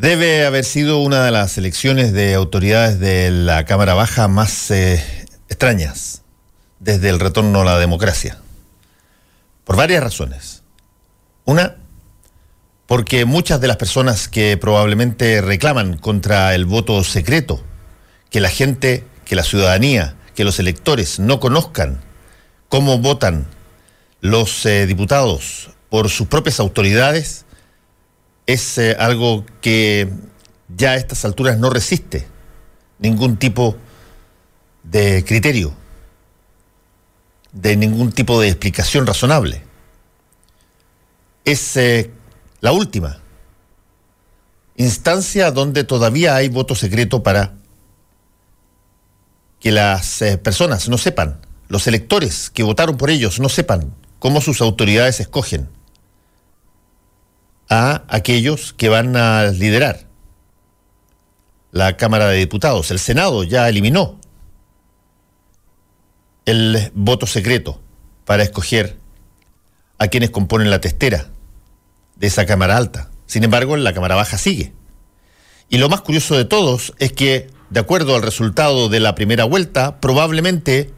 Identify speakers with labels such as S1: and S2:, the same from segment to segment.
S1: Debe haber sido una de las elecciones de autoridades de la Cámara Baja más eh, extrañas desde el retorno a la democracia. Por varias razones. Una, porque muchas de las personas que probablemente reclaman contra el voto secreto, que la gente, que la ciudadanía, que los electores no conozcan cómo votan los eh, diputados por sus propias autoridades, es eh, algo que ya a estas alturas no resiste ningún tipo de criterio, de ningún tipo de explicación razonable. Es eh, la última instancia donde todavía hay voto secreto para que las eh, personas no sepan, los electores que votaron por ellos no sepan cómo sus autoridades escogen a aquellos que van a liderar la Cámara de Diputados. El Senado ya eliminó el voto secreto para escoger a quienes componen la testera de esa Cámara Alta. Sin embargo, la Cámara Baja sigue. Y lo más curioso de todos es que, de acuerdo al resultado de la primera vuelta, probablemente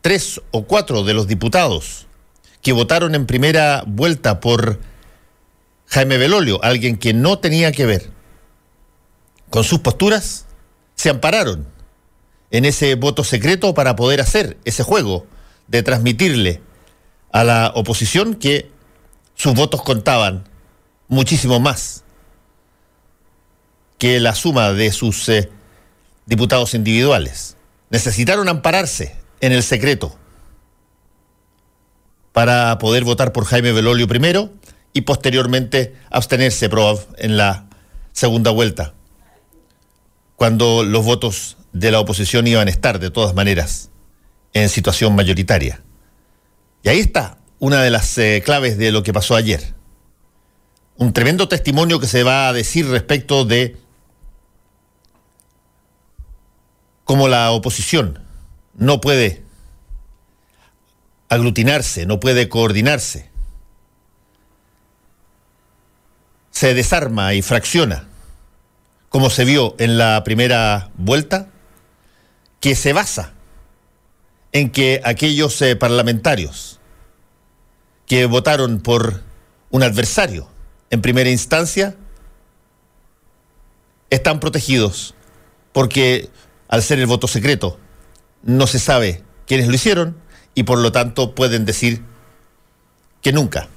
S1: tres o cuatro de los diputados que votaron en primera vuelta por Jaime Belolio, alguien que no tenía que ver con sus posturas, se ampararon en ese voto secreto para poder hacer ese juego de transmitirle a la oposición que sus votos contaban muchísimo más que la suma de sus eh, diputados individuales. Necesitaron ampararse en el secreto para poder votar por Jaime Belolio primero y posteriormente abstenerse en la segunda vuelta, cuando los votos de la oposición iban a estar de todas maneras en situación mayoritaria. Y ahí está una de las eh, claves de lo que pasó ayer. Un tremendo testimonio que se va a decir respecto de cómo la oposición no puede aglutinarse, no puede coordinarse se desarma y fracciona, como se vio en la primera vuelta, que se basa en que aquellos eh, parlamentarios que votaron por un adversario en primera instancia están protegidos porque al ser el voto secreto no se sabe quiénes lo hicieron y por lo tanto pueden decir que nunca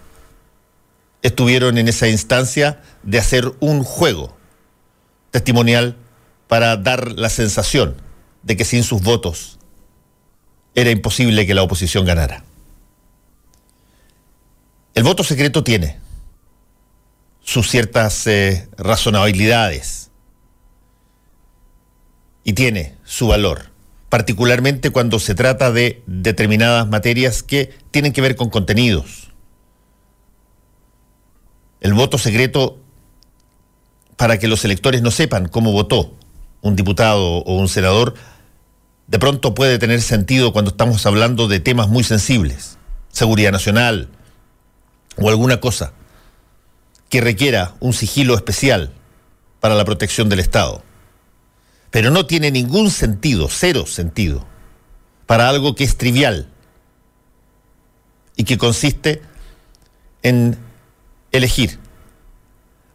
S1: estuvieron en esa instancia de hacer un juego testimonial para dar la sensación de que sin sus votos era imposible que la oposición ganara. El voto secreto tiene sus ciertas eh, razonabilidades y tiene su valor, particularmente cuando se trata de determinadas materias que tienen que ver con contenidos el voto secreto para que los electores no sepan cómo votó un diputado o un senador, de pronto puede tener sentido cuando estamos hablando de temas muy sensibles, seguridad nacional o alguna cosa que requiera un sigilo especial para la protección del Estado. Pero no tiene ningún sentido, cero sentido, para algo que es trivial y que consiste en elegir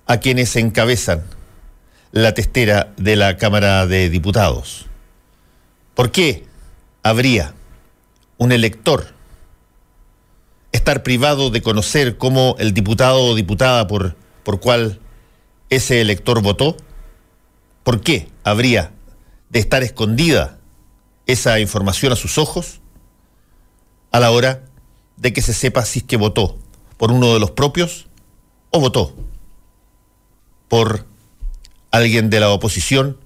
S1: a quienes encabezan la testera de la Cámara de Diputados. ¿Por qué habría un elector estar privado de conocer cómo el diputado o diputada por, por cual ese elector votó? ¿Por qué habría de estar escondida esa información a sus ojos a la hora de que se sepa si es que votó por uno de los propios o votó por alguien de la oposición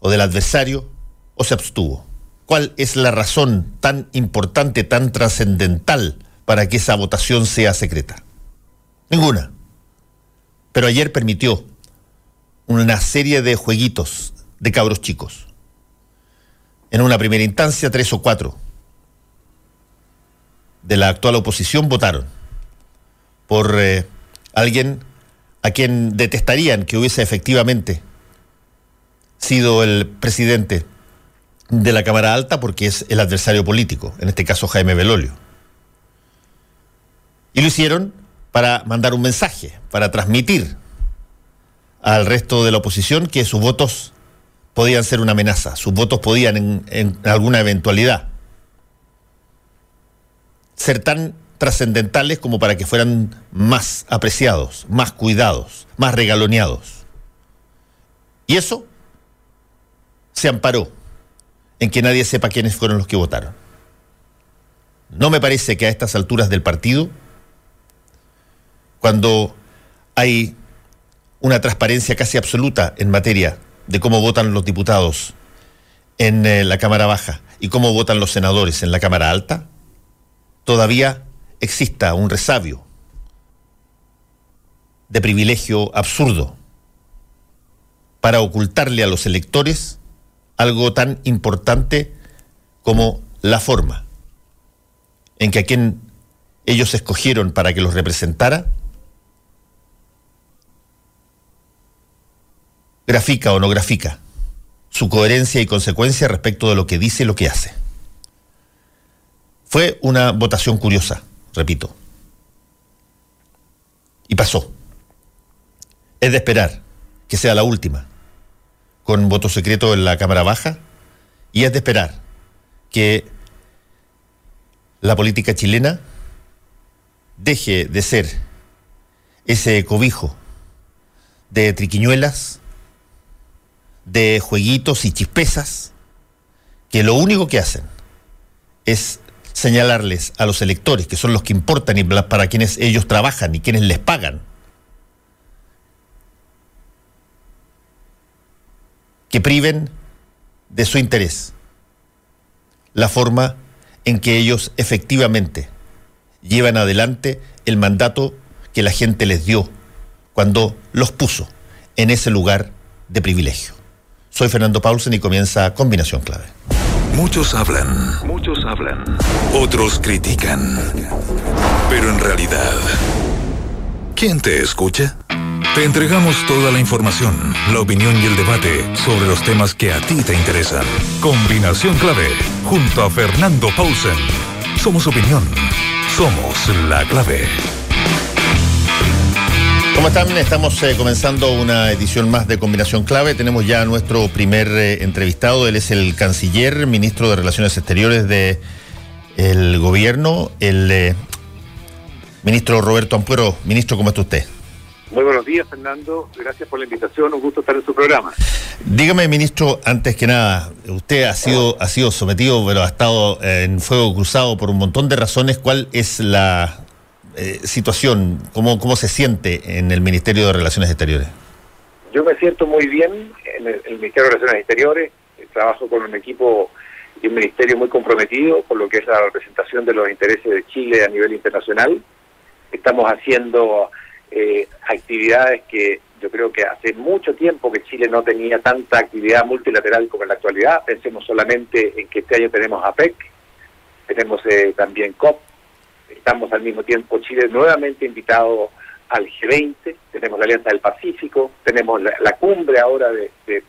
S1: o del adversario o se abstuvo? ¿Cuál es la razón tan importante, tan trascendental para que esa votación sea secreta? Ninguna. Pero ayer permitió una serie de jueguitos de cabros chicos. En una primera instancia, tres o cuatro de la actual oposición votaron por eh, alguien a quien detestarían que hubiese efectivamente sido el presidente de la Cámara Alta porque es el adversario político, en este caso Jaime Belolio. Y lo hicieron para mandar un mensaje, para transmitir al resto de la oposición que sus votos podían ser una amenaza, sus votos podían en, alguna eventualidad ser tan trascendentales como para que fueran más apreciados, más cuidados, más regaloneados. Y eso se amparó en que nadie sepa quiénes fueron los que votaron. No me parece que a estas alturas del partido, cuando hay una transparencia casi absoluta en materia de cómo votan los diputados en eh, la Cámara Baja y cómo votan los senadores en la Cámara Alta, todavía exista un resabio de privilegio absurdo para ocultarle a los electores algo tan importante como la forma en que a quien ellos escogieron para que los representara grafica o no grafica su coherencia y consecuencia respecto de lo que dice y lo que hace. Fue una votación curiosa repito. Y pasó. Es de esperar que sea la última, con voto secreto en la Cámara Baja, y es de esperar que la política chilena deje de ser ese cobijo de triquiñuelas, de jueguitos y chispezas, que lo único que hacen es señalarles a los electores, que son los que importan y para quienes ellos trabajan y quienes les pagan, que priven de su interés la forma en que ellos efectivamente llevan adelante el mandato que la gente les dio cuando los puso en ese lugar de privilegio. Soy Fernando Paulsen y comienza Combinación Clave.
S2: Muchos hablan, hablan, otros critican. Pero en realidad, ¿quién te escucha? Te entregamos toda la información, la opinión y el debate sobre los temas que a ti te interesan. Combinación clave, junto a Fernando Pausen. Somos opinión, somos la clave.
S1: ¿Cómo están? Estamos eh, comenzando una edición más de Combinación Clave. Tenemos ya a nuestro primer eh, entrevistado. Él es el canciller, ministro de Relaciones Exteriores del el gobierno, el eh, ministro Roberto Ampuero. Ministro, ¿cómo está usted?
S3: Muy buenos días, Fernando. Gracias por la invitación. Un gusto estar en su programa.
S1: Dígame, ministro, antes que nada, usted ha sido, ha sido sometido, pero ha estado en fuego cruzado por un montón de razones. ¿Cuál es la eh, situación? ¿Cómo, ¿Cómo se siente en el Ministerio de Relaciones Exteriores?
S3: Yo me siento muy bien en el, Ministerio de Relaciones Exteriores. Trabajo con un equipo y un ministerio muy comprometido con lo que es la representación de los intereses de Chile a nivel internacional. Estamos haciendo eh, actividades que yo creo que hace mucho tiempo que Chile no tenía tanta actividad multilateral como en la actualidad. Pensemos solamente en que este año tenemos APEC, tenemos eh, también COP, Estamos al mismo tiempo Chile nuevamente invitado al G20, tenemos la Alianza del Pacífico, tenemos la, cumbre ahora de, de,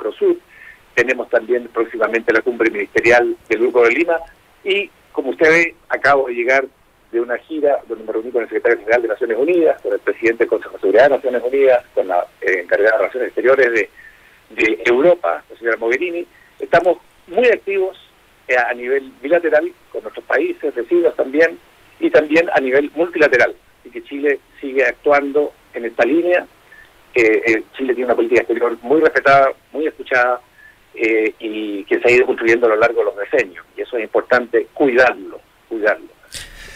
S3: tenemos también próximamente la cumbre ministerial del Grupo de Lima y como usted ve, acabo de llegar de una gira donde me reuní con el secretario general de Naciones Unidas, con el presidente del Consejo de Seguridad de Naciones Unidas, con la eh, encargada de Relaciones Exteriores de, de Europa, la señora Mogherini. Estamos muy activos eh, a nivel bilateral con nuestros países, vecinos también, y también a nivel multilateral, y que Chile sigue actuando en esta línea. Eh, Chile tiene una política exterior muy respetada, muy escuchada eh, y que se ha ido construyendo a lo largo de los decenios. Y eso es importante cuidarlo, cuidarlo.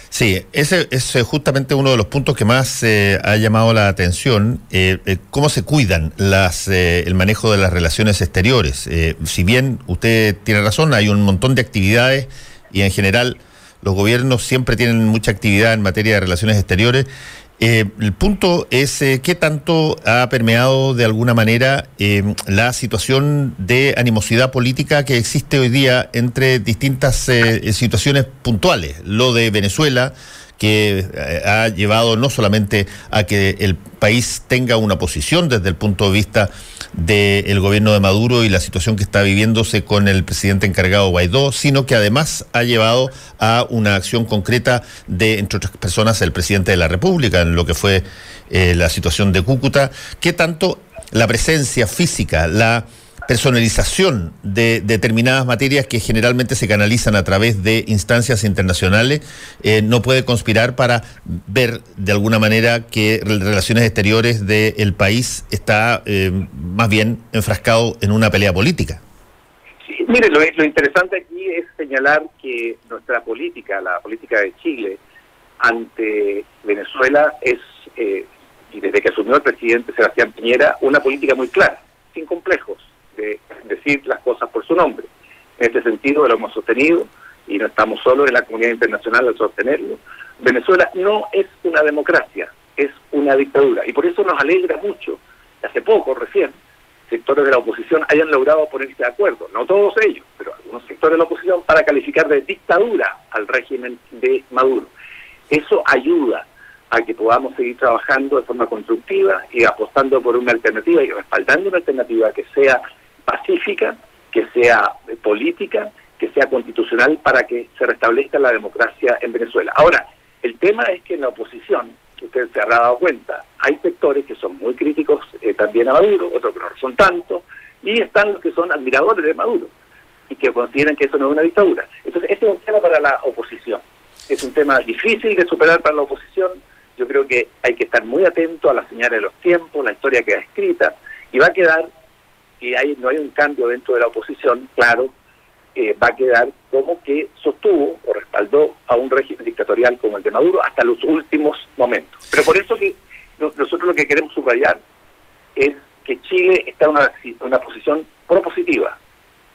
S1: Sí, ese es justamente uno de los puntos que más eh, ha llamado la atención, eh, cómo se cuidan las, el manejo de las relaciones exteriores. si bien usted tiene razón, hay un montón de actividades y en general los gobiernos siempre tienen mucha actividad en materia de relaciones exteriores. Eh, el punto es eh, qué tanto ha permeado de alguna manera eh, la situación de animosidad política que existe hoy día entre distintas situaciones puntuales. Lo de Venezuela, que eh, ha llevado no solamente a que el país tenga una posición desde el punto de vista del gobierno de Maduro y la situación que está viviéndose con el presidente encargado Guaidó, sino que además ha llevado a una acción concreta de, entre otras personas, el presidente de la República, en lo que fue eh, la situación de Cúcuta. ¿Qué tanto la presencia física, la personalización de determinadas materias que generalmente se canalizan a través de instancias internacionales, eh, no puede conspirar para ver de alguna manera que relaciones exteriores del país está eh, más bien enfrascado en una pelea política.
S3: Mire, lo, lo interesante aquí es señalar que nuestra política, la política de Chile ante Venezuela es, eh, y desde que asumió el presidente Sebastián Piñera, una política muy clara, sin complejos de decir las cosas por su nombre. En este sentido lo hemos sostenido y no estamos solos en la comunidad internacional al sostenerlo. Venezuela no es una democracia, es una dictadura y por eso nos alegra mucho, hace poco recién, sectores de la oposición hayan logrado ponerse de acuerdo, no todos ellos, pero algunos sectores de la oposición, para calificar de dictadura al régimen de Maduro. Eso ayuda a que podamos seguir trabajando de forma constructiva y apostando por una alternativa y respaldando una alternativa que sea pacífica, que sea política, que sea constitucional para que se restablezca la democracia en Venezuela. Ahora, el tema es que en la oposición, usted se habrá dado cuenta, hay sectores que son muy críticos eh, también a Maduro, otros que no son tanto, y están los que son admiradores de Maduro y que consideran que eso no es una dictadura. Entonces, este es un tema para la oposición. Es un tema difícil de superar para la oposición. Yo creo que hay que estar muy atento a las señales de los tiempos, la historia que ha escrita, y va a quedar que hay, no hay un cambio dentro de la oposición, claro, eh, va a quedar como que sostuvo o respaldó a un régimen dictatorial como el de Maduro hasta los últimos momentos. Pero por eso que nosotros lo que queremos subrayar es que Chile está en una, una posición propositiva,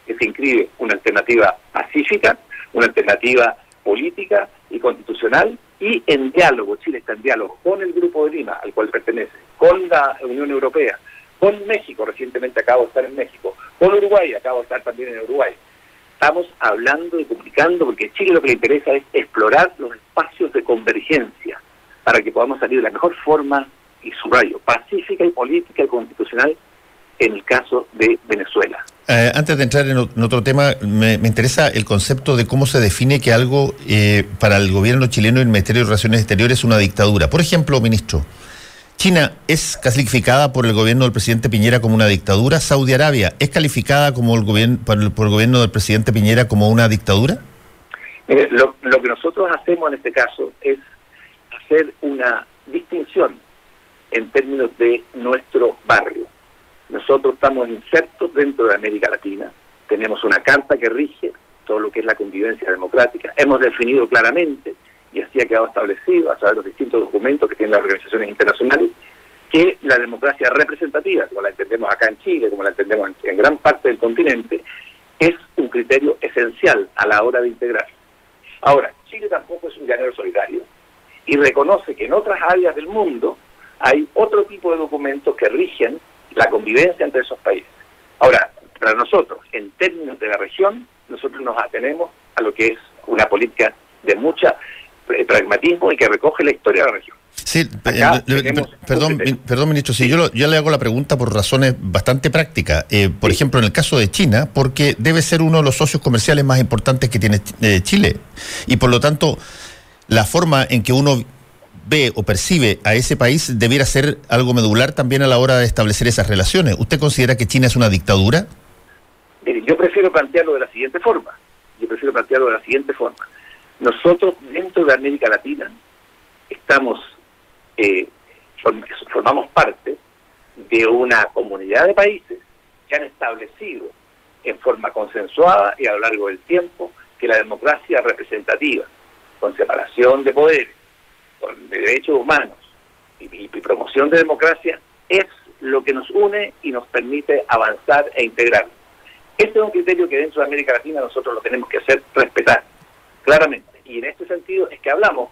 S3: que se inscribe una alternativa pacífica, una alternativa política y constitucional, y en diálogo, Chile está en diálogo con el Grupo de Lima, al cual pertenece, con la Unión Europea, con México, recientemente acabo de estar en México, con Uruguay, acabo de estar también en Uruguay. Estamos hablando y comunicando porque Chile lo que le interesa es explorar los espacios de convergencia para que podamos salir de la mejor forma, y subrayo, pacífica y política y constitucional en el caso de Venezuela.
S1: Eh, antes de entrar en, otro tema, me, interesa el concepto de cómo se define que algo eh, para el gobierno chileno y el Ministerio de Relaciones Exteriores es una dictadura. Por ejemplo, ministro, China es calificada por el gobierno del presidente Piñera como una dictadura. Saudi Arabia es calificada como el gobierno por el, gobierno del presidente Piñera como una dictadura.
S3: lo, lo que nosotros hacemos en este caso es hacer una distinción en términos de nuestro barrio. Nosotros estamos insertos dentro de América Latina, tenemos una carta que rige todo lo que es la convivencia democrática, hemos definido claramente y así ha quedado establecido a través de los distintos documentos que tienen las organizaciones internacionales, que la democracia representativa, como la entendemos acá en Chile, como la entendemos en, gran parte del continente, es un criterio esencial a la hora de integrar. Ahora, Chile tampoco es un llanero solidario y reconoce que en otras áreas del mundo hay otro tipo de documentos que rigen la convivencia entre esos países. Ahora, para nosotros, en términos de la región, nosotros nos atenemos a lo que es una política de mucha pragmatismo y que recoge la historia de la región. Sí,
S1: eh, perdón, perdón, ministro, si yo, yo le hago la pregunta por razones bastante prácticas. Eh, por ejemplo, en el caso de China, porque debe ser uno de los socios comerciales más importantes que tiene Chile. Y por lo tanto, la forma en que uno ve o percibe a ese país debiera ser algo medular también a la hora de establecer esas relaciones. ¿Usted considera que China es una dictadura?
S3: yo prefiero plantearlo de la siguiente forma. Yo prefiero plantearlo de la siguiente forma. Nosotros dentro de América Latina estamos, eh, formamos parte de una comunidad de países que han establecido en forma consensuada y a lo largo del tiempo que la democracia representativa, con separación de poderes, con derechos humanos y, promoción de democracia, es lo que nos une y nos permite avanzar e integrar. Este es un criterio que dentro de América Latina nosotros lo tenemos que hacer respetar, claramente. Y en este sentido es que hablamos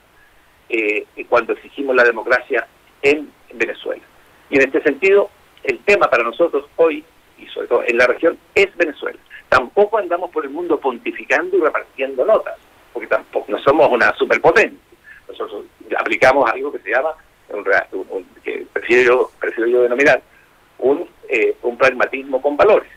S3: eh, cuando exigimos la democracia en Venezuela. Y en este sentido, el tema para nosotros hoy, y sobre todo en la región, es Venezuela. Tampoco andamos por el mundo pontificando y repartiendo notas, porque tampoco no somos una superpotencia. Nosotros aplicamos algo que se llama, que prefiero prefiero yo denominar, un, eh, un pragmatismo con valores.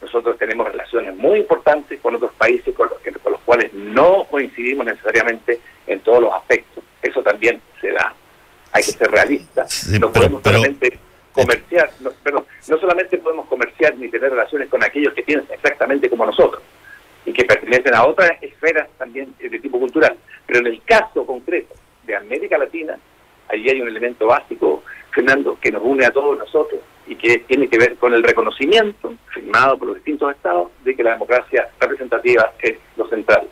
S3: Nosotros tenemos relaciones muy importantes con otros países con los, con los cuales no coincidimos necesariamente en todos los aspectos. Eso también se da. Hay que ser realistas. no podemos solamente comerciar, no, pero no solamente podemos comerciar ni tener relaciones con aquellos que piensan exactamente como nosotros y que pertenecen a otras esferas también de tipo cultural. Pero en el caso concreto de América Latina, allí hay un elemento básico, Fernando, que nos une a todos nosotros y que tiene que ver con el reconocimiento firmado por los distintos estados de que la democracia representativa es lo central.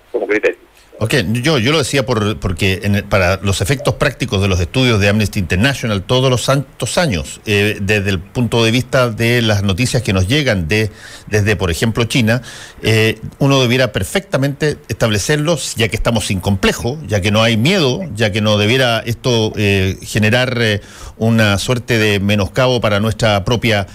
S1: Ok, yo, yo lo decía por, porque para los efectos prácticos de los estudios de Amnesty International todos los santos años, eh, desde el punto de vista de las noticias que nos llegan de, desde, por ejemplo, China, eh, uno debiera perfectamente establecerlos, ya que estamos sin complejo, ya que no hay miedo, ya que no debiera esto eh, generar una suerte de menoscabo para nuestra propia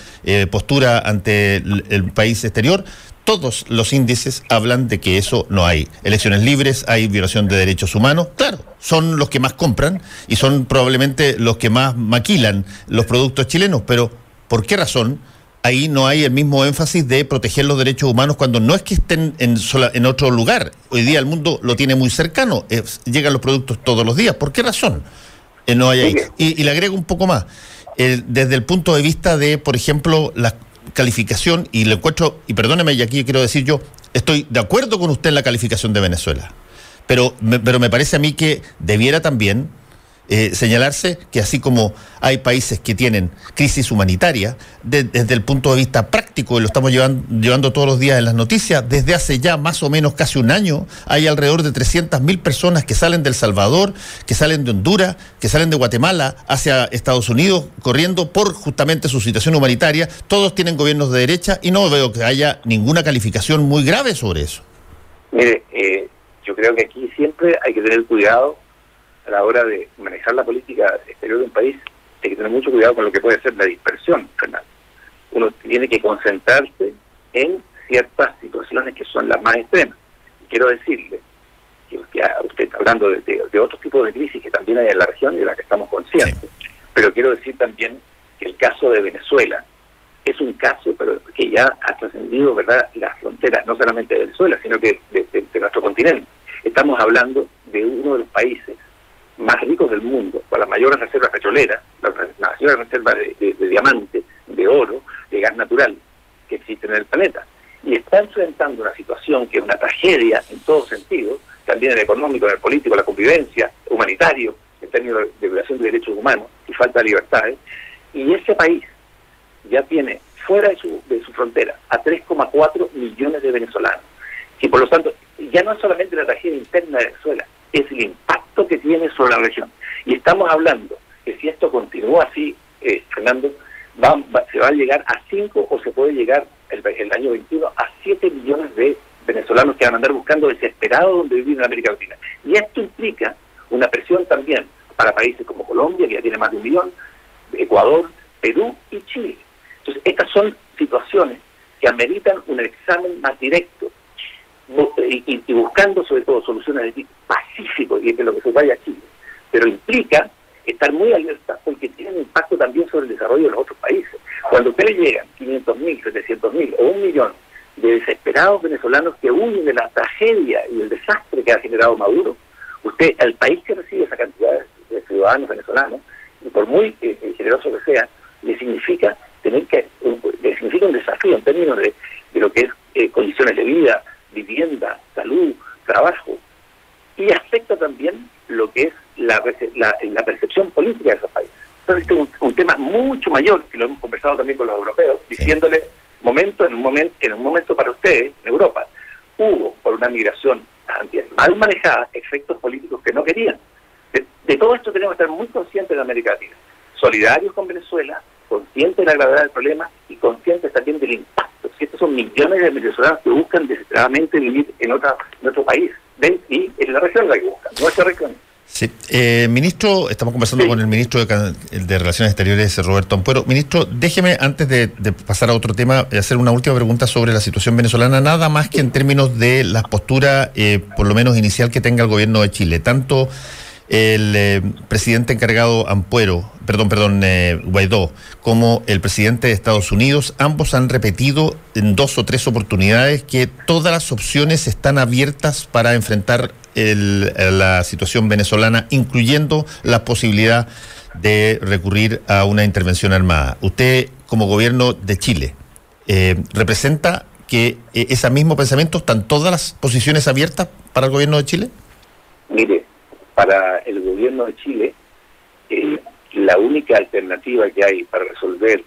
S1: postura ante el país exterior todos los índices hablan de que eso no hay. Elecciones libres, hay violación de derechos humanos. Claro, son los que más compran y son probablemente los que más maquilan los productos chilenos, pero ¿por qué razón? Ahí no hay el mismo énfasis de proteger los derechos humanos cuando no es que estén en, en otro lugar. Hoy día el mundo lo tiene muy cercano, llegan los productos todos los días. ¿Por qué razón eh, no hay ahí? Y, le agrego un poco más. desde el punto de vista de, por ejemplo, las calificación, y le encuentro, y perdóneme, y aquí quiero decir yo, estoy de acuerdo con usted en la calificación de Venezuela, pero pero me parece a mí que debiera también eh, señalarse que así como hay países que tienen crisis humanitaria, desde el punto de vista práctico, y lo estamos llevando, todos los días en las noticias, desde hace ya más o menos casi un año, hay alrededor de 300.000 personas que salen del Salvador, que salen de Honduras, que salen de Guatemala hacia Estados Unidos, corriendo por justamente su situación humanitaria. Todos tienen gobiernos de derecha y no veo que haya ninguna calificación muy grave sobre eso.
S3: Mire, eh, yo creo que aquí siempre hay que tener cuidado a la hora de manejar la política exterior de un país, hay que tener mucho cuidado con lo que puede ser la dispersión, Fernando. Uno tiene que concentrarse en ciertas situaciones que son las más extremas. quiero decirle que usted, está hablando de, de, otros tipos de crisis que también hay en la región y de la que estamos conscientes, pero quiero decir también que el caso de Venezuela es un caso pero que ya ha trascendido verdad las fronteras no solamente de Venezuela sino que de nuestro continente estamos hablando de uno de los países más ricos del mundo, con las mayores reservas petroleras, las, mayores reservas de, diamantes, de oro, de gas natural que existen en el planeta. Y está enfrentando una situación que es una tragedia en todo sentido, también en el económico, en el político, la convivencia, humanitario, en términos de violación de derechos humanos y falta de libertades. Y ese país ya tiene fuera de su, de su frontera a 3,4 millones de venezolanos. Y por lo tanto, ya no es solamente la tragedia interna de Venezuela, es el impacto que tiene sobre la región. Y estamos hablando que si esto continúa así, eh, Fernando, se va a llegar a 5 o se puede llegar el, el, año 21 a 7 millones de venezolanos que van a andar buscando desesperados donde vivir en América Latina. Y esto implica una presión también para países como Colombia, que ya tiene más de un millón, Ecuador, Perú y Chile. Entonces, estas son situaciones que ameritan un examen más directo y, buscando sobre todo soluciones de tipo pacífico y de lo que se vaya a Chile, pero implica estar muy alerta porque tiene un impacto también sobre el desarrollo de los otros países. Cuando ustedes llegan 500 mil, 700 mil o un millón de desesperados venezolanos que huyen de la tragedia y el desastre que ha generado Maduro, usted, el país que recibe esa cantidad de ciudadanos venezolanos, y por muy eh, eh, generoso que sea, le significa tener que, le significa un desafío en términos de, lo que es eh, condiciones de vida, vivienda, salud, trabajo, y afecta también lo que es la, la, percepción política de esos países. Entonces, este es un, tema mucho mayor, que lo hemos conversado también con los europeos, diciéndole, momento, en un momento, en un momento para ustedes, en Europa, hubo, por una migración mal manejada, efectos políticos que no querían. De, de todo esto tenemos que estar muy conscientes en América Latina, solidarios con Venezuela, conscientes de la gravedad del problema y conscientes también del impacto. Si estos son millones de venezolanos que buscan desesperadamente vivir en, otra, en otro país, ven, y en la región la que buscan, nuestra región.
S1: Sí, eh, ministro, estamos conversando con el ministro de, de, Relaciones Exteriores, Roberto Ampuero. Ministro, déjeme, antes de, pasar a otro tema, hacer una última pregunta sobre la situación venezolana, nada más que en términos de la postura, eh, por lo menos inicial, que tenga el gobierno de Chile, tanto el eh, presidente encargado Ampuero, perdón, perdón, eh, Guaidó, como el presidente de Estados Unidos, ambos han repetido en dos o tres oportunidades que todas las opciones están abiertas para enfrentar la situación venezolana, incluyendo la posibilidad de recurrir a una intervención armada. Usted, como gobierno de Chile, eh, ¿representa que ese mismo pensamiento están todas las posiciones abiertas para el gobierno de Chile?
S3: Mire, para el gobierno de Chile, eh, la única alternativa que hay para resolver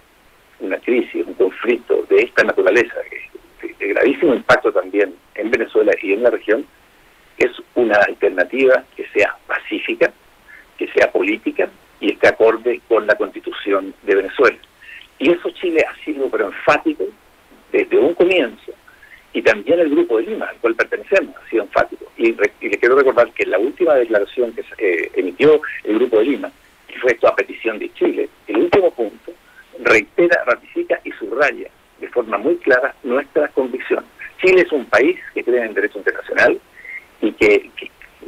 S3: una crisis, un conflicto de esta naturaleza, de, gravísimo impacto también en Venezuela y en la región, es una alternativa que sea pacífica, que sea política y esté acorde con la constitución de Venezuela. Y eso Chile ha sido pero enfático desde un comienzo y también el Grupo de Lima, al cual pertenecemos, ha sido enfático. Y, le quiero recordar que la última declaración que eh, emitió el Grupo de Lima, que fue esto a petición de Chile, el último punto, reitera, ratifica y subraya de forma muy clara nuestra convicción. Chile es un país que cree en el derecho internacional y que,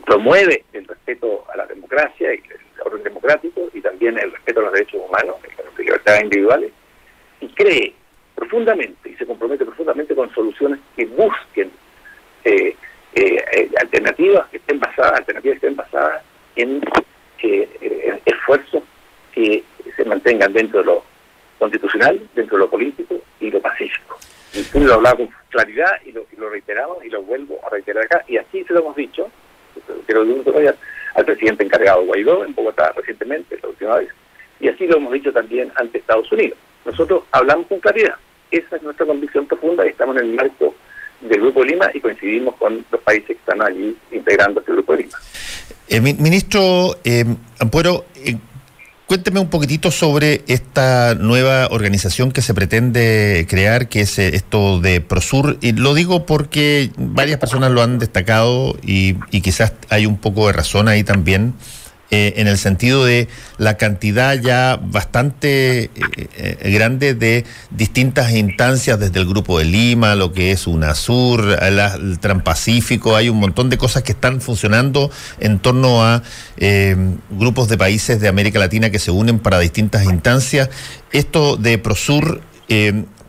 S3: promueve el respeto a la democracia y el orden democrático y también el respeto a los derechos humanos, las libertades individuales, y cree profundamente y se compromete profundamente con soluciones que busquen eh, eh, eh, alternativas que estén basadas, alternativas que estén basadas en esfuerzos que se mantengan dentro de lo constitucional, dentro de lo político y lo pacífico. Y tú lo hablaba con claridad y lo, reiteramos y lo vuelvo a reiterar acá. Y así se lo hemos dicho, quiero al presidente encargado Guaidó en Bogotá recientemente, la última vez, y así lo hemos dicho también ante Estados Unidos. Nosotros hablamos con claridad. Esa es nuestra convicción profunda y estamos en el marco del Grupo Lima y coincidimos con los países que están allí integrando este Grupo Lima.
S1: Eh, ministro eh, Ampuero, eh, cuénteme un poquitito sobre esta nueva organización que se pretende crear, que es esto de Prosur. Y lo digo porque varias personas lo han destacado y, y quizás hay un poco de razón ahí también. Eh, en el sentido de la cantidad ya bastante eh, eh, grande de distintas instancias desde el Grupo de Lima, lo que es UNASUR, el Transpacífico, hay un montón de cosas que están funcionando en torno a grupos de países de América Latina que se unen para distintas instancias. Esto de Prosur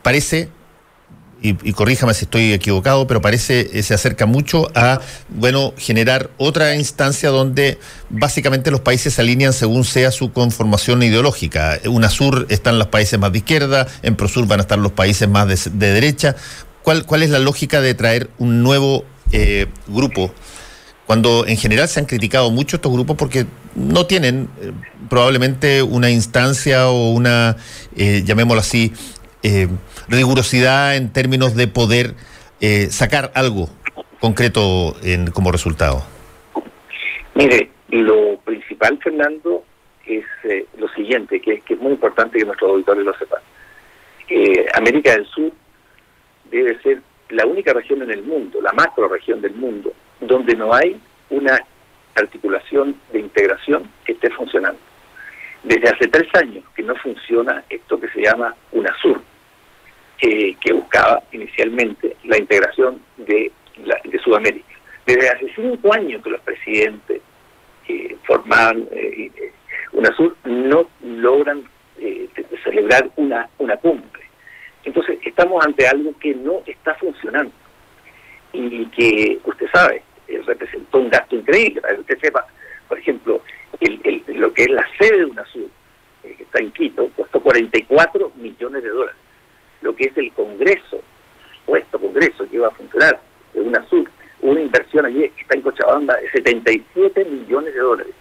S1: parece y, corríjame si estoy equivocado, pero parece eh, se acerca mucho a, bueno, generar otra instancia donde básicamente los países se alinean según sea su conformación ideológica. En UNASUR están los países más de izquierda, en PROSUR van a estar los países más de, derecha. ¿Cuál, ¿Cuál es la lógica de traer un nuevo eh, grupo? Cuando en general se han criticado mucho estos grupos porque no tienen eh, probablemente una instancia o una, llamémoslo así, eh, rigurosidad en términos de poder eh, sacar algo concreto en, como resultado?
S3: Mire, lo principal, Fernando, es eh, lo siguiente, que, es muy importante que nuestros auditores lo sepan. América del Sur debe ser la única región en el mundo, la macro región del mundo, donde no hay una articulación de integración que esté funcionando. Desde hace tres años que no funciona esto que se llama UNASUR, que, que buscaba inicialmente la integración de, de Sudamérica. Desde hace cinco años que los presidentes que formaban eh, eh, UNASUR no logran eh, celebrar una, una cumbre. Entonces estamos ante algo que no está funcionando y que usted sabe, representó un gasto increíble, para que usted sepa, por ejemplo, el, lo que es la sede de UNASUR, que está en Quito, costó 44 millones de dólares lo que es el Congreso, supuesto Congreso que iba a funcionar, de una sub, una inversión allí que está en Cochabamba de 77 millones de dólares.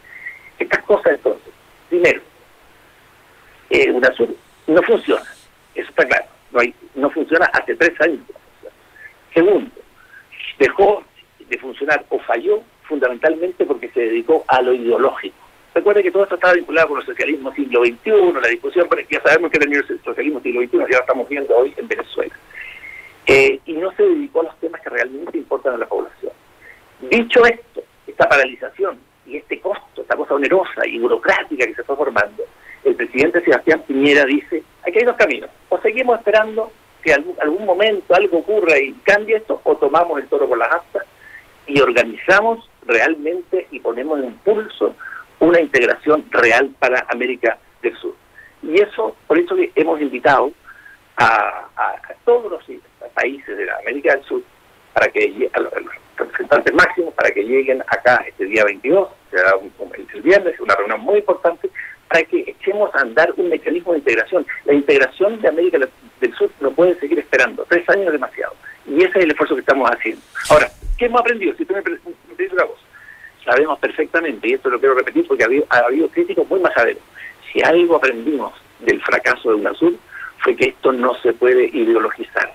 S3: Estas cosas entonces, primero, eh, UNASUR no funciona, eso está claro, no, hay, no funciona hace tres años. Segundo, dejó de funcionar o falló fundamentalmente porque se dedicó a lo ideológico Recuerden que todo esto estaba vinculado con el socialismo siglo XXI, la discusión, ya sabemos que era el socialismo siglo XXI, ya lo estamos viendo hoy en Venezuela. Eh, y no se dedicó a los temas que realmente importan a la población. Dicho esto, esta paralización y este costo, esta cosa onerosa y burocrática que se está formando, el presidente Sebastián Piñera dice, aquí hay dos caminos, o seguimos esperando que algún, algún momento algo ocurra y cambie esto, o tomamos el toro por las astas y organizamos realmente y ponemos en pulso una integración real para América del Sur. Y eso, por eso hemos invitado a, todos los países de América del Sur, para que a los, representantes máximos, para que lleguen acá este día 22, será el viernes, una reunión muy importante, para que echemos a andar un mecanismo de integración. La integración de América del Sur no puede seguir esperando, tres años demasiado. Y ese es el esfuerzo que estamos haciendo. Ahora, ¿qué hemos aprendido? Si tú me, pides una cosa, sabemos perfectamente, y esto lo quiero repetir porque ha habido, ha habido críticos muy majaderos, si algo aprendimos del fracaso de UNASUR fue que esto no se puede ideologizar.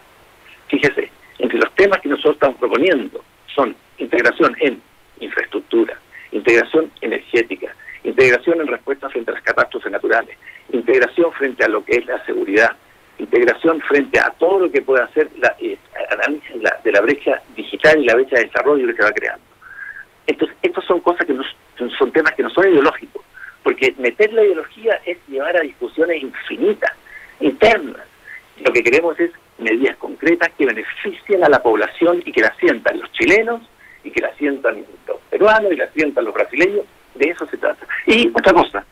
S3: Fíjese, entre los temas que nosotros estamos proponiendo son integración en infraestructura, integración energética, integración en respuesta frente a las catástrofes naturales, integración frente a lo que es la seguridad, integración frente a todo lo que puede hacer la eh, análisis de la brecha digital y la brecha de desarrollo que se va creando. Estos, estos son cosas que no, son temas que no son ideológicos, porque meter la ideología es llevar a discusiones infinitas, internas. Lo que queremos es medidas concretas que beneficien a la población y que la sientan los chilenos y que la sientan los peruanos y la sientan los brasileños. De eso se trata. Y otra cosa,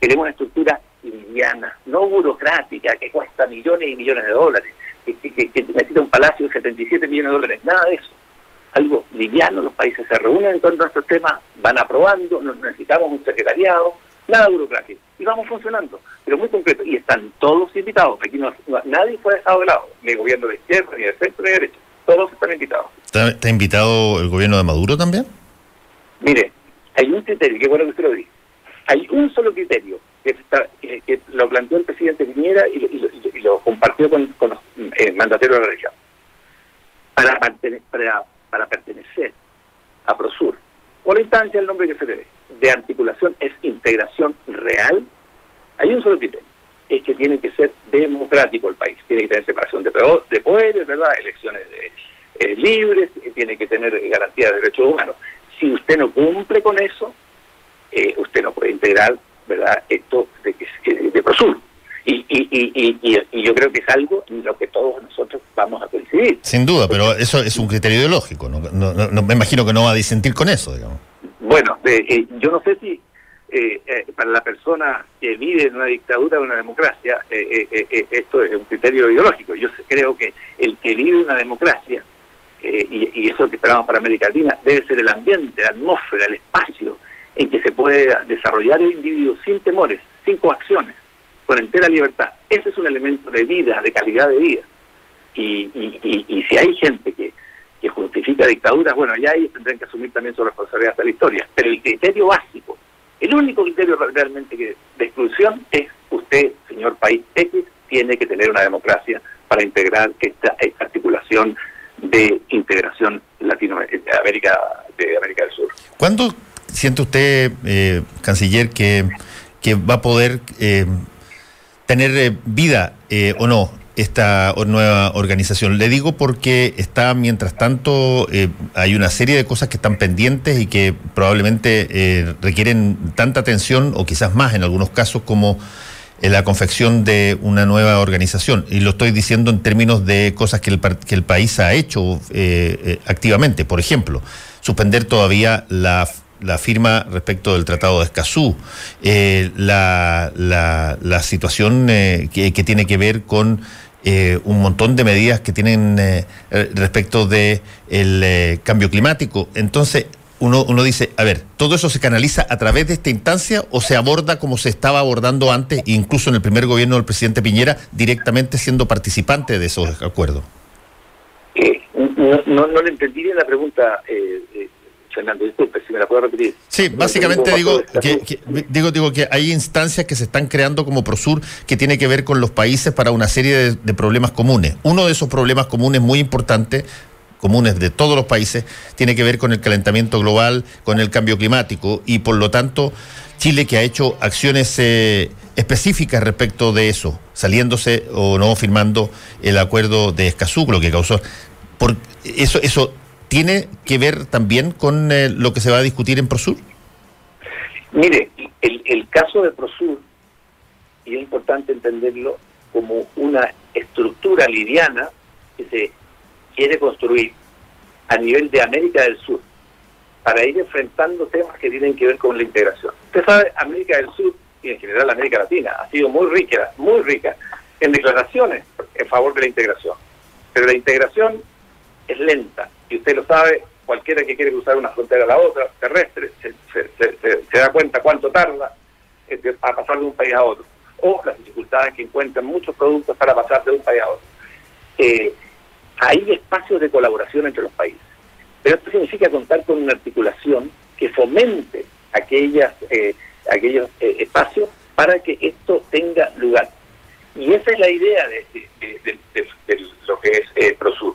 S3: queremos una estructura liviana, no burocrática, que cuesta millones y millones de dólares, que, que necesita un palacio de 77 millones de dólares, nada de eso. Algo liviano, los países se reúnen en torno a estos temas, van aprobando, necesitamos un secretariado, nada burocrático. Y vamos funcionando, pero muy concreto. Y están todos invitados. Aquí no, nadie fue dejado de lado, ni el gobierno de izquierda, ni de centro, ni de derecha. Todos están invitados.
S1: ¿Está, invitado el gobierno de Maduro también?
S3: Mire, hay un criterio, qué bueno que usted lo dice. Hay un solo criterio que, que, lo planteó el presidente Piñera y, lo, compartió con, los eh, mandateros de la región. Para, para, para pertenecer a Prosur, o la instancia, el nombre que se dé de articulación es integración real, hay un solo criterio, es que tiene que ser democrático el país, tiene que tener separación de, poderes, ¿verdad? elecciones de, eh, libres, tiene que tener garantía de derechos humanos. Si usted no cumple con eso, eh, usted no puede integrar verdad esto de, de, de Prosur. Y, y, y, y, yo creo que es algo en lo que todos nosotros vamos a coincidir.
S1: Sin duda, pero eso es un criterio ideológico. No, no, no, me imagino que no va a disentir con eso, digamos.
S3: Bueno, eh, yo no sé si eh, eh, para la persona que vive en una dictadura o una democracia, esto es un criterio ideológico. Yo creo que el que vive una democracia, y, y, eso que esperamos para América Latina, debe ser el ambiente, la atmósfera, el espacio en que se puede desarrollar el individuo sin temores, sin coacciones, con entera libertad. Ese es un elemento de vida, de calidad de vida. Y, y si hay gente que justifica dictaduras, bueno, ya ellos tendrán que asumir también su responsabilidad hasta la historia. Pero el criterio básico, el único criterio realmente que, de exclusión es usted, señor país X, tiene que tener una democracia para integrar esta, articulación de integración Latinoamérica de América del Sur.
S1: ¿Cuándo siente usted, eh, canciller, que, que va a poder eh, tener eh, vida o no esta nueva organización. Le digo porque está, mientras tanto, eh, hay una serie de cosas que están pendientes y que probablemente eh, requieren tanta atención o quizás más en algunos casos como eh, la confección de una nueva organización. Y lo estoy diciendo en términos de cosas que el, que el país ha hecho activamente. Por ejemplo, suspender todavía la la firma respecto del Tratado de Escazú, la, la, situación que, que, tiene que ver con eh, un montón de medidas que tienen eh, eh, respecto de el cambio climático. Entonces, uno, uno dice, a ver, ¿todo eso se canaliza a través de esta instancia o se aborda como se estaba abordando antes, incluso en el primer gobierno del presidente Piñera, directamente siendo participante de esos acuerdos?
S3: no, no, no, le entendí bien la pregunta, Fernando, disculpe, si me la puedo repetir.
S1: Sí, básicamente digo que, digo, digo que hay instancias que se están creando como Prosur que tiene que ver con los países para una serie de, problemas comunes. Uno de esos problemas comunes muy importantes comunes de todos los países, tiene que ver con el calentamiento global, con el cambio climático y por lo tanto Chile que ha hecho acciones eh, específicas respecto de eso, saliéndose o no firmando el acuerdo de Escazú, lo que causó por eso eso ¿tiene que ver también con eh, lo que se va a discutir en Prosur?
S3: Mire, el, el caso de Prosur, y es importante entenderlo como una estructura liviana que se quiere construir a nivel de América del Sur, para ir enfrentando temas que tienen que ver con la integración. Usted sabe, América del Sur y en general América Latina ha sido muy rica, muy rica en declaraciones en favor de la integración. Pero la integración es lenta y usted lo sabe, cualquiera que quiere cruzar una frontera a la otra, terrestre, se, da cuenta cuánto tarda a pasar de un país a otro. O las dificultades que encuentran muchos productos para pasar de un país a otro. Eh, hay espacios de colaboración entre los países. Pero esto significa contar con una articulación que fomente aquellas, eh, aquellos eh, espacios para que esto tenga lugar. Y esa es la idea de, lo que es eh, ProSur,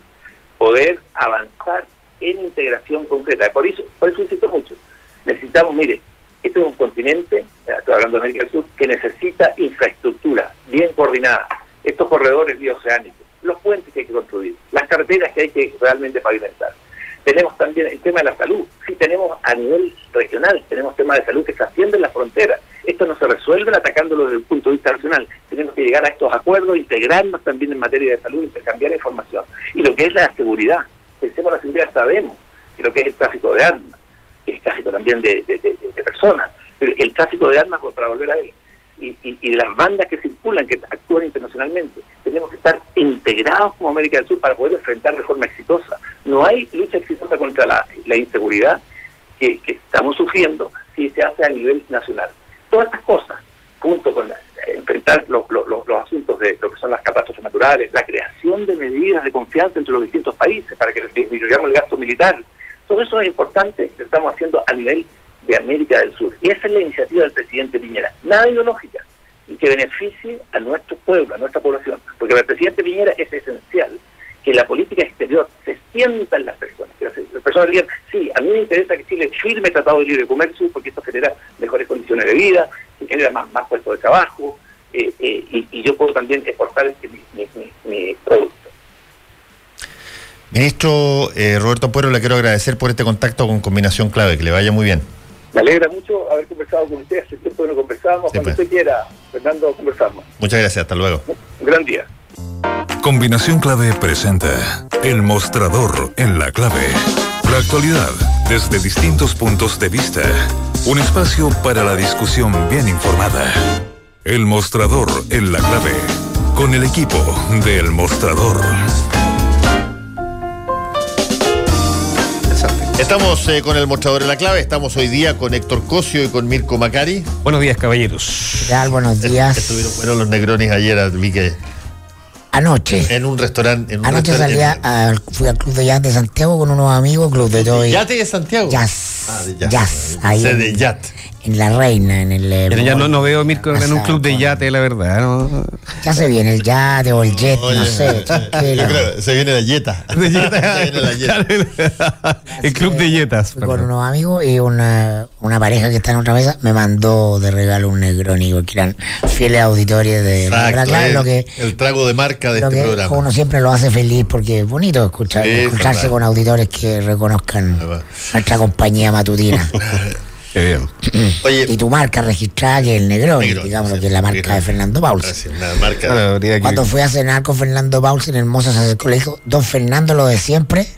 S3: poder avanzar en integración concreta. Por eso, por eso insisto mucho, necesitamos, mire, este es un continente, estoy hablando de América del Sur, que necesita infraestructura bien coordinada, estos corredores bioceánicos, los puentes que hay que construir, las carreteras que hay que realmente pavimentar. Tenemos también el tema de la salud. Sí, tenemos a nivel regional, tenemos temas de salud que se ascienden las fronteras. Esto no se resuelve atacándolo desde el punto de vista nacional. Tenemos que llegar a estos acuerdos, integrarnos también en materia de salud, intercambiar información. Y lo que es la seguridad. Pensemos la seguridad, sabemos que lo que es el tráfico de armas, el tráfico también de, personas, el tráfico de armas, para volver a él, y, y, las bandas que circulan, que actúan internacionalmente. Tenemos que estar integrados como América del Sur para poder enfrentar de forma exitosa. No hay lucha exitosa contra la, inseguridad que, estamos sufriendo si se hace a nivel nacional. Todas estas cosas, junto con enfrentar los, asuntos de lo que son las catástrofes naturales, la creación de medidas de confianza entre los distintos países para que disminuyamos el gasto militar, todo eso es importante que estamos haciendo a nivel de América del Sur. Y esa es la iniciativa del presidente Piñera, nada ideológica, y que beneficie a nuestro pueblo, a nuestra población. Porque el presidente Piñera es esencial que la política exterior se sienta en las personas. Que las personas digan, sí, a mí me interesa que Chile firme tratado de libre comercio porque esto genera mejores condiciones de vida, genera más, más puestos de trabajo, eh, eh, y, yo puedo también exportar este, mi, producto.
S1: Ministro eh, Roberto Puero, le quiero agradecer por este contacto con Combinación Clave, que le vaya muy bien.
S3: Me alegra mucho haber conversado con usted. Hace tiempo que no conversamos. Cuando usted quiera, Fernando, conversamos.
S1: Muchas gracias. Hasta luego.
S3: Un gran día.
S2: Combinación Clave presenta El Mostrador en la Clave. La actualidad desde distintos puntos de vista. Un espacio para la discusión bien informada. El Mostrador en la Clave. Con el equipo de El Mostrador.
S1: Estamos eh, con el mostrador en la clave, estamos hoy día con Héctor Cosio y con Mirko Macari.
S4: Buenos días, caballeros.
S5: ¿Qué tal? Buenos días.
S1: Estuvieron buenos los negrones ayer, vi que...
S5: Anoche.
S1: En un restaurante.
S5: Anoche salía, fui al Club de Jazz de Santiago con unos amigos, Club de Toy.
S1: ¿Yate de Santiago?
S5: Jazz.
S1: Ah, de Jazz. jazz ahí
S5: de en La Reina, en el...
S4: Pero ya no, no veo a Mirko en un club de yate, la verdad. ¿no?
S5: Ya se viene el yate o el jet, no sé.
S1: se viene la yeta. De yeta.
S4: el club de yetas.
S5: con unos amigos y una, una pareja que está en otra mesa me mandó de regalo un negrónico, que eran fieles auditores de...
S1: Exacto, el, lo que, el trago de marca de este programa.
S5: Uno siempre lo hace feliz porque es bonito escuchar, escucharse con auditores que reconozcan nuestra compañía matutina.
S4: Qué bien.
S5: Oye, y tu marca registrada que es el Negroni, digamos, que es la marca de Fernando Pauls. Cuando fui a cenar con Fernando Pauls en Hermosa se acercó le dijo, don Fernando lo de siempre.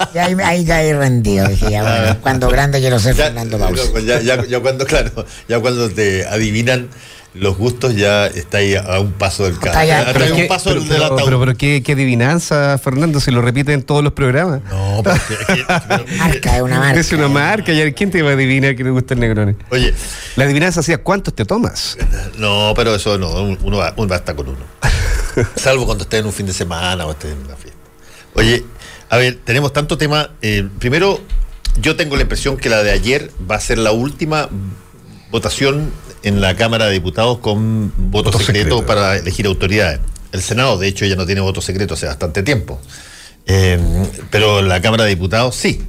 S5: Ah. y ahí, ahí caí rendido. Dije, ya bueno, cuando grande quiero ser Fernando Pauls.
S1: Ya, ya, ya, cuando, claro, ya cuando te adivinan los gustos ya está ahí a un paso del carro.
S4: Pero, un paso pero, del pero, pero, qué, qué, adivinanza, Fernando, se lo repite en todos los programas.
S1: No, porque es,
S5: marca, es una marca.
S4: Es una marca, ¿quién te va a adivinar que le gusta el Negroni?
S1: Oye.
S4: La adivinanza hacía cuántos te tomas.
S1: No, pero eso no, uno, va, uno basta con uno. Salvo cuando esté en un fin de semana o esté en una fiesta. Oye, a ver, tenemos tanto tema. Eh, primero, yo tengo la impresión que la de ayer va a ser la última votación en la Cámara de Diputados con voto, secreto, para elegir autoridades. El Senado, de hecho, ya no tiene voto secreto hace bastante tiempo. Eh, pero la Cámara de Diputados sí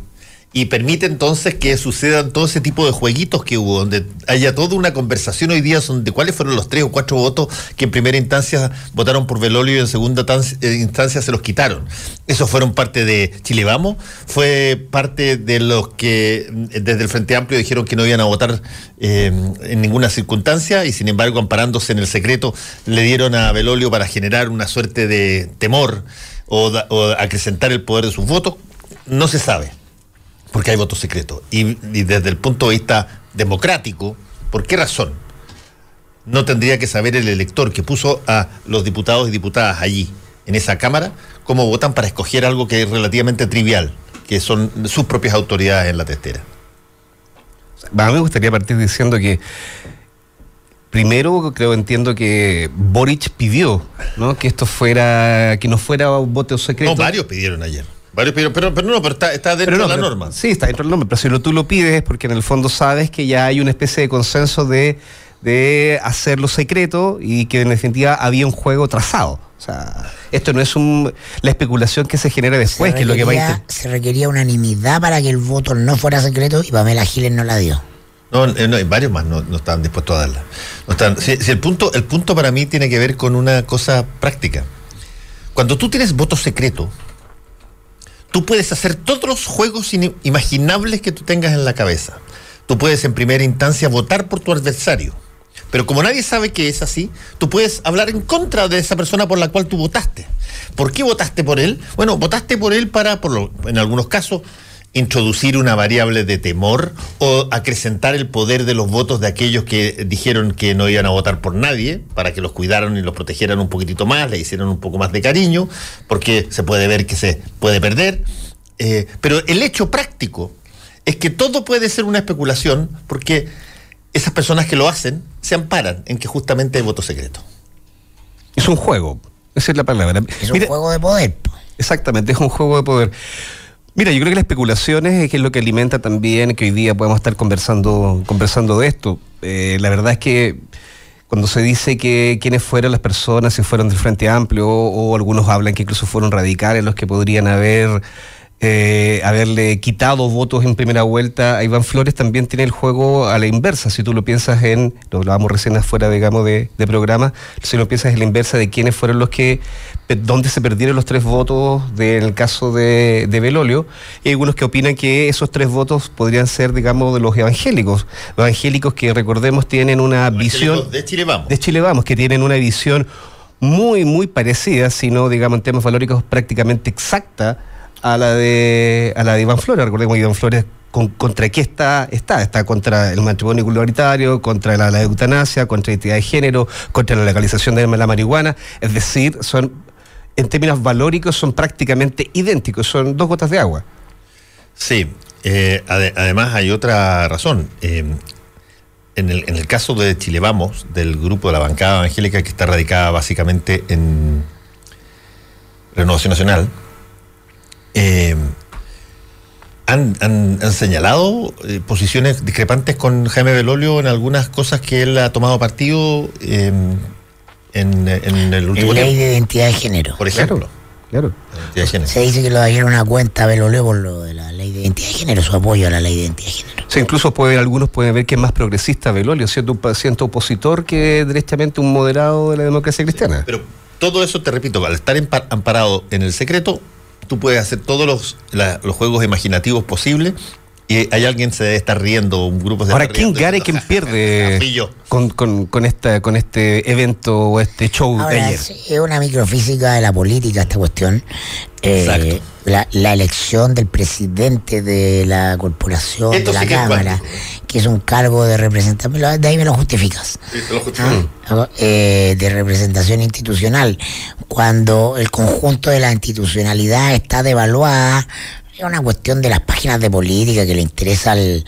S1: y permite entonces que sucedan todo ese tipo de jueguitos que hubo, donde haya toda una conversación hoy día de cuáles fueron los tres o cuatro votos que en primera instancia votaron por Velolio y en segunda eh, instancia se los quitaron. Esos fueron parte de Chile Vamos, fue parte de los que mm, desde el Frente Amplio dijeron que no iban a votar eh, en ninguna circunstancia y sin embargo amparándose en el secreto le dieron a Velolio para generar una suerte de temor o, o acrecentar el poder de sus votos. No se sabe Porque hay voto secreto. Y, desde el punto de vista democrático, ¿por qué razón? No tendría que saber el elector que puso a los diputados y diputadas allí, en esa Cámara, cómo votan para escoger algo que es relativamente trivial, que son sus propias autoridades en la testera.
S4: A mí me gustaría partir diciendo que primero creo entiendo que Boric pidió ¿no? que esto fuera que no fuera un voto secreto.
S1: No, varios pidieron ayer. Varios pidieron, pero, pero no, pero está, dentro de la norma.
S4: Sí, está dentro del norma, pero si lo, tú lo pides es porque en el fondo sabes que ya hay una especie de consenso de, de hacerlo secreto y que en definitiva había un juego trazado. O sea, esto no es un, la especulación que se genera después, que es lo que va a
S5: Se requería unanimidad para que el voto no fuera secreto y Pamela Giles no la dio.
S1: No, eh, no, varios más no, no estaban dispuestos a darla. No están, si, el, punto, el punto para mí tiene que ver con una cosa práctica. Cuando tú tienes voto secreto, tú puedes hacer todos los juegos imaginables que tú tengas en la cabeza. Tú puedes en primera instancia votar por tu adversario. Pero como nadie sabe que es así, tú puedes hablar en contra de esa persona por la cual tú votaste. ¿Por qué votaste por él? Bueno, votaste por él para, en algunos casos, introducir una variable de temor o acrecentar el poder de los votos de aquellos que dijeron que no iban a votar por nadie, para que los cuidaran y los protegieran un poquitito más, le hicieran un poco más de cariño, porque se puede ver que se puede perder. Eh, pero el hecho práctico es que todo puede ser una especulación, porque esas personas que lo hacen se amparan en que justamente hay voto secreto.
S4: Es un juego, esa es la palabra.
S5: Es un juego de poder.
S4: Exactamente, es un juego de poder. Mira, yo creo que las especulaciones es lo que alimenta también que hoy día podemos estar conversando, conversando de esto. Eh, la verdad es que cuando se dice que quiénes fueron las personas, si fueron del Frente Amplio o, algunos hablan que incluso fueron radicales los que podrían haber eh, haberle quitado votos en primera vuelta a Iván Flores también tiene el juego a la inversa. Si tú lo piensas en, lo hablábamos recién afuera, digamos, de, de programa, si lo piensas en la inversa de quiénes fueron los que, dónde se perdieron los tres votos del caso de, de Belolio, hay algunos que opinan que esos tres votos podrían ser, digamos, de los evangélicos. Los evangélicos que recordemos tienen una visión.
S1: De Chile Vamos.
S4: De Chile Vamos, que tienen una visión muy, muy parecida, sino, digamos, en temas valóricos prácticamente exacta a la de a la de Iván Flores. Recordemos que Iván Flores contra qué está, está, está contra el matrimonio igualitario, contra la, eutanasia, contra la identidad de género, contra la legalización de la marihuana, es decir, son en términos valóricos son prácticamente idénticos, son dos gotas de agua.
S1: Sí, eh, además hay otra razón. Eh, en, el, en el caso de Chile Vamos, del grupo de la bancada evangélica que está radicada básicamente en Renovación Nacional, eh, han, señalado eh, posiciones discrepantes con Jaime Belolio en algunas cosas que él ha tomado partido eh, en, el último
S5: ley de identidad de género.
S1: Por ejemplo.
S5: Claro. Se dice que lo dieron una cuenta a Belolio por lo de la ley de identidad de género, su apoyo a la ley de identidad de género.
S4: Sí, incluso puede, algunos pueden ver que es más progresista Belolio, siendo un paciente opositor que directamente un moderado de la democracia cristiana.
S1: Pero todo eso, te repito, al estar amparado en el secreto, tú puedes hacer todos los, juegos imaginativos posibles y hay alguien se debe estar riendo, un grupo se
S4: Ahora, ¿quién gana y quién pierde con, con, con, esta, con este evento o este show de ayer?
S5: Es una microfísica de la política esta cuestión. Eh, la, la, elección del presidente de la corporación, de la Cámara, que es un cargo de representación, de ahí me lo justificas. Ah, eh, de representación institucional. Cuando el conjunto de la institucionalidad está devaluada, es una cuestión de las páginas de política que le interesa al,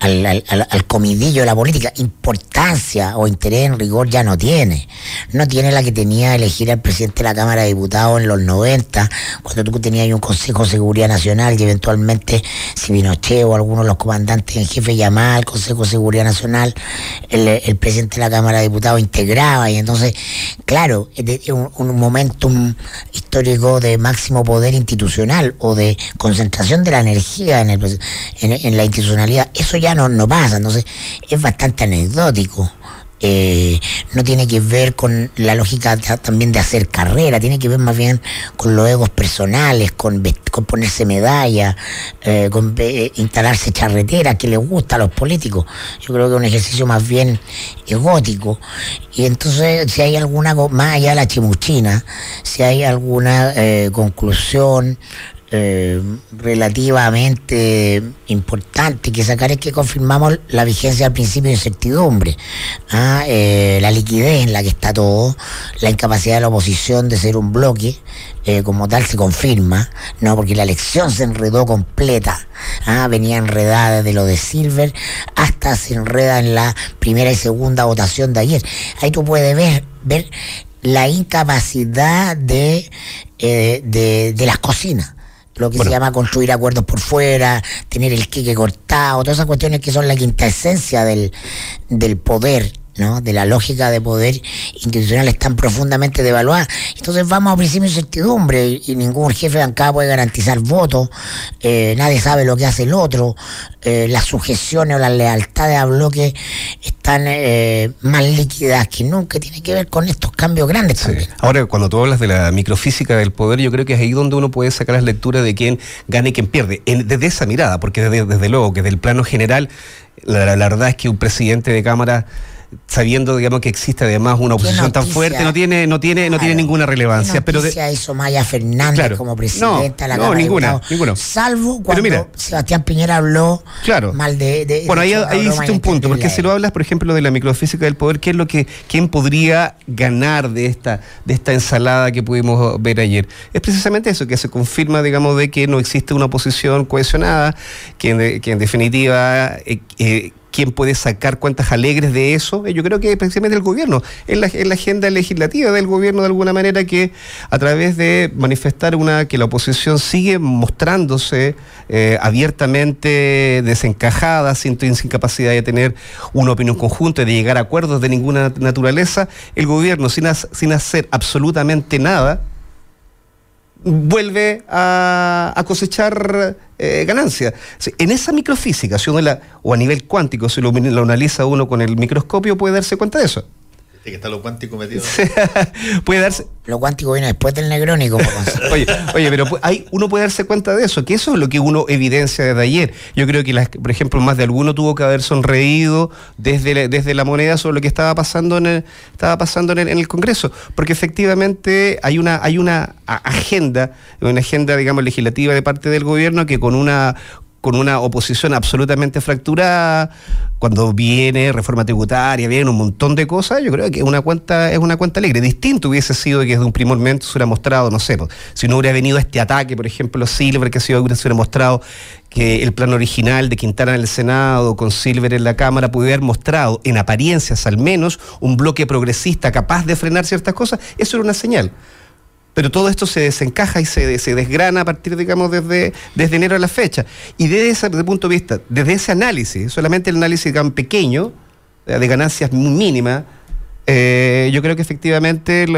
S5: al, comidillo de la política. Importancia o interés en rigor ya no tiene. No tiene la que tenía elegir al presidente de la Cámara de Diputados en los 90, cuando tú tenías un Consejo de Seguridad Nacional y eventualmente si Pinochet o alguno de los comandantes en jefe llamaba al Consejo de Seguridad Nacional, el, presidente de la Cámara de Diputados integraba y entonces, claro, es un, un momentum histórico de máximo poder institucional o de concentración de la energía en, el, en, la institucionalidad, eso ya no, no pasa, entonces es bastante anecdótico. Eh, no tiene que ver con la lógica también de hacer carrera, tiene que ver más bien con los egos personales, con, con ponerse medalla, eh, con eh, instalarse charretera, que les gusta a los políticos. Yo creo que es un ejercicio más bien egótico. Y entonces, si hay alguna, más allá de la chimuchina, si hay alguna conclusión eh, relativamente importante que sacar es que confirmamos la vigencia del principio de incertidumbre, ¿ah? eh, la liquidez en la que está todo, la incapacidad de la oposición de ser un bloque, eh, como tal se confirma, no porque la elección se enredó completa, ¿ah? venía enredada desde lo de Silver hasta se enreda en la primera y segunda votación de ayer. Ahí tú puedes ver, la incapacidad de, de, de las cocinas lo que se llama construir acuerdos por fuera, tener el quique cortado, todas esas cuestiones que son la quinta esencia del, del poder ¿no? de la lógica de poder institucional están profundamente devaluadas. Entonces vamos a principio de incertidumbre y ningún jefe de bancada puede garantizar votos, eh, nadie sabe lo que hace el otro, eh, las sujeciones o las lealtades a bloques están eh, más líquidas que nunca, tiene que ver con estos cambios grandes
S4: Ahora, cuando tú hablas de la microfísica del poder, yo creo que es ahí donde uno puede sacar las lecturas de quién gana y quién pierde, desde esa mirada, porque desde, desde luego que del plano general, la, la verdad es que un presidente de Cámara sabiendo digamos que existe además una oposición tan fuerte no tiene no tiene no tiene ninguna relevancia pero
S5: de, hizo Maya Fernández como presidenta
S4: no, la no. ninguna,
S5: salvo cuando Sebastián Piñera habló
S4: claro.
S5: mal de,
S4: bueno ahí, ahí existe un punto porque si lo hablas por ejemplo de la microfísica del poder qué es lo que quién podría ganar de esta de esta ensalada que pudimos ver ayer es precisamente eso que se confirma digamos de que no existe una oposición cohesionada que en, que en definitiva eh, eh, quién puede sacar cuentas alegres de eso, eh, yo creo que precisamente el gobierno, es la, agenda legislativa del gobierno de alguna manera que a través de manifestar una que la oposición sigue mostrándose eh, abiertamente desencajada, sin, sin capacidad de tener una opinión conjunta de llegar a acuerdos de ninguna naturaleza, el gobierno sin hacer absolutamente nada, vuelve a, cosechar eh, ganancias. En esa microfísica, si uno la, o a nivel cuántico, si lo, lo analiza uno con el microscopio, puede darse cuenta de eso
S1: que está lo cuántico metido.
S4: puede darse.
S5: Lo cuántico viene después del negrónico.
S4: oye, oye, pero hay, uno puede darse cuenta de eso, que eso es lo que uno evidencia desde ayer. Yo creo que, por ejemplo, más de alguno tuvo que haber sonreído desde, desde la moneda sobre lo que estaba pasando en el, estaba pasando en el, Congreso, porque efectivamente hay una, hay una agenda, una agenda, digamos, legislativa de parte del gobierno que con una con una oposición absolutamente fracturada, cuando viene reforma tributaria, viene un montón de cosas, yo creo que una cuenta es una cuenta alegre. Distinto hubiese sido que desde un primer momento se hubiera mostrado, no sé, si no hubiera venido este ataque, por ejemplo, Silver, que se hubiera mostrado que el plan original de Quintana en el Senado con Silver en la Cámara pudiera haber mostrado, en apariencias al menos, un bloque progresista capaz de frenar ciertas cosas, eso era una señal pero todo esto se desencaja y se, se desgrana a partir, digamos, desde, desde enero a la fecha. Y desde ese punto de vista, desde ese análisis, solamente el análisis tan pequeño, de ganancias mínimas, eh, yo creo que efectivamente el,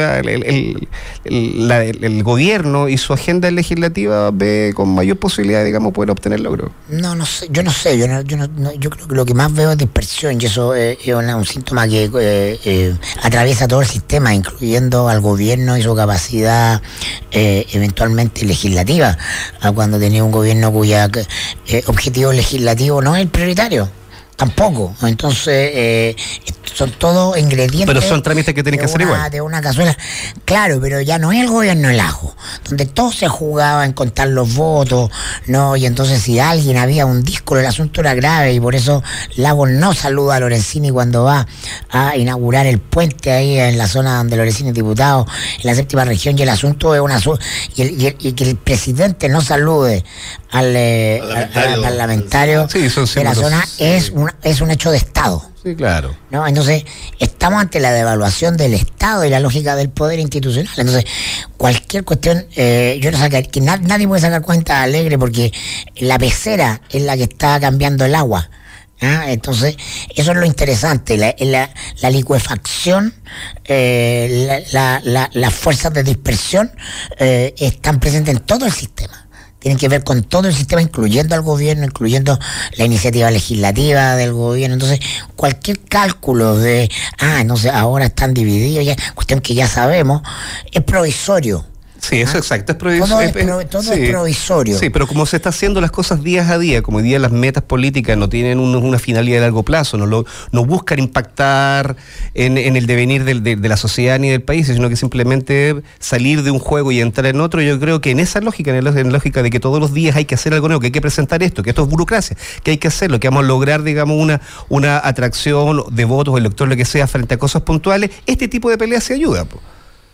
S4: gobierno y su agenda legislativa ve con mayor posibilidad, digamos, poder obtener logro.
S5: No, no sé, yo no sé, yo, no, yo, no, yo creo que lo que más veo es dispersión y eso es un síntoma que eh, eh, atraviesa todo el sistema, incluyendo al gobierno y su capacidad eventualmente legislativa, a cuando tenía un gobierno cuya objetivo legislativo no es el prioritario tampoco. Entonces, eh, son todos ingredientes.
S4: Pero son trámites que tienen que hacer igual.
S5: De una cazuela. Claro, pero ya no es el gobierno el ajo, donde todo se jugaba en contar los votos, ¿no? Y entonces, si alguien había un disco, el asunto era grave y por eso Lagos no saluda a Lorenzini cuando va a inaugurar el puente ahí en la zona donde Lorenzini es diputado, en la séptima región, y el asunto es una. Y, y que el presidente no salude al, eh, parlamentario, de la zona es un, es un hecho de Estado.
S4: Sí, claro.
S5: ¿no? Entonces, estamos ante la devaluación del Estado y la lógica del poder institucional. Entonces, cualquier cuestión, eh, yo no sacar, que nadie puede sacar cuenta alegre porque la pecera es la que está cambiando el agua. ¿ah? Entonces, eso es lo interesante, la, la, licuefacción, eh, las fuerzas de dispersión están presentes en todo el sistema tienen que ver con todo el sistema, incluyendo al gobierno, incluyendo la iniciativa legislativa del gobierno. Entonces, cualquier cálculo de, ah, no sé, ahora están divididos, ya, cuestión que ya sabemos, es provisorio.
S4: Sí, eso
S5: ¿Ah?
S4: exacto, es,
S5: provisorio.
S4: Sí, pero como se está haciendo las cosas día a día, como hoy día las metas políticas no tienen una finalidad de largo plazo, no, lo, no buscan impactar en, el devenir de, la sociedad ni del país, sino que simplemente salir de un juego y entrar en otro, yo creo que en esa lógica, en la, lógica de que todos los días hay que hacer algo nuevo, que hay que presentar esto, que esto es burocracia, que hay que hacerlo, que vamos a lograr, digamos, una, una atracción de votos o electores, lo que sea, frente a cosas puntuales, este tipo de peleas se ayuda.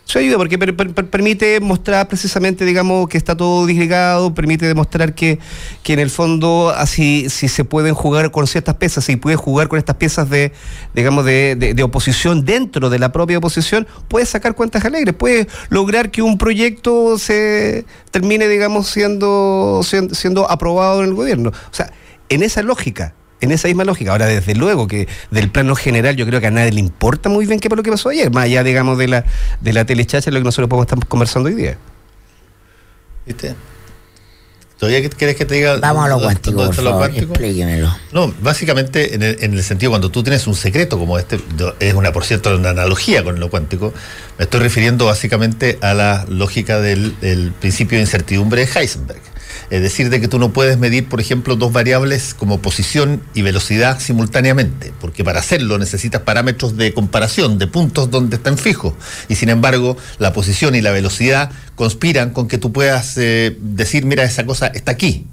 S4: Eso ayuda porque permite mostrar precisamente, digamos, que está todo disgregado, permite demostrar que, que en el fondo así si se pueden jugar con ciertas piezas, si puede jugar con estas piezas de, digamos, de, oposición dentro de la propia oposición, puede sacar cuentas alegres, puede lograr que un proyecto se termine, digamos, siendo, siendo aprobado en el gobierno. O sea, en esa lógica, en esa misma lógica. Ahora, desde luego que del plano general yo creo que a nadie le importa muy bien qué fue lo que pasó ayer, más allá, digamos, de la, de la telechacha, lo que nosotros podemos estar conversando hoy día.
S1: ¿Viste? ¿Todavía quieres que te diga?
S5: Vamos a lo cuántico, por favor, explíquemelo.
S1: No, básicamente en el, en el, sentido cuando tú tienes un secreto como este, es una, por cierto, una analogía con lo cuántico, me estoy refiriendo básicamente a la lógica del, del principio de incertidumbre de Heisenberg. Es decir, de que tú no puedes medir, por ejemplo, dos variables como posición y velocidad simultáneamente, porque para hacerlo necesitas parámetros de comparación, de puntos donde están fijos. Y sin embargo, la posición y la velocidad conspiran con que tú puedas eh, decir, mira, esa cosa está aquí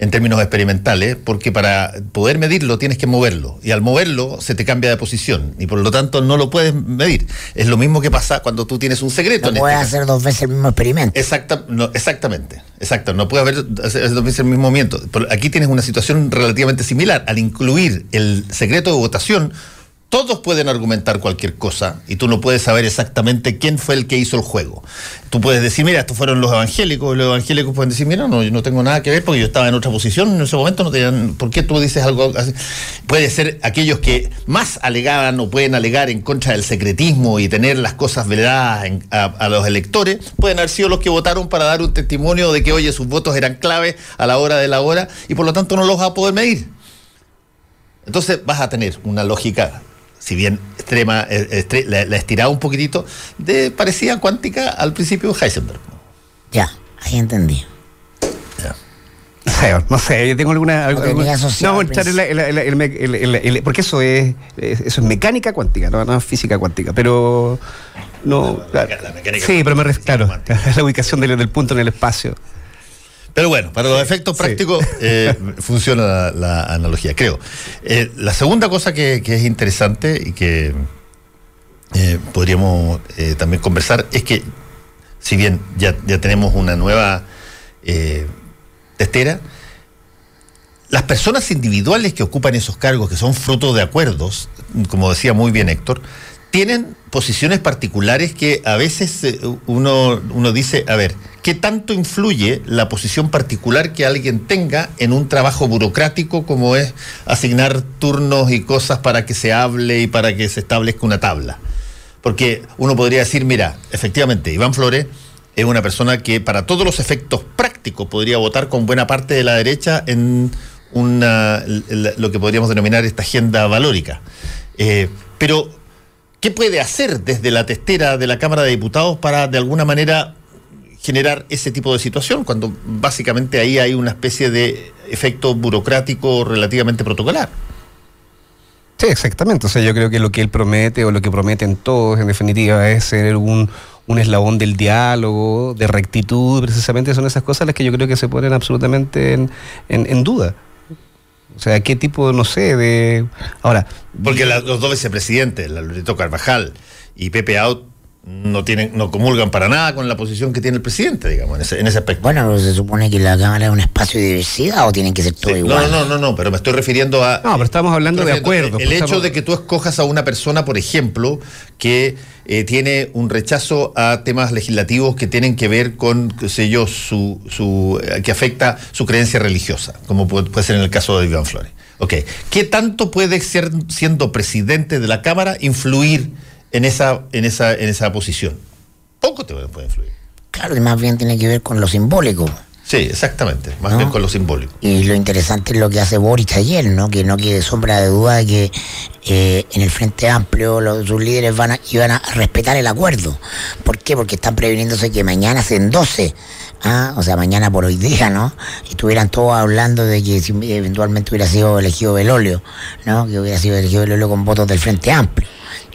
S1: en términos experimentales, porque para poder medirlo tienes que moverlo, y al moverlo se te cambia de posición, y por lo tanto no lo puedes medir. Es lo mismo que pasa cuando tú tienes un secreto.
S5: No este puedes hacer dos veces el mismo experimento.
S1: Exacta, no, exactamente, exacto, no puedes hacer dos veces el mismo movimiento. Aquí tienes una situación relativamente similar. Al incluir el secreto de votación, todos pueden argumentar cualquier cosa y tú no puedes saber exactamente quién fue el que hizo el juego. Tú puedes decir, mira, estos fueron los evangélicos, y los evangélicos pueden decir, mira, no, yo no tengo nada que ver porque yo estaba en otra posición en ese momento, no tenían, ¿por qué tú dices algo así? Puede ser aquellos que más alegaban o pueden alegar en contra del secretismo y tener las cosas veladas a, a, los electores, pueden haber sido los que votaron para dar un testimonio de que, oye, sus votos eran clave a la hora de la hora y por lo tanto no los va a poder medir. Entonces vas a tener una lógica si bien extrema, eh, la, la, estiraba un poquitito, de parecía cuántica al principio de Heisenberg.
S5: Ya, ahí entendí.
S4: No sé, no sé, yo tengo alguna. alguna no, porque eso es, eso es mecánica cuántica, no, no es física cuántica, pero. No, la, mecánica sí, pero me claro, la ubicación del, del punto en el espacio.
S1: Pero bueno, para los efectos prácticos eh, funciona la, analogía, creo. Eh, la segunda cosa que, es interesante y que eh, podríamos también conversar es que, si bien ya, ya tenemos una nueva testera, las personas individuales que ocupan esos cargos, que son fruto de acuerdos, como decía muy bien Héctor, tienen posiciones particulares que a veces uno, uno dice, a ver, ¿qué tanto influye la posición particular que alguien tenga en un trabajo burocrático como es asignar turnos y cosas para que se hable y para que se establezca una tabla? Porque uno podría decir, mira, efectivamente, Iván Flores es una persona que para todos los efectos prácticos podría votar con buena parte de la derecha en una, lo que podríamos denominar esta agenda valórica. Eh, pero, ¿qué puede hacer desde la testera de la Cámara de Diputados para de alguna manera generar ese tipo de situación, cuando básicamente ahí hay una especie de efecto burocrático relativamente protocolar.
S4: Sí, exactamente. O sea, yo creo que lo que él promete o lo que prometen todos, en definitiva, es ser un, un eslabón del diálogo, de rectitud, precisamente son esas cosas las que yo creo que se ponen absolutamente en, en, duda. O sea, qué tipo, no sé, de... Ahora...
S1: Porque los dos vicepresidentes, la Loreto Carvajal y Pepe Out, no tienen, no comulgan para nada con la posición que tiene el presidente, digamos, en ese, en ese aspecto.
S5: Bueno, se supone que la Cámara es un espacio de diversidad o tienen que ser todo igual.
S1: No, no, no, no, pero me estoy refiriendo a.
S4: No, pero estamos hablando de acuerdo.
S1: El,
S4: pues,
S1: hecho de que tú escojas a una persona, por ejemplo, que eh, tiene un rechazo a temas legislativos que tienen que ver con, qué sé yo, su, su, eh, que afecta su creencia religiosa, como puede, puede ser en el caso de Iván Flores. Ok. ¿Qué tanto puede ser, siendo presidente de la Cámara, influir? En esa, en esa, en esa posición. Poco te puede influir.
S5: Claro, y más bien tiene que ver con lo simbólico.
S1: Sí, exactamente, más bien con lo simbólico.
S5: Y lo interesante es lo que hace Boris ayer, ¿no? Que no quede sombra de duda de que eh, en el Frente Amplio los, sus líderes van a, iban a respetar el acuerdo. ¿Por qué? Porque están previniéndose que mañana se endose ¿ah? o sea, mañana por hoy día, ¿no? Estuvieran todos hablando de que si eventualmente hubiera sido elegido Belolio, ¿no? Que hubiera sido elegido Belolio con votos del Frente Amplio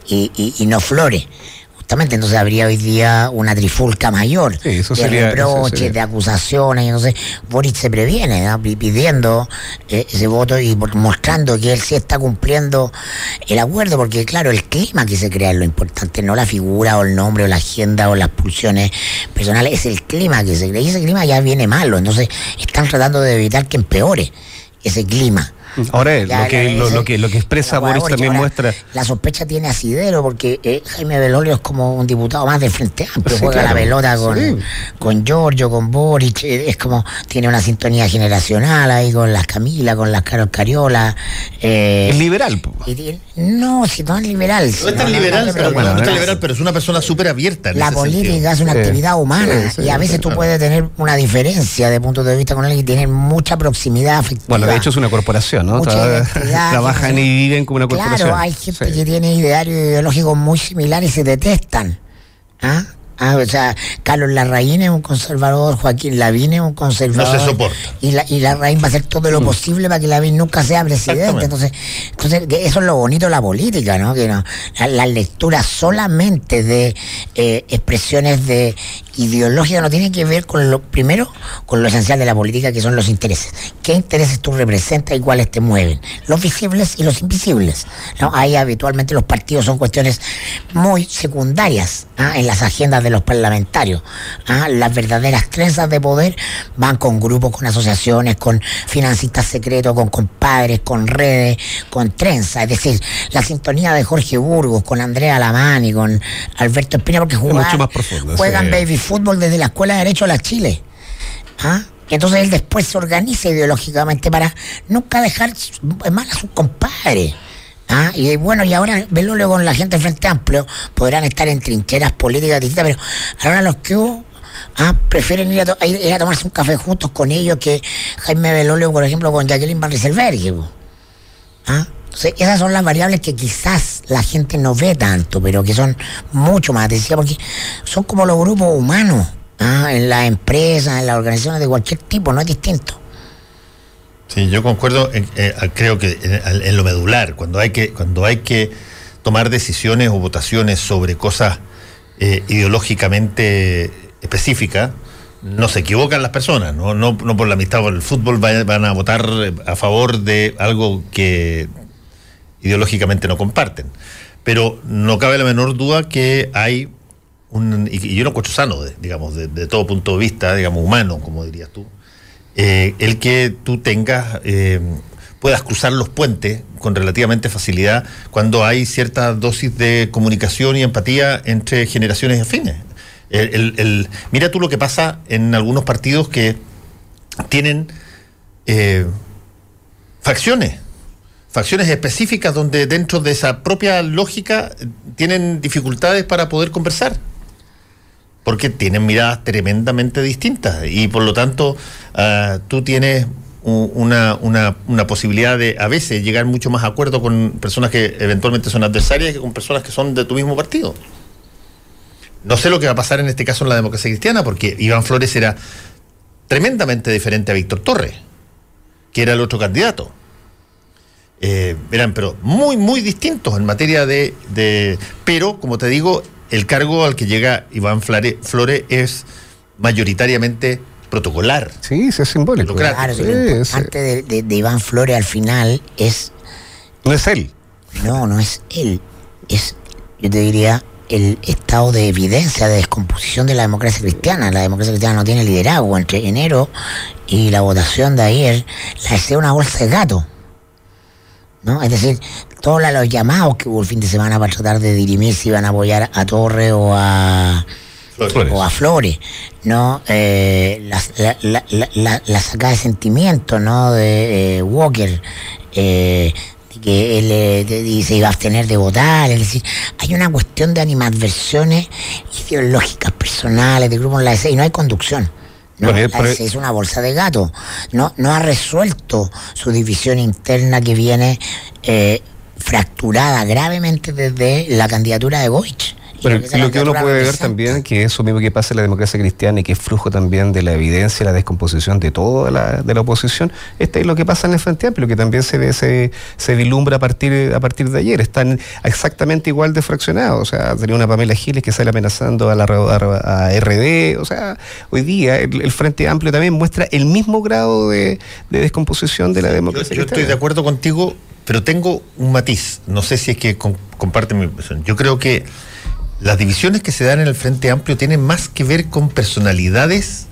S5: y, y, y no Flores. Justamente, entonces habría hoy día una trifulca mayor
S4: sí, eso
S5: de reproches,
S4: sería.
S5: de acusaciones, entonces Boris se previene, ¿no? pidiendo eh, ese voto y mostrando que él sí está cumpliendo el acuerdo, porque claro, el clima que se crea es lo importante, no la figura o el nombre o la agenda o las pulsiones personales, es el clima que se crea y ese clima ya viene malo, entonces están tratando de evitar que empeore ese clima.
S4: Ahora lo, que, lo, lo, que, lo que expresa Boris también muestra.
S5: La sospecha tiene asidero porque eh, Jaime Belolio es como un diputado más del Frente Amplio, sí, juega claro. la pelota con, sí. con Giorgio, con Boric, eh, es como tiene una sintonía generacional ahí con las Camila, con las Carol Cariola.
S4: Eh, es liberal.
S5: Y, no, si no es liberal.
S1: No es tan liberal, pero, bueno, no es tan liberal, pero es una persona súper abierta.
S5: la política sentido. es una actividad humana y a veces tú puedes tener una diferencia de punto de vista con él y tener mucha proximidad afectiva.
S4: Bueno, de hecho es una corporación. ¿No? Trabajan y viven como una corporación.
S5: Claro, hay gente sí. que tiene idearios ideológicos muy similares y se detestan. ¿Ah? Ah, o sea, Carlos Larraín es un conservador, Joaquín Lavín es un conservador.
S1: No se soporta.
S5: Y, la, y Larraín va a hacer todo lo posible para que Lavín nunca sea presidente. Entonces, entonces, eso es lo bonito de la política, ¿no? Que no, la, la lectura solamente de eh, expresiones de ideológica no tiene que ver con lo primero, con lo esencial de la política, que son los intereses. ¿Qué intereses tú representas y cuáles te mueven? Los visibles y los invisibles. ¿no? Ahí habitualmente los partidos son cuestiones muy secundarias ¿ah? en las agendas de los parlamentarios. ¿ah? Las verdaderas trenzas de poder van con grupos, con asociaciones, con financistas secretos, con compadres, con redes, con trenzas. Es decir, la sintonía de Jorge Burgos con Andrea Lamani, con Alberto Espina, porque jugar, juegan sí. baby fútbol desde la Escuela de Derecho a la Chile. ¿Ah? Entonces él después se organiza ideológicamente para nunca dejar mal a sus compadres. ¿Ah? Y bueno, y ahora Belolio con la gente del Frente Amplio podrán estar en trincheras políticas distintas, pero ahora los que ah, prefieren ir a, ir a, tomarse un café juntos con ellos que Jaime Belolio, por ejemplo, con Jacqueline Van Rieselberg. ¿Ah? Entonces, esas son las variables que quizás la gente no ve tanto, pero que son mucho más, decía, porque son como los grupos humanos, ¿ah? en las empresas, en las organizaciones de cualquier tipo, no es distinto.
S1: Sí, yo concuerdo, en, eh, creo que en, lo medular, cuando hay que, cuando hay que tomar decisiones o votaciones sobre cosas eh, ideológicamente específicas, no se equivocan las personas, no, no, no por la amistad por el fútbol van, van a votar a favor de algo que ideológicamente no comparten. Pero no cabe la menor duda que hay un, y yo lo encuentro sano, de, digamos, de, todo punto de vista, digamos, humano, como dirías tú, eh, el que tú tengas, eh, puedas cruzar los puentes con relativamente facilidad cuando hay cierta dosis de comunicación y empatía entre generaciones afines. Mira tú lo que pasa en algunos partidos que tienen eh, facciones facciones específicas donde dentro de esa propia lógica tienen dificultades para poder conversar. Porque tienen miradas tremendamente distintas y por lo tanto uh, tú tienes una, una, una, posibilidad de a veces llegar mucho más a acuerdo con personas que eventualmente son adversarias que con personas que son de tu mismo partido. No sé lo que va a pasar en este caso en la democracia cristiana porque Iván Flores era tremendamente diferente a Víctor Torres, que era el otro candidato eh, eran pero muy, muy distintos en materia de, de, Pero, como te digo, el cargo al que llega Iván Flore, Flore es mayoritariamente protocolar.
S4: Sí, es simbólico.
S5: Claro, sí, lo importante de, de, de, Iván Flore al final es...
S4: No es él.
S5: No, no es él. Es, yo te diría, el estado de evidencia de descomposición de la democracia cristiana. La democracia cristiana no tiene liderazgo. Entre enero y la votación de ayer, la es una bolsa de gato. ¿No? Es decir, todos los llamados que hubo el fin de semana para tratar de dirimir si iban a apoyar a Torre o a Flores, o a Flores ¿no? Eh, la, la, la, la, la sacada de sentimiento, ¿no? De eh, Walker, eh, que él eh, se iba a abstener de votar, es decir, hay una cuestión de animadversiones ideológicas, personales, de grupos en la DC y no hay conducción. No, es una bolsa de gato. No, no ha resuelto su división interna que viene eh, fracturada gravemente desde la candidatura de Goich.
S4: Pero lo que uno puede ver también, que eso mismo que pasa en la democracia cristiana y que es flujo también de la evidencia, la descomposición de toda la, de la oposición, este es lo que pasa en el Frente Amplio, que también se, se, se vislumbra a partir, a partir de ayer. Están exactamente igual de fraccionados. O sea, tenía una Pamela Giles que sale amenazando a la a RD. O sea, hoy día el, Frente Amplio también muestra el mismo grado de, descomposición de la democracia
S1: yo, yo estoy de acuerdo contigo, pero tengo un matiz. No sé si es que comparte mi impresión. Yo creo que las divisiones que se dan en el Frente Amplio tienen más que ver con personalidades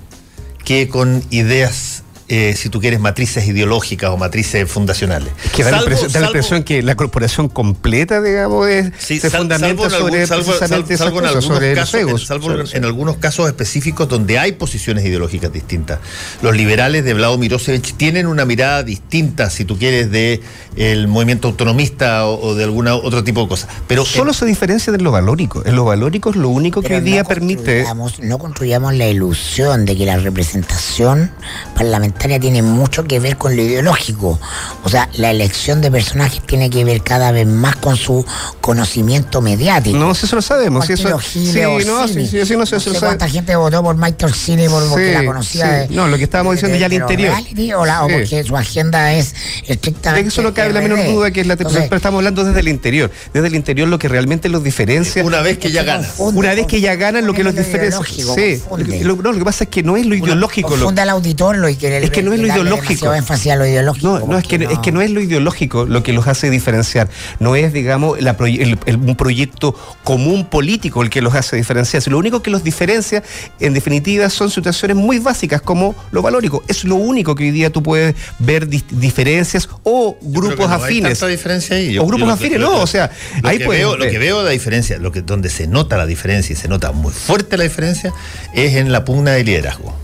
S1: que con ideas eh, si tú quieres, matrices ideológicas o matrices fundacionales.
S4: Que da, la impresión, que la corporación completa, digamos, se fundamenta sobre,
S1: salvo, en algunos casos, salvo en algunos casos específicos donde hay posiciones ideológicas distintas. Los liberales de Vlado Mirosevic tienen una mirada distinta, si tú quieres, de el movimiento autonomista o, de alguna otro tipo de cosas. Pero
S4: solo se diferencia de lo valórico. En lo valórico es lo único que hoy día permite.
S5: No construyamos la ilusión de que la representación parlamentaria tiene mucho que ver con lo ideológico. O sea, la elección de personajes tiene que ver cada vez más con su conocimiento mediático.
S4: No, si eso lo sabemos. Si eso, sí, no, sí, sí, sí, no, sé,
S5: no sé cuánta gente votó por Michael Orsini porque la conocía.
S4: no, lo que estábamos diciendo ya al interior.
S5: o, la, o porque su agenda es estrictamente.
S4: Eso no cabe la menor duda que es la Entonces, pero estamos hablando desde el interior. Desde el interior lo que realmente los diferencia.
S1: Una vez que ya ganan.
S4: Una vez que ya ganan, lo que los diferencia. Sí. Lo, no, lo que pasa es que no es lo ideológico.
S5: Funda al auditor lo que
S4: es que no es lo ideológico.
S5: lo ideológico.
S4: No, no es, que, no. es que no es lo ideológico lo que los hace diferenciar. No es, digamos, un proyecto común político el que los hace diferenciar. Lo único que los diferencia, en definitiva, son situaciones muy básicas como lo valórico. Es lo único que hoy día tú puedes ver diferencias o grupos afines.
S1: Hay diferencia ahí.
S4: o grupos afines, no, o sea,
S1: ahí que veo, Lo que veo la diferencia, lo que, donde se nota la diferencia y se nota muy fuerte la diferencia, es en la pugna de liderazgo.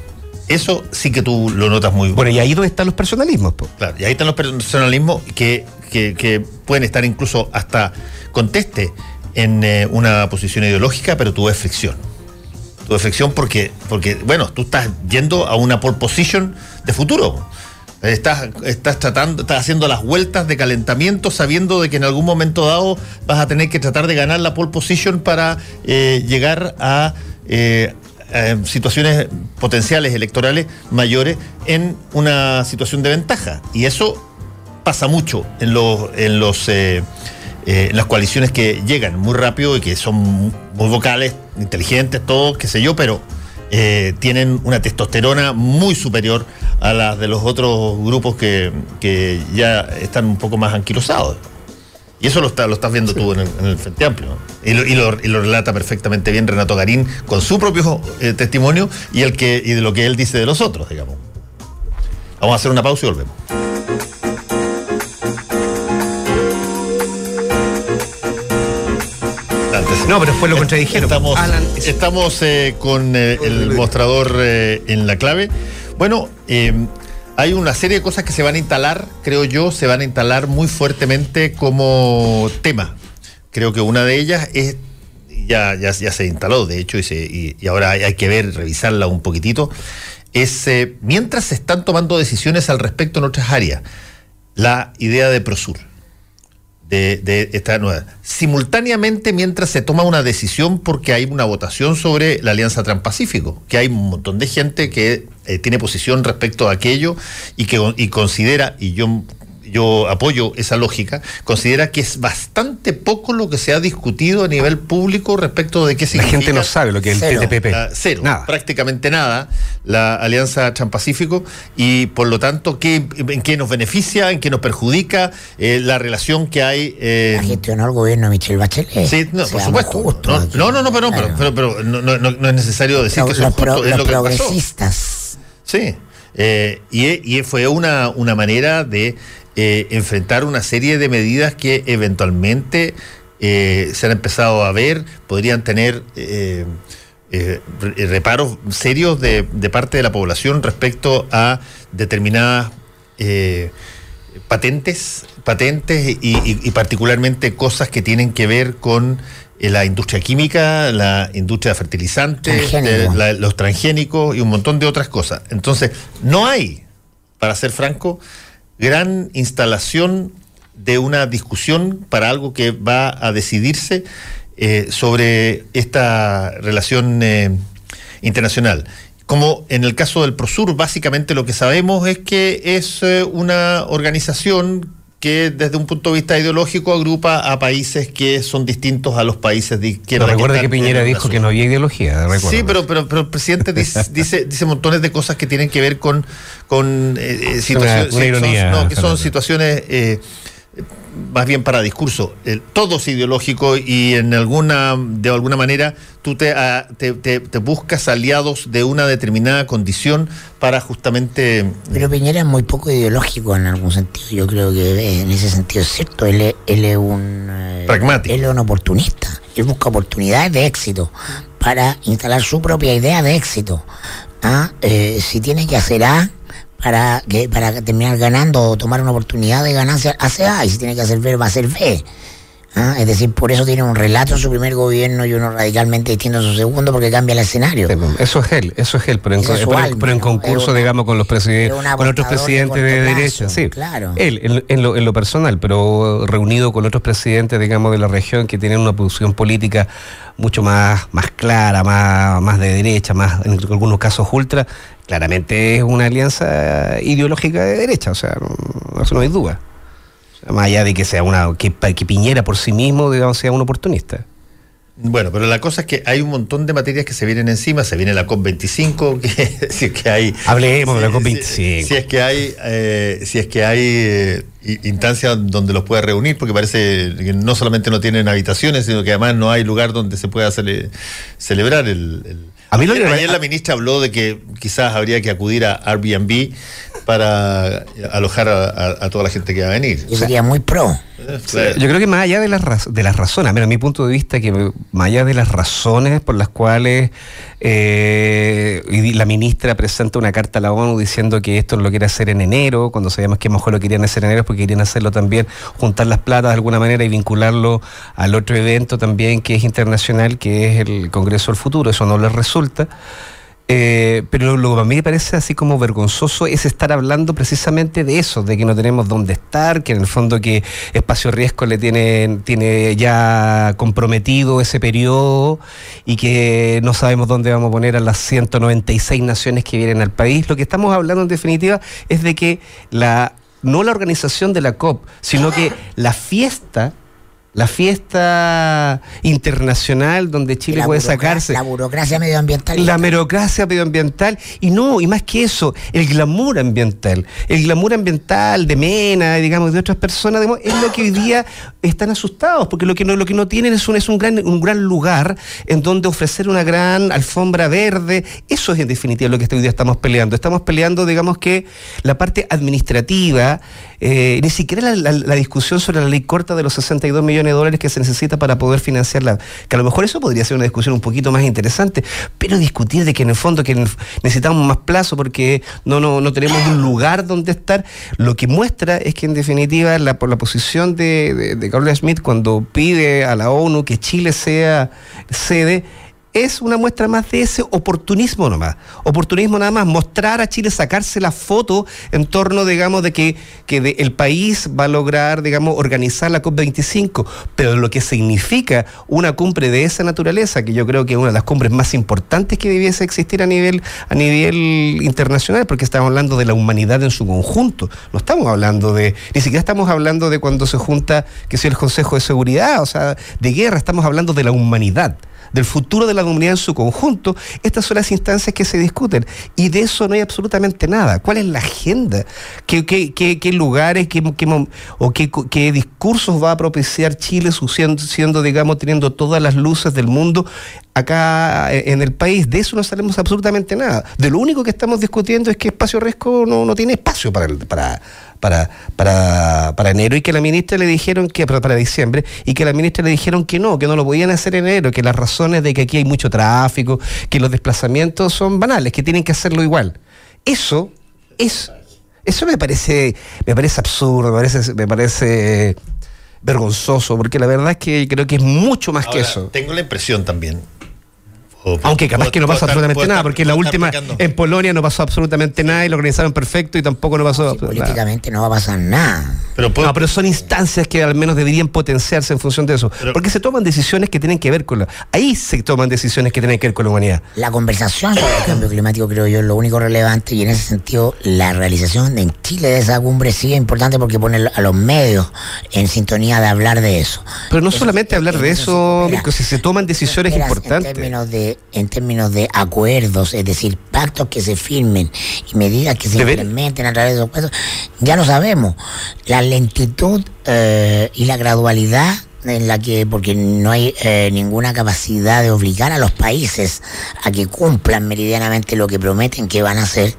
S1: Eso sí que tú lo notas muy
S4: Bueno, y ahí donde están los personalismos.
S1: Claro, y ahí están los personalismos que, que, pueden estar incluso hasta conteste en eh, una posición ideológica, pero tú ves fricción. Tú ves fricción porque, porque, bueno, tú estás yendo a una pole position de futuro. Estás, estás tratando, estás haciendo las vueltas de calentamiento sabiendo de que en algún momento dado vas a tener que tratar de ganar la pole position para eh, llegar a eh, eh, situaciones potenciales electorales mayores en una situación de ventaja. Y eso pasa mucho en los, en los eh, eh, las coaliciones que llegan muy rápido y que son muy vocales, inteligentes, todos, qué sé yo, pero tienen una testosterona muy superior a las de los otros grupos que, que ya están un poco más anquilosados. Y eso lo, está, lo estás viendo tú en el, Frente Amplio. Y, lo, y, lo, relata perfectamente bien Renato Garín con su propio eh, testimonio y, el que, y de lo que él dice de los otros, digamos. Vamos a hacer una pausa y volvemos.
S4: No, pero después lo contradijeron.
S1: Estamos, estamos eh, con eh, el mostrador en la clave. Bueno, hay una serie de cosas que se van a instalar, creo yo, se van a instalar muy fuertemente como tema. Creo que una de ellas es, ya, ya, se instaló, de hecho, y, y, ahora hay, que ver, revisarla un poquitito, es eh, mientras se están tomando decisiones al respecto en otras áreas, la idea de Prosur de, esta nueva. Simultáneamente, mientras se toma una decisión, porque hay una votación sobre la Alianza Transpacífico, que hay un montón de gente que eh, tiene posición respecto a aquello y que y considera, y yo yo apoyo esa lógica, considera que es bastante poco lo que se ha discutido a nivel público respecto de qué significa.
S4: La gente no sabe lo que es el TPP.
S1: Ah, cero, prácticamente nada, la Alianza Transpacífico, y por lo tanto, ¿qué, ¿en qué nos beneficia, en qué nos perjudica eh, la relación que hay.
S5: Eh, la gestionó el gobierno de Michelle Bachelet.
S1: Sí, no, por supuesto. no, no, no, pero, pero, pero, no, es necesario decir que eso es, justo, es lo
S5: progresistas.
S1: Sí. Eh, y, y, fue una, una manera de eh, enfrentar una serie de medidas que eventualmente eh, se han empezado a ver, podrían tener eh, reparos serios de, parte de la población respecto a determinadas patentes, patentes y, particularmente cosas que tienen que ver con la industria química, la industria de fertilizantes, los transgénicos y un montón de otras cosas. Entonces, no hay, para ser franco, gran instalación de una discusión para algo que va a decidirse eh, sobre esta relación eh, internacional. Como en el caso del Prosur, básicamente lo que sabemos es que es eh, una organización que desde un punto de vista ideológico agrupa a países que son distintos a los países de
S4: izquierda. recuerda que, Piñera dijo que no había ideología.
S1: Sí, pero, pero, pero, el presidente dice, dice, montones de cosas que tienen que ver con, con situaciones, que son situaciones más bien para discurso, todo es ideológico y en alguna, de alguna manera tú ah, te, te, buscas aliados de una determinada condición para justamente...
S5: Pero Piñera es muy poco ideológico en algún sentido, yo creo que en ese sentido es cierto, él, él es un...
S1: Eh, Pragmático.
S5: Él es un oportunista, él busca oportunidades de éxito para instalar su propia idea de éxito. ¿Ah? Eh, si tiene que hacer A, para, que, para terminar ganando o tomar una oportunidad de ganancia hace A y si tiene que hacer B va a ser B. ¿Ah? Es decir, por eso tiene un relato en su primer gobierno y uno radicalmente distinto en su segundo porque cambia el escenario.
S4: Eso es él, eso es él, pero en, concurso, digamos, con los presidentes, con otros presidentes de derecha. Sí, claro. Él, en, lo, en lo personal, pero reunido con otros presidentes, digamos, de la región que tienen una posición política mucho más, más clara, más, más de derecha, más en algunos casos ultra, claramente es una alianza ideológica de derecha, o sea, no, eso no hay duda. más allá de que sea una, que, Piñera por sí mismo, digamos, sea un oportunista.
S1: Bueno, pero la cosa es que hay un montón de materias que se vienen encima. Se viene la COP25, que, si es que hay.
S4: Hablemos de la COP25.
S1: Si, es que hay, eh, si es que hay eh, instancias donde los pueda reunir, porque parece que no solamente no tienen habitaciones, sino que además no hay lugar donde se pueda celebrar el a mí lo que ayer la ministra habló de que quizás habría que acudir a Airbnb para alojar a, toda la gente que va a venir.
S5: Yo sería muy pro.
S4: Yo creo que más allá de las, de las razones, a mi punto de vista, que más allá de las razones por las cuales eh, la ministra presenta una carta a la ONU diciendo que esto lo quiere hacer en enero, cuando sabíamos que mejor lo querían hacer en enero porque querían hacerlo también, juntar las platas de alguna manera y vincularlo al otro evento también que es internacional, que es el Congreso del Futuro, eso no les resulta. Eh, pero lo que a mí me parece así como vergonzoso es estar hablando precisamente de eso, de que no tenemos dónde estar, que en el fondo que Espacio Riesgo le tiene, tiene ya comprometido ese periodo y que no sabemos dónde vamos a poner a las 196 naciones que vienen al país. Lo que estamos hablando en definitiva es de que la no la organización de la COP, sino que la fiesta la fiesta internacional donde Chile puede sacarse.
S5: La burocracia medioambiental.
S4: La burocracia medioambiental. Y no, y más que eso, el glamour ambiental. El glamour ambiental de Mena, digamos, de otras personas, es lo que hoy día están asustados, porque lo que no, lo que no tienen es un, es un, gran, un gran lugar en donde ofrecer una gran alfombra verde. Eso es en definitiva lo que hoy día estamos peleando. Estamos peleando, digamos que la parte administrativa, eh, ni siquiera la, la discusión sobre la ley corta de los 62 millones de dólares que se necesita para poder financiarla. Que a lo mejor eso podría ser una discusión un poquito más interesante, pero discutir de que en el fondo que necesitamos más plazo porque no, no, no tenemos un lugar donde estar, lo que muestra es que en definitiva la, por la posición de, de, de Schmidt cuando pide a la ONU que Chile sea sede, es una muestra más de ese oportunismo nomás. Oportunismo nada más, mostrar a Chile, sacarse la foto en torno, digamos, de que, que el país va a lograr, digamos, organizar la COP25, pero lo que significa una cumbre de esa naturaleza, que yo creo que es una de las cumbres más importantes que debiese existir a nivel, a nivel internacional, porque estamos hablando de la humanidad en su conjunto, no estamos hablando de, ni siquiera estamos hablando de cuando se junta, que sea el Consejo de Seguridad, o sea, de guerra, estamos hablando de la humanidad del futuro de la comunidad en su conjunto, estas son las instancias que se discuten. Y de eso no hay absolutamente nada. ¿Cuál es la agenda? ¿Qué, qué, qué, lugares qué, o qué, discursos va a propiciar Chile siendo, digamos, teniendo todas las luces del mundo acá en el país? De eso no sabemos absolutamente nada. De lo único que estamos discutiendo es que Espacio Resco no, no tiene espacio para, para para, para, para enero y que la ministra le dijeron que, para, para diciembre, y que la ministra le dijeron que no, que no lo podían hacer en enero, que las razones de que aquí hay mucho tráfico, que los desplazamientos son banales, que tienen que hacerlo igual. Eso es, eso me parece, me parece absurdo, me parece, me parece vergonzoso, porque la verdad es que creo que es mucho más que eso.
S1: Tengo la impresión también
S4: aunque capaz que no pasa absolutamente nada, porque la última en Polonia no pasó absolutamente nada y lo organizaron perfecto y tampoco no pasó.
S5: políticamente no va a pasar nada.
S4: Pero, no, pero son instancias que al menos deberían potenciarse en función de eso. porque se toman decisiones que tienen que ver con la. Ahí se toman decisiones que tienen que ver con la humanidad.
S5: La conversación sobre el cambio climático, creo yo, es lo único relevante y en ese sentido la realización en Chile de esa cumbre sí es importante porque pone a los medios en sintonía de hablar de eso.
S4: Pero no solamente hablar de eso, porque si se toman decisiones importantes.
S5: En términos de en términos de acuerdos, es decir, pactos que se firmen y medidas que se implementen a través de los acuerdos, ya lo sabemos. La lentitud eh, y la gradualidad en la que, porque no hay eh, ninguna capacidad de obligar a los países a que cumplan meridianamente lo que prometen que van a hacer,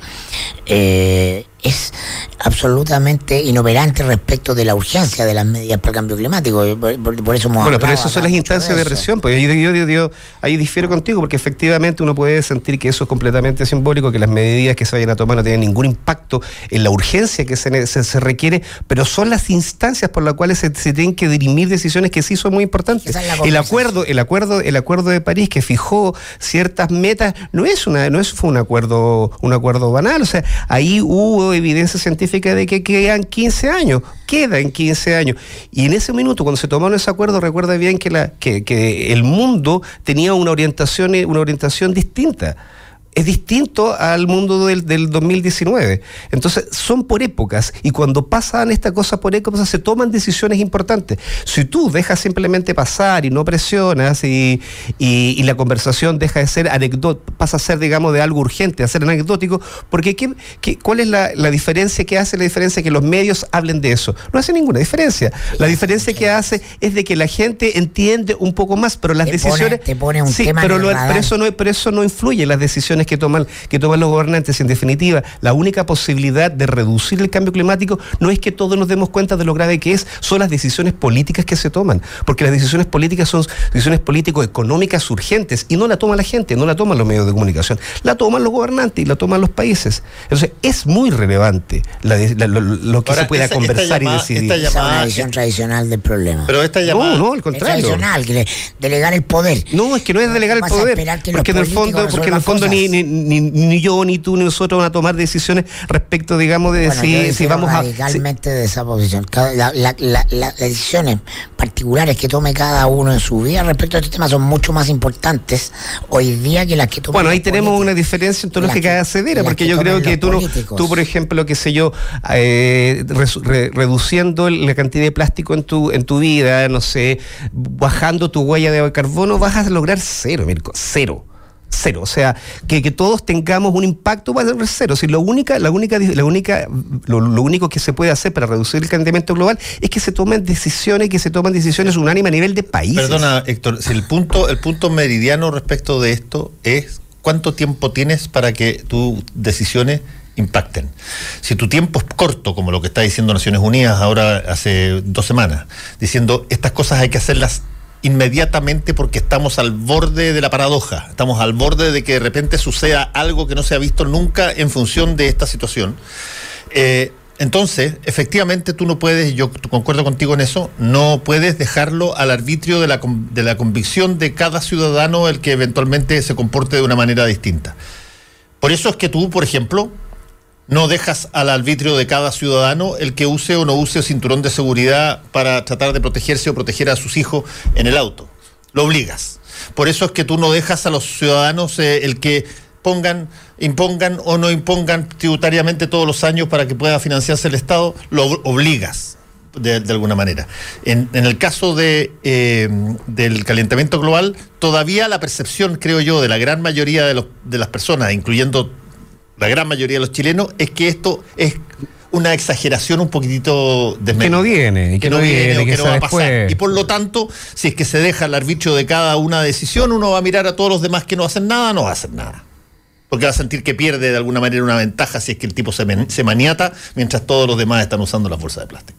S5: eh, es absolutamente inoperante respecto de la urgencia de las medidas para el cambio climático. Por, eso
S4: Bueno, pero esas son las instancias de, presión. Pues yo, ahí difiero contigo, porque efectivamente uno puede sentir que eso es completamente simbólico, que las medidas que se vayan a tomar no tienen ningún impacto en la urgencia que se, se, requiere, pero son las instancias por las cuales se, tienen que dirimir decisiones que sí son muy importantes. el acuerdo, el acuerdo, el acuerdo de París que fijó ciertas metas, no es una, no es, fue un acuerdo, un acuerdo banal. O sea, ahí hubo evidencia científica de que quedan 15 años, quedan 15 años. Y en ese minuto, cuando se tomaron ese acuerdo, recuerda bien que, la, que, que el mundo tenía una orientación, una orientación distinta es distinto al mundo del, del, 2019. Entonces, son por épocas y cuando pasan estas cosas por épocas se toman decisiones importantes. Si tú dejas simplemente pasar y no presionas y, y, la conversación deja de ser anecdótica, pasa a ser, digamos, de algo urgente, a ser anecdótico, porque ¿qué, qué, cuál es la, la, diferencia que hace la diferencia que los medios hablen de eso? No hace ninguna diferencia. La diferencia que hace es de que la gente entiende un poco más, pero las decisiones...
S5: te pone un
S4: sí, pero, pero, eso no, pero eso no influye las decisiones que toman, que toman los gobernantes. En definitiva, la única posibilidad de reducir el cambio climático no es que todos nos demos cuenta de lo grave que es, son las decisiones políticas que se toman. Porque las decisiones políticas son decisiones político-económicas urgentes y no la toma la gente, no la toman los medios de comunicación, la toman los gobernantes y la toman los países. Entonces, es muy relevante lo, que se pueda conversar y decidir.
S5: Esta es una visión tradicional del problema.
S1: Pero esta llamada...
S4: No, no, al contrario.
S5: Es tradicional, delegar el poder.
S4: No, es que no es delegar el poder. Porque en el fondo, porque en el fondo ni, ni, ni, yo, ni tú, ni nosotros van a tomar decisiones respecto, digamos, de si, vamos
S5: a. Radicalmente de esa posición. las decisiones particulares que tome cada uno en su vida respecto a este tema son mucho más importantes hoy día que las que tome.
S4: Bueno, ahí tenemos una diferencia ontológica de severa, porque yo creo que tú, tú, por ejemplo, qué sé yo, eh, reduciendo la cantidad de plástico en tu, en tu vida, no sé, bajando tu huella de carbono, vas a lograr cero, Mirko, cero cero. O sea, que, todos tengamos un impacto va a ser cero. Si lo única, la única, la única, lo, único que se puede hacer para reducir el calentamiento global es que se tomen decisiones, que se tomen decisiones unánimes a nivel de país.
S1: Perdona, Héctor, si el punto, el punto meridiano respecto de esto es cuánto tiempo tienes para que tus decisiones impacten. Si tu tiempo es corto, como lo que está diciendo Naciones Unidas ahora hace dos semanas, diciendo estas cosas hay que hacerlas inmediatamente porque estamos al borde de la paradoja, estamos al borde de que de repente suceda algo que no se ha visto nunca en función de esta situación. Eh, entonces, efectivamente, tú no puedes, yo concuerdo contigo en eso, no puedes dejarlo al arbitrio de la, de la convicción de cada ciudadano el que eventualmente se comporte de una manera distinta. Por eso es que tú, por ejemplo, no dejas al arbitrio de cada ciudadano el que use o no use cinturón de seguridad para tratar de protegerse o proteger a sus hijos en el auto. Lo obligas. Por eso es que tú no dejas a los ciudadanos eh, el que pongan, impongan o no impongan tributariamente todos los años para que pueda financiarse el Estado, lo obligas. De, alguna manera. En, el caso de, eh, del calentamiento global, todavía la percepción, creo yo, de la gran mayoría de, los, de las personas, incluyendo la gran mayoría de los chilenos, es que esto es una exageración un poquitito
S4: de que no viene
S1: que, no viene, que, no va a pasar. Y por lo tanto si es que se deja el arbitrio de cada una decisión uno va a mirar a todos los demás que no hacen nada no va a hacer nada. Porque va a sentir que pierde de alguna manera una ventaja si es que el tipo se, se maniata mientras todos los demás están usando la fuerza de plástico.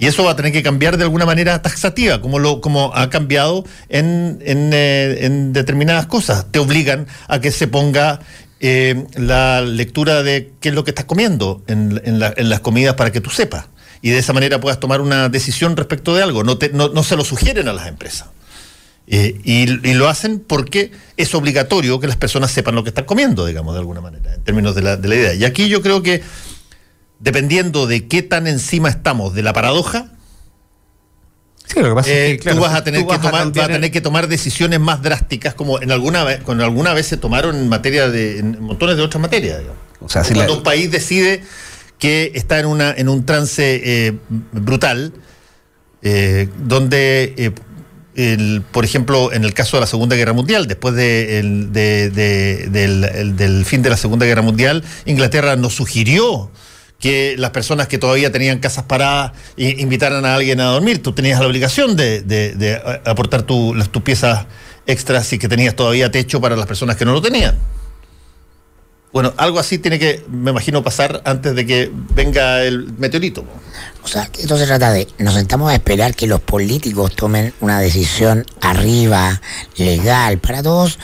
S1: Y eso va a tener que cambiar de alguna manera taxativa, como, lo, como ha cambiado en, en, eh, en determinadas cosas. Te obligan a que se ponga eh, la lectura de qué es lo que estás comiendo en, las comidas para que tú sepas. y de esa manera puedas tomar una decisión respecto de algo. No, no, se lo sugieren a las empresas. Eh, y, lo hacen porque es obligatorio que las personas sepan lo que están comiendo, digamos, de alguna manera, en términos de la, de la idea. Y aquí yo creo que, dependiendo de qué tan encima estamos de la paradoja, Sí, lo que pasa es que, eh, tú vas a tener que tomar, a tener que tomar decisiones más drásticas, como en alguna vez, con alguna vez se tomaron en materia de, en montones de otras materias. O sea, cuando un país decide que está en una, en un trance eh, brutal, eh, donde el, por ejemplo, en el caso de la Segunda Guerra Mundial, después de, del, del, fin de la Segunda Guerra Mundial, Inglaterra nos sugirió que las personas que todavía tenían casas paradas invitaran a alguien a dormir. Tú tenías la obligación de, aportar tus piezas extras y que tenías todavía techo para las personas que no lo tenían. Bueno, algo así tiene que, me imagino, pasar antes de que venga el meteorito.
S5: O sea, esto se trata de, nos sentamos a esperar que los políticos tomen una decisión arriba, legal para todos,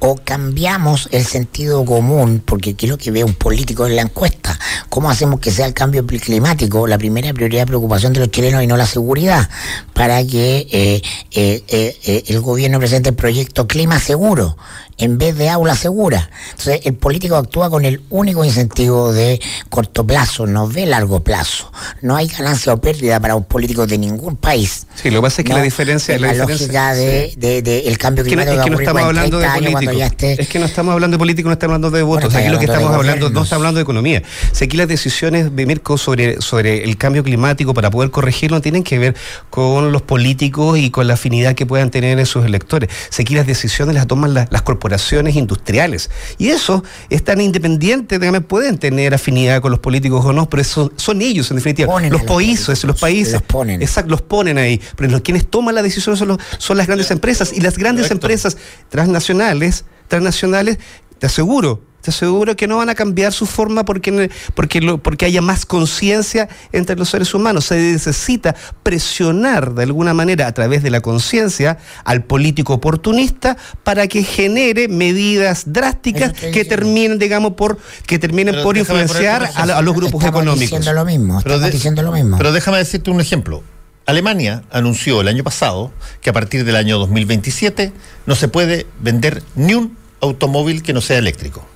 S5: o cambiamos el sentido común, porque quiero que vea un político en la encuesta. ¿Cómo hacemos que sea el cambio climático la primera prioridad de preocupación de los chilenos y no la seguridad? Para que eh, eh, eh, el gobierno presente el proyecto Clima Seguro en vez de aula segura. Entonces, el político actúa con el único incentivo de corto plazo, no ve largo plazo. No hay ganancia o pérdida para un político de ningún país.
S4: Sí, lo que pasa es que la diferencia...
S5: La, la lógica de, de, el cambio climático
S4: es que, no estamos hablando de político. Es que no estamos hablando de político, no estamos hablando de votos. aquí lo que estamos hablando, no estamos hablando de economía. Si aquí las decisiones de Mirko sobre, sobre el cambio climático para poder corregirlo tienen que ver con los políticos y con la afinidad que puedan tener en sus electores. Si aquí las decisiones las toman las, las corporaciones industriales. Y eso es tan independiente, que pueden tener afinidad con los políticos o no, pero eso son ellos, en definitiva. los países, los países. Los ponen. Exacto, los ponen ahí. Pero los quienes toman la decisión son, son las grandes empresas. Y las grandes empresas transnacionales, transnacionales, te aseguro, te aseguro que no van a cambiar su forma porque, porque, porque haya más conciencia entre los seres humanos. Se necesita presionar de alguna manera a través de la conciencia al político oportunista para que genere medidas drásticas que terminen, digamos, por que terminen por influenciar a, los grupos económicos.
S5: Diciendo lo mismo, pero diciendo lo mismo.
S1: Pero déjame decirte un ejemplo. Alemania anunció el año pasado que a partir del año 2027 no se puede vender ni un automóvil que no sea eléctrico.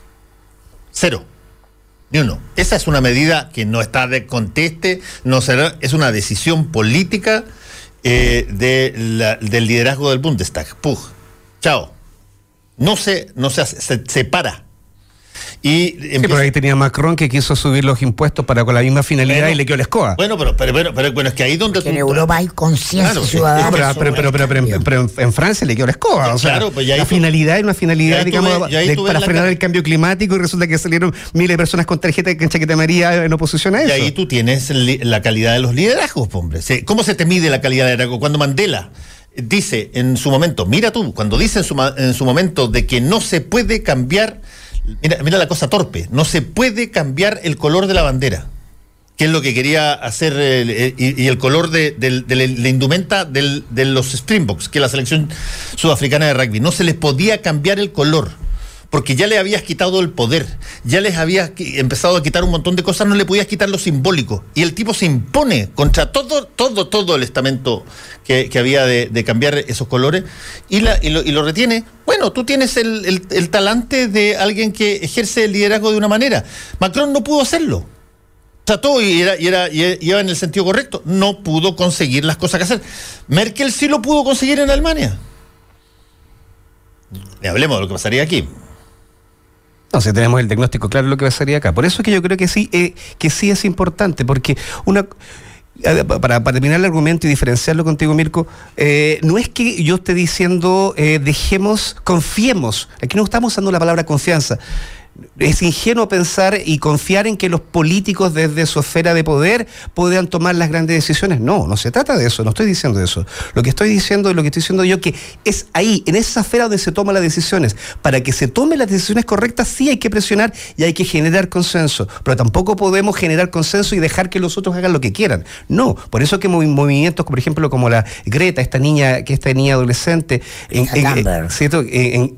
S1: Cero. Ni uno. Esa es una medida que no está de conteste, no será, es una decisión política eh, del liderazgo del Bundestag. Pug. Chao. No se, no se, se separa
S4: y sí, pero ahí tenía Macron que quiso subir los impuestos para con la misma finalidad y le quedó la escoba.
S1: Bueno, pero, pero, pero, bueno, es que ahí donde.
S5: en Europa hay conciencia ciudadana.
S4: pero, pero, pero, en, Francia le quedó la escoba. O sea, claro, pues la finalidad es una finalidad, digamos, para frenar el cambio climático y resulta que salieron miles de personas con tarjeta en chaqueta María en oposición a eso.
S1: Y ahí tú tienes la calidad de los liderazgos, hombre. ¿Cómo se te mide la calidad de liderazgo? Cuando Mandela dice en su momento, mira tú, cuando dice en su, en su momento de que no se puede cambiar Mira, la cosa torpe. No se puede cambiar el color de la bandera, que es lo que quería hacer, y, el color de, la indumenta de los Springboks, que es la selección sudafricana de rugby. No se les podía cambiar el color porque ya le habías quitado el poder, ya les habías empezado a quitar un montón de cosas, no le podías quitar lo simbólico. Y el tipo se impone contra todo, todo, todo el estamento que, había de, cambiar esos colores y, lo, retiene. Bueno, tú tienes el, talante de alguien que ejerce el liderazgo de una manera. Macron no pudo hacerlo trató y era, y era, y iba en el sentido correcto. No pudo conseguir las cosas que hacer. Merkel sí lo pudo conseguir en Alemania. Y hablemos de lo que pasaría aquí.
S4: No, si tenemos el diagnóstico claro lo que pasaría acá. Por eso es que yo creo que sí, eh, que sí es importante, porque una para, terminar el argumento y diferenciarlo contigo, Mirko, eh, no es que yo esté diciendo eh, dejemos, confiemos. Aquí no estamos usando la palabra confianza es ingenuo pensar y confiar en que los políticos desde su esfera de poder puedan tomar las grandes decisiones. No, no se trata de eso, no estoy diciendo eso. Lo que estoy diciendo es lo que estoy diciendo yo, que es ahí, en esa esfera donde se toman las decisiones. Para que se tomen las decisiones correctas sí hay que presionar y hay que generar consenso, pero tampoco podemos generar consenso y dejar que los otros hagan lo que quieran. No, por eso que movimientos, por ejemplo, como la Greta, esta niña, que esta niña adolescente en,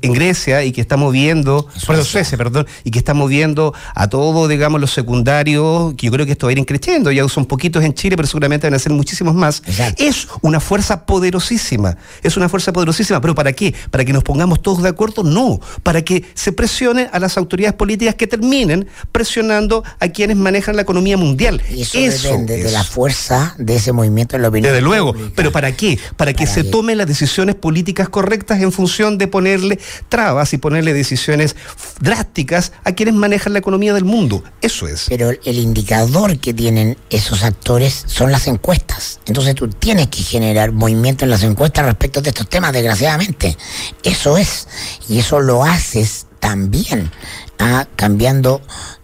S4: en, Grecia y que está moviendo, perdón, Suecia, perdón, y que está moviendo a todos, digamos, los secundarios, que yo creo que esto va a ir creciendo, ya son poquitos en Chile, pero seguramente van a ser muchísimos más. Es una fuerza poderosísima, es una fuerza poderosísima, pero ¿para qué? ¿Para que nos pongamos todos de acuerdo? No, para que se presione a las autoridades políticas que terminen presionando a quienes manejan la economía mundial.
S5: Y eso, depende de la fuerza de ese movimiento en la opinión.
S4: Desde luego, pero ¿para qué? Para que se tomen las decisiones políticas correctas en función de ponerle trabas y ponerle decisiones drásticas a quienes manejan la economía del mundo. Eso es.
S5: Pero el indicador que tienen esos actores son las encuestas. Entonces tú tienes que generar movimiento en las encuestas respecto de estos temas, desgraciadamente. Eso es. Y eso lo haces también ah, cambiando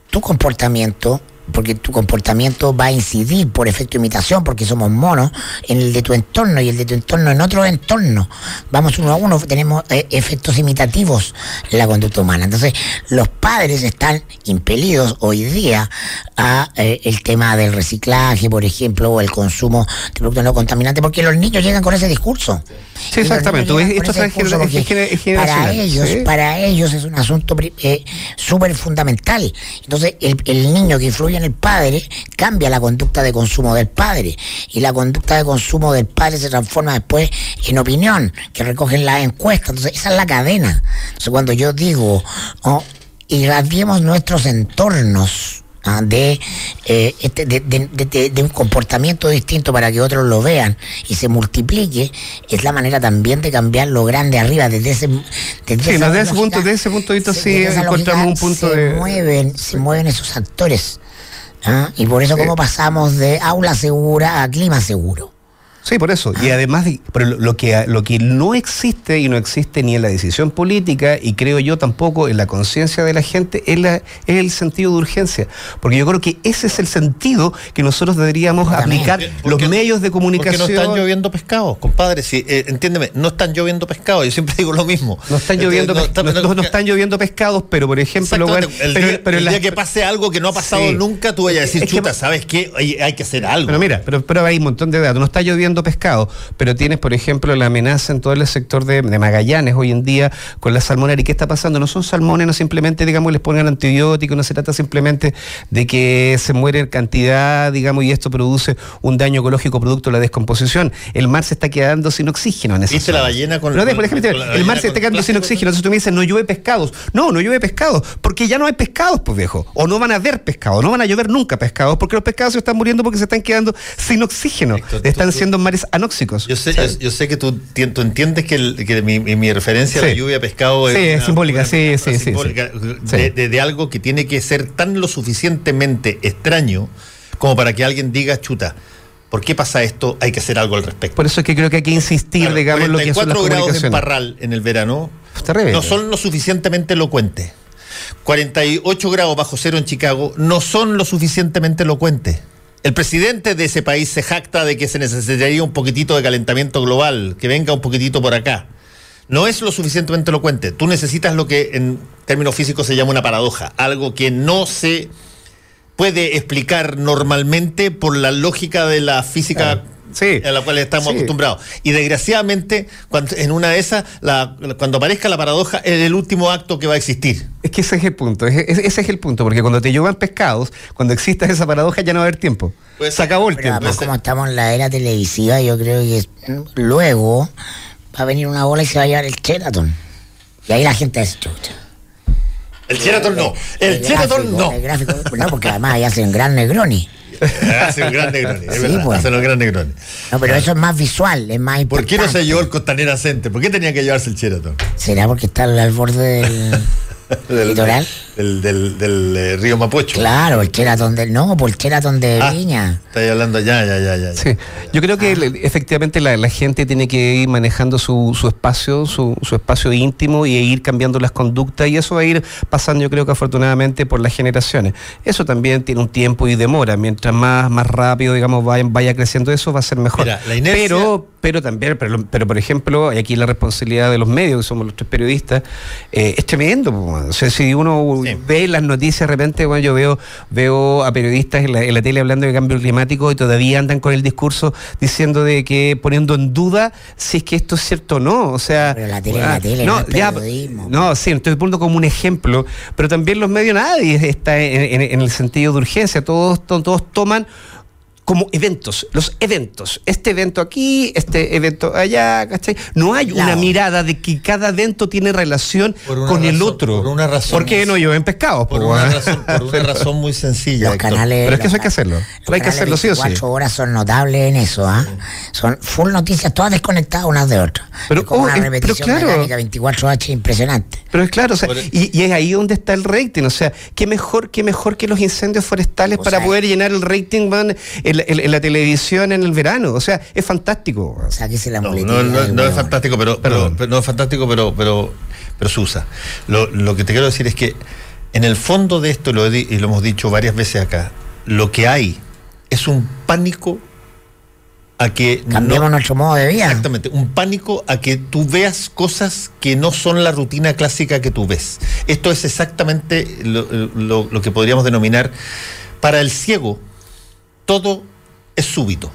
S5: tu comportamiento porque tu comportamiento va a incidir por efecto de imitación, porque somos monos, en el de tu entorno y el de tu entorno en otro entorno. Vamos uno a uno, tenemos eh, efectos imitativos en la conducta humana. Entonces, los padres están impelidos hoy día a eh, el tema del reciclaje, por ejemplo, o el consumo de productos no contaminantes, porque los niños llegan con ese discurso.
S4: Sí, exactamente. Esto
S5: para ellos, para ellos es un asunto eh, súper fundamental. Entonces, el, el niño que influye en el padre cambia la conducta de consumo del padre. Y la conducta de consumo del padre se transforma después en opinión, que recogen las encuestas. Entonces, esa es la cadena. Entonces, cuando yo digo, oh, irradiemos nuestros entornos, ¿ah? de, eh, este, de, un comportamiento distinto para que otros lo vean y se multiplique, es la manera también de cambiar lo grande arriba. Desde ese,
S4: desde ese punto, de ese punto de vista sí encontramos un punto
S5: se
S4: de...
S5: Mueven, se mueven esos actores. ¿Ah? Y por eso, como pasamos de aula segura a clima seguro.
S4: Sí, por eso. Y además, pero lo que, lo que no existe y no existe ni en la decisión política y creo yo tampoco en la conciencia de la gente es, la, es el sentido de urgencia. Porque yo creo que ese es el sentido que nosotros deberíamos aplicar los medios de comunicación.
S1: Porque no están lloviendo pescados, compadre. Si, eh, entiéndeme, no están lloviendo pescados. Yo siempre digo lo mismo.
S4: No están lloviendo, no, están lloviendo pescados, pero por ejemplo,
S1: el, pero, el día que pase algo que no ha pasado nunca, tú vayas a decir, chuta, ¿sabes qué? Hay, hay, que hacer algo.
S4: Pero mira, pero, pero hay un montón de datos. No está lloviendo pescado, pero tienes, por ejemplo, la amenaza en todo el sector de, Magallanes hoy en día con la salmonera. ¿Y qué está pasando? No son salmones, no simplemente, digamos, les ponen antibióticos, no se trata simplemente de que se muere en cantidad, digamos, y esto produce un daño ecológico producto de la descomposición. El mar se está quedando sin oxígeno en
S1: ¿Viste la ballena con,
S4: ejemplo, el mar se está quedando sin oxígeno. Entonces tú me dices, no llueve pescados. No, no llueve pescados, porque ya no hay pescados, pues viejo. O no van a haber pescados, no van a llover nunca pescados, porque los pescados se están muriendo porque se están quedando sin oxígeno. están siendo mares anóxicos.
S1: Yo sé, yo, sé que tú, entiendes que, mi, referencia a la lluvia pescado
S4: es, simbólica, sí, sí, sí,
S1: de, algo que tiene que ser tan lo suficientemente extraño como para que alguien diga, chuta, ¿por qué pasa esto? Hay que hacer algo al respecto.
S4: Por eso es que creo que hay que insistir, digamos, en lo que son las
S1: grados en Parral en el verano no son lo suficientemente elocuentes. 48 grados bajo cero en Chicago no son lo suficientemente elocuentes. El presidente de ese país se jacta de que se necesitaría un poquitito de calentamiento global, que venga un poquitito por acá. No es lo suficientemente elocuente. Tú necesitas lo que en términos físicos se llama una paradoja, algo que no se puede explicar normalmente por la lógica de la física sí. a la cual estamos acostumbrados. Y desgraciadamente, cuando, en una de esas, cuando aparezca la paradoja, es el último acto que va a existir.
S4: Es que ese es el punto, ese, es el punto, porque cuando te llevan pescados, cuando exista esa paradoja ya no va a haber tiempo. Pues, Se acabó el tiempo.
S5: Además, como estamos en la era televisiva, yo creo que luego va a venir una bola y se va a llevar el Sheraton. Y ahí la gente es chucha.
S1: El Sheraton no. El, el no.
S5: El gráfico, no, porque además ahí hacen gran Negroni.
S1: Hace un gran Negroni, es verdad, pues. un gran Negroni.
S5: No, pero eso es más visual, es más importante.
S1: ¿Por qué no se llevó el Costanera Center? ¿Por qué tenía que llevarse el Sheraton?
S5: ¿Será porque está al borde del litoral?
S1: Del, del, del eh, río Mapocho.
S5: Claro, el Sheraton del. No, por el Sheraton de ah, Viña.
S1: Está hablando ya, ya, ya, ya.
S4: Sí, yo creo que ah. efectivamente la, la, gente tiene que ir manejando su, su espacio, su, su, espacio íntimo y ir cambiando las conductas y eso va a ir pasando, yo creo que afortunadamente por las generaciones. Eso también tiene un tiempo y demora. Mientras más, más rápido, digamos, vaya, vaya creciendo eso, va a ser mejor. Pero, pero también, pero, pero por ejemplo, hay aquí la responsabilidad de los medios, que somos los tres periodistas, eh, es tremendo. O sea, si uno ve las noticias de repente, bueno, yo veo, veo a periodistas en la, tele hablando de cambio climático y todavía andan con el discurso diciendo de que poniendo en duda si es que esto es cierto o no. O sea,
S5: pero la tele, la tele, no, ya,
S4: no, sí, estoy poniendo como un ejemplo, pero también los medios nadie está en, en el sentido de urgencia, todos, todos toman como eventos, los eventos, este evento aquí, este evento allá, ¿cachai? No hay una mirada de que cada evento tiene relación con el otro.
S1: Por una razón.
S4: ¿Por qué no yo en pescado?
S1: Por, una, razón, por una razón muy sencilla.
S5: Los canales,
S4: Pero es que eso hay que hacerlo. hay que hacerlo sí o sí.
S5: Cuatro horas son notables en eso, ¿ah? Son full noticias, todas desconectadas unas de otras.
S4: Pero, como una repetición pero claro,
S5: 24H impresionante.
S4: Pero es claro, o sea, y, es ahí donde está el rating. O sea, qué mejor, qué mejor que los incendios forestales para poder llenar el rating, van, en, la televisión en el verano. O sea, es fantástico.
S5: O sea, que se la
S1: no, no, no, es fantástico, pero, pero, no es fantástico, pero, pero, pero se usa. Lo, lo, que te quiero decir es que en el fondo de esto, lo y lo hemos dicho varias veces acá, lo que hay es un pánico a que
S5: cambiemos nuestro modo de vida.
S1: Exactamente, un pánico a que tú veas cosas que no son la rutina clásica que tú ves. Esto es exactamente lo, lo, lo que podríamos denominar para el ciego todo es súbito.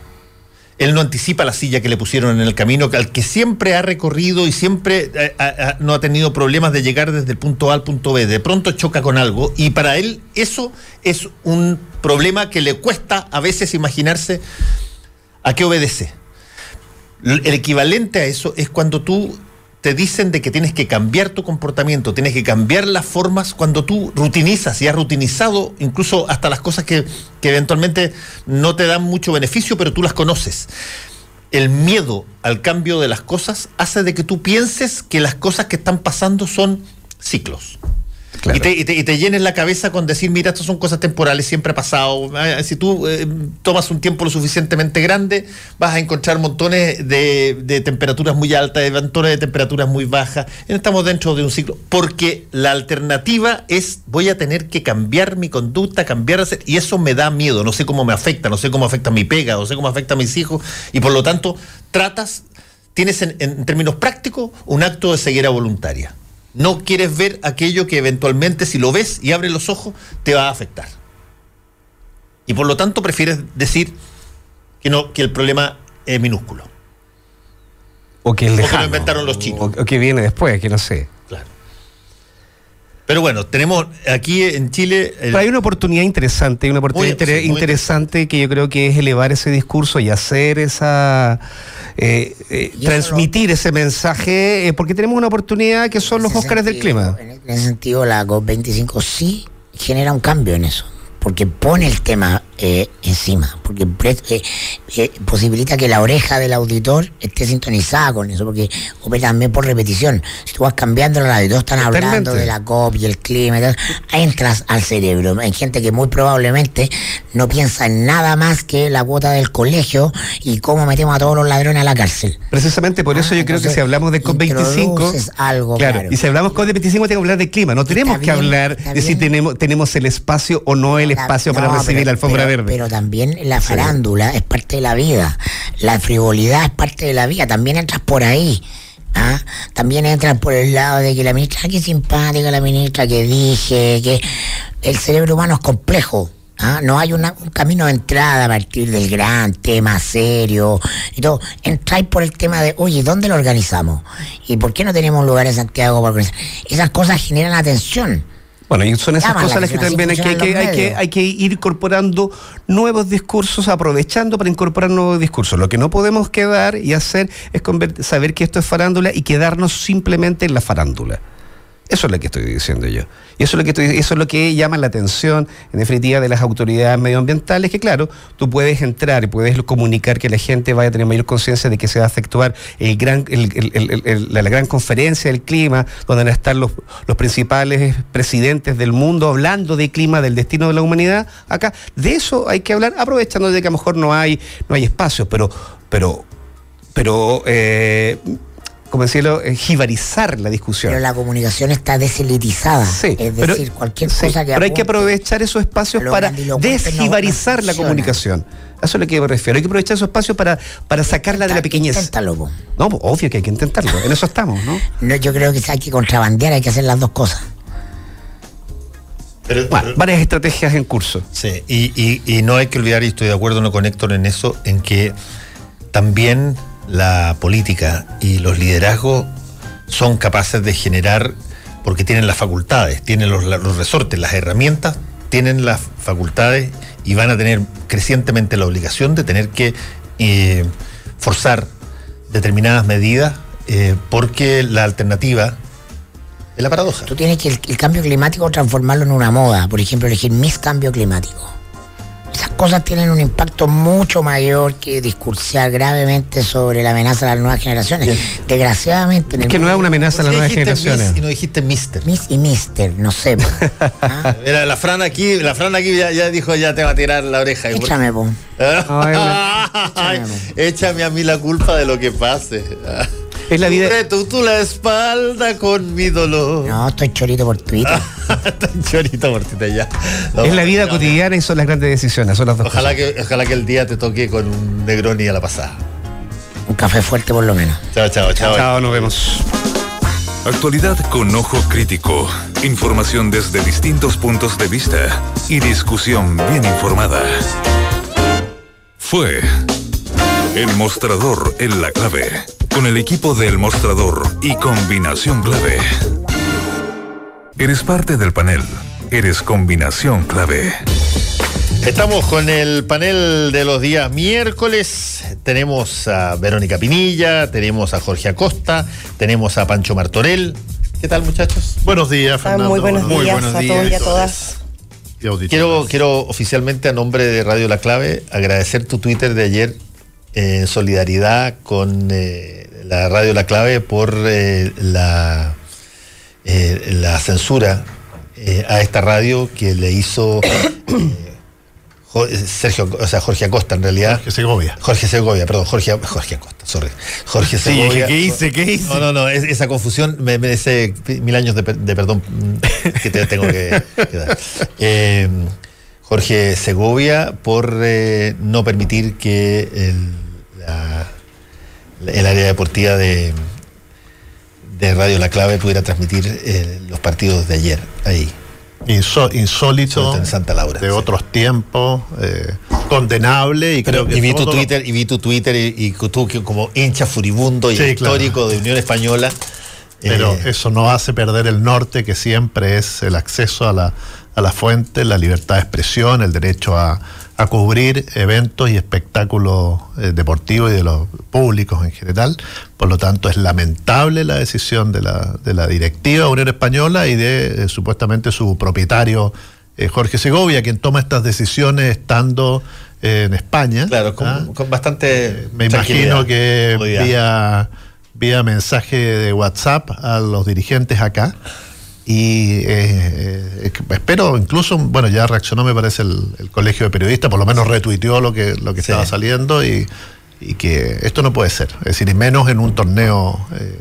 S1: Él no anticipa la silla que le pusieron en el camino, al que siempre ha recorrido y siempre eh, no ha tenido problemas de llegar desde el punto A al punto B. De pronto choca con algo y para él eso es un problema que le cuesta a veces imaginarse a qué obedece. El equivalente a eso es cuando tú te dicen de que tienes que cambiar tu comportamiento, tienes que cambiar las formas cuando tú rutinizas y has rutinizado incluso hasta las cosas que, que eventualmente no te dan mucho beneficio, pero tú las conoces. El miedo al cambio de las cosas hace de que tú pienses que las cosas que están pasando son ciclos. Y, te, llenes la cabeza con decir, mira, estas son cosas temporales, siempre ha pasado. Ah, si tú eh, tomas un tiempo lo suficientemente grande, vas a encontrar montones de, temperaturas muy altas, de montones de temperaturas muy bajas. Estamos dentro de un ciclo. Porque la alternativa es, voy a tener que cambiar mi conducta, cambiar, y eso me da miedo. No sé cómo me afecta, no sé cómo afecta a mi pega, no sé cómo afecta a mis hijos. Y por lo tanto, tratas, tienes en términos prácticos un acto de ceguera voluntaria no quieres ver aquello que eventualmente si lo ves y abres los ojos te va a afectar. Y por lo tanto prefieres decir que no que el problema es minúsculo.
S4: O que, el
S1: lo inventaron los chinos.
S4: O, que viene después, que no sé.
S1: Pero bueno, tenemos aquí en Chile.
S4: hay una oportunidad interesante, una oportunidad interesante que yo creo que es elevar ese discurso y hacer esa eh, eh, transmitir ese mensaje, eh, porque tenemos una oportunidad que son los Óscares del clima.
S5: En ese sentido, la COP25 sí genera un cambio en eso, porque pone el tema eh, encima, porque eh, eh, posibilita que la oreja del auditor esté sintonizada con eso, porque opera también por repetición. Si tú vas cambiando la radio, todos están hablando de la COP y el clima, entras al cerebro. Hay gente que muy probablemente no piensa en nada más que la cuota del colegio y cómo metemos a todos los ladrones a la cárcel.
S4: Precisamente por eso yo creo que si hablamos de COP25,
S5: algo
S4: claro, y si hablamos de COP25 tenemos que hablar de clima, no tenemos que hablar de si tenemos, tenemos el espacio o no el espacio para recibir la alfombra
S5: pero también la farándula es parte de la vida. La frivolidad es parte de la vida. También entras por ahí. ¿ah? También entras por el lado de que la ministra, ah, qué simpática la ministra que dije, que el cerebro humano es complejo. ¿ah? No hay un camino de entrada a partir del gran tema serio y todo. Entráis por el tema de, oye, ¿dónde lo organizamos? ¿Y por qué no tenemos un lugar en Santiago para organizar? Esas cosas generan atención.
S4: Bueno, y son esas cosas las que también hay que, hay, que, hay, que, hay que ir incorporando nuevos discursos, aprovechando para incorporar nuevos discursos. Lo que no podemos quedar y hacer es saber que esto es farándula y quedarnos simplemente en la farándula. Eso es lo que estoy diciendo yo. Y eso es lo que eso es lo que llama la atención, en definitiva, de las autoridades medioambientales, que claro, tú puedes entrar y puedes comunicar que la gente vaya a tener mayor conciencia de que se va a efectuar el gran, la, gran conferencia del clima, donde van a estar los, los principales presidentes del mundo hablando de clima, del destino de la humanidad. Acá, de eso hay que hablar, aprovechando de que a lo mejor no hay, no hay espacio, pero, pero, pero eh, como decirlo, eh, jibarizar la discusión.
S5: Pero la comunicación está deselitizada.
S4: Sí,
S5: es decir, cualquier cosa que.
S4: Pero hay que aprovechar esos espacios para desjibarizar la comunicación. Eso es lo que me refiero. Hay que aprovechar esos espacios para, para sacarla de la pequeñez.
S5: Inténtalo,
S4: No, obvio que hay que intentarlo. En eso estamos, ¿no?
S5: no yo creo que hay que contrabandear, hay que hacer las dos cosas.
S4: varias estrategias en curso.
S1: Sí, y, no hay que olvidar, y estoy de acuerdo no con Héctor en eso, en que también la política y los liderazgos son capaces de generar, porque tienen las facultades, tienen los, resortes, las herramientas, tienen las facultades y van a tener crecientemente la obligación de tener que eh, forzar determinadas medidas eh, porque la alternativa es la paradoja.
S5: Tú tienes que el, cambio climático transformarlo en una moda. Por ejemplo, elegir mis cambio climático. Esas cosas tienen un impacto mucho mayor que discursar gravemente sobre la amenaza a las nuevas generaciones. Desgraciadamente.
S4: es que no es una amenaza a las nuevas generaciones.
S1: y no dijiste mister.
S5: Miss y mister, no sé.
S1: ¿Ah? la Fran aquí, la Fran aquí ya, dijo ya te va a tirar la oreja.
S5: Échame, po.
S1: Échame a mí la culpa de lo que pase.
S4: Es la vida.
S1: Tú, tú la espalda con mi dolor.
S5: No, estoy chorito por Twitter.
S1: estoy chorito por Twitter ya.
S4: es la vida cotidiana y son las grandes decisiones. Son las dos
S1: ojalá, que, ojalá que el día te toque con un Negroni a la pasada.
S5: Un café fuerte por lo menos.
S1: Chao, chao, chao.
S4: Chao, nos vemos.
S2: Actualidad con ojo crítico. Información desde distintos puntos de vista y discusión bien informada. Fue el mostrador en la clave con el equipo del mostrador y combinación clave. Eres parte del panel. Eres combinación clave.
S1: Estamos con el panel de los días miércoles. Tenemos a Verónica Pinilla, tenemos a Jorge Acosta, tenemos a Pancho Martorell. ¿Qué tal, muchachos?
S6: Buenos días, Fernando.
S7: Muy buenos días a todos y a todas.
S1: Quiero, quiero oficialmente, a nombre de Radio La Clave, agradecer tu Twitter de ayer en solidaridad con eh, la radio La Clave por eh, la, eh, la censura eh, a esta radio que le hizo Sergio, o sea, Jorge Acosta en realidad.
S6: Jorge Segovia.
S1: Jorge Segovia, perdón, Jorge, Jorge Acosta, sorry. Jorge Segovia.
S6: ¿Qué hice? ¿Qué hice?
S1: No, no, no, esa confusión me merece mil años de, perdón que te tengo que, dar. Jorge Segovia por no permitir que el, la, el área deportiva de, de Radio La Clave pudiera transmitir eh, los partidos de ayer ahí.
S6: Insólito
S1: en Santa Laura,
S6: de otros tiempos, eh, condenable y creo que
S1: y vi tu Twitter y vi tu Twitter y, tú como hincha furibundo y histórico de Unión Española.
S6: Pero eh, eso no hace perder el norte, que siempre es el acceso a la, a la fuente, la libertad de expresión, el derecho a, a cubrir eventos y espectáculos eh, deportivos y de los públicos en general. Por lo tanto, es lamentable la decisión de la, de la directiva Unión Española y de eh, supuestamente su propietario eh, Jorge Segovia, quien toma estas decisiones estando en España.
S1: Claro, con, ¿ah? bastante.
S6: me imagino que vía, vía mensaje de WhatsApp a los dirigentes acá y eh, espero, incluso, bueno, ya reaccionó, me parece, el, colegio de periodistas, por lo menos retuiteó lo que, lo que estaba saliendo y, que esto no puede ser. Es decir, y menos en un torneo eh,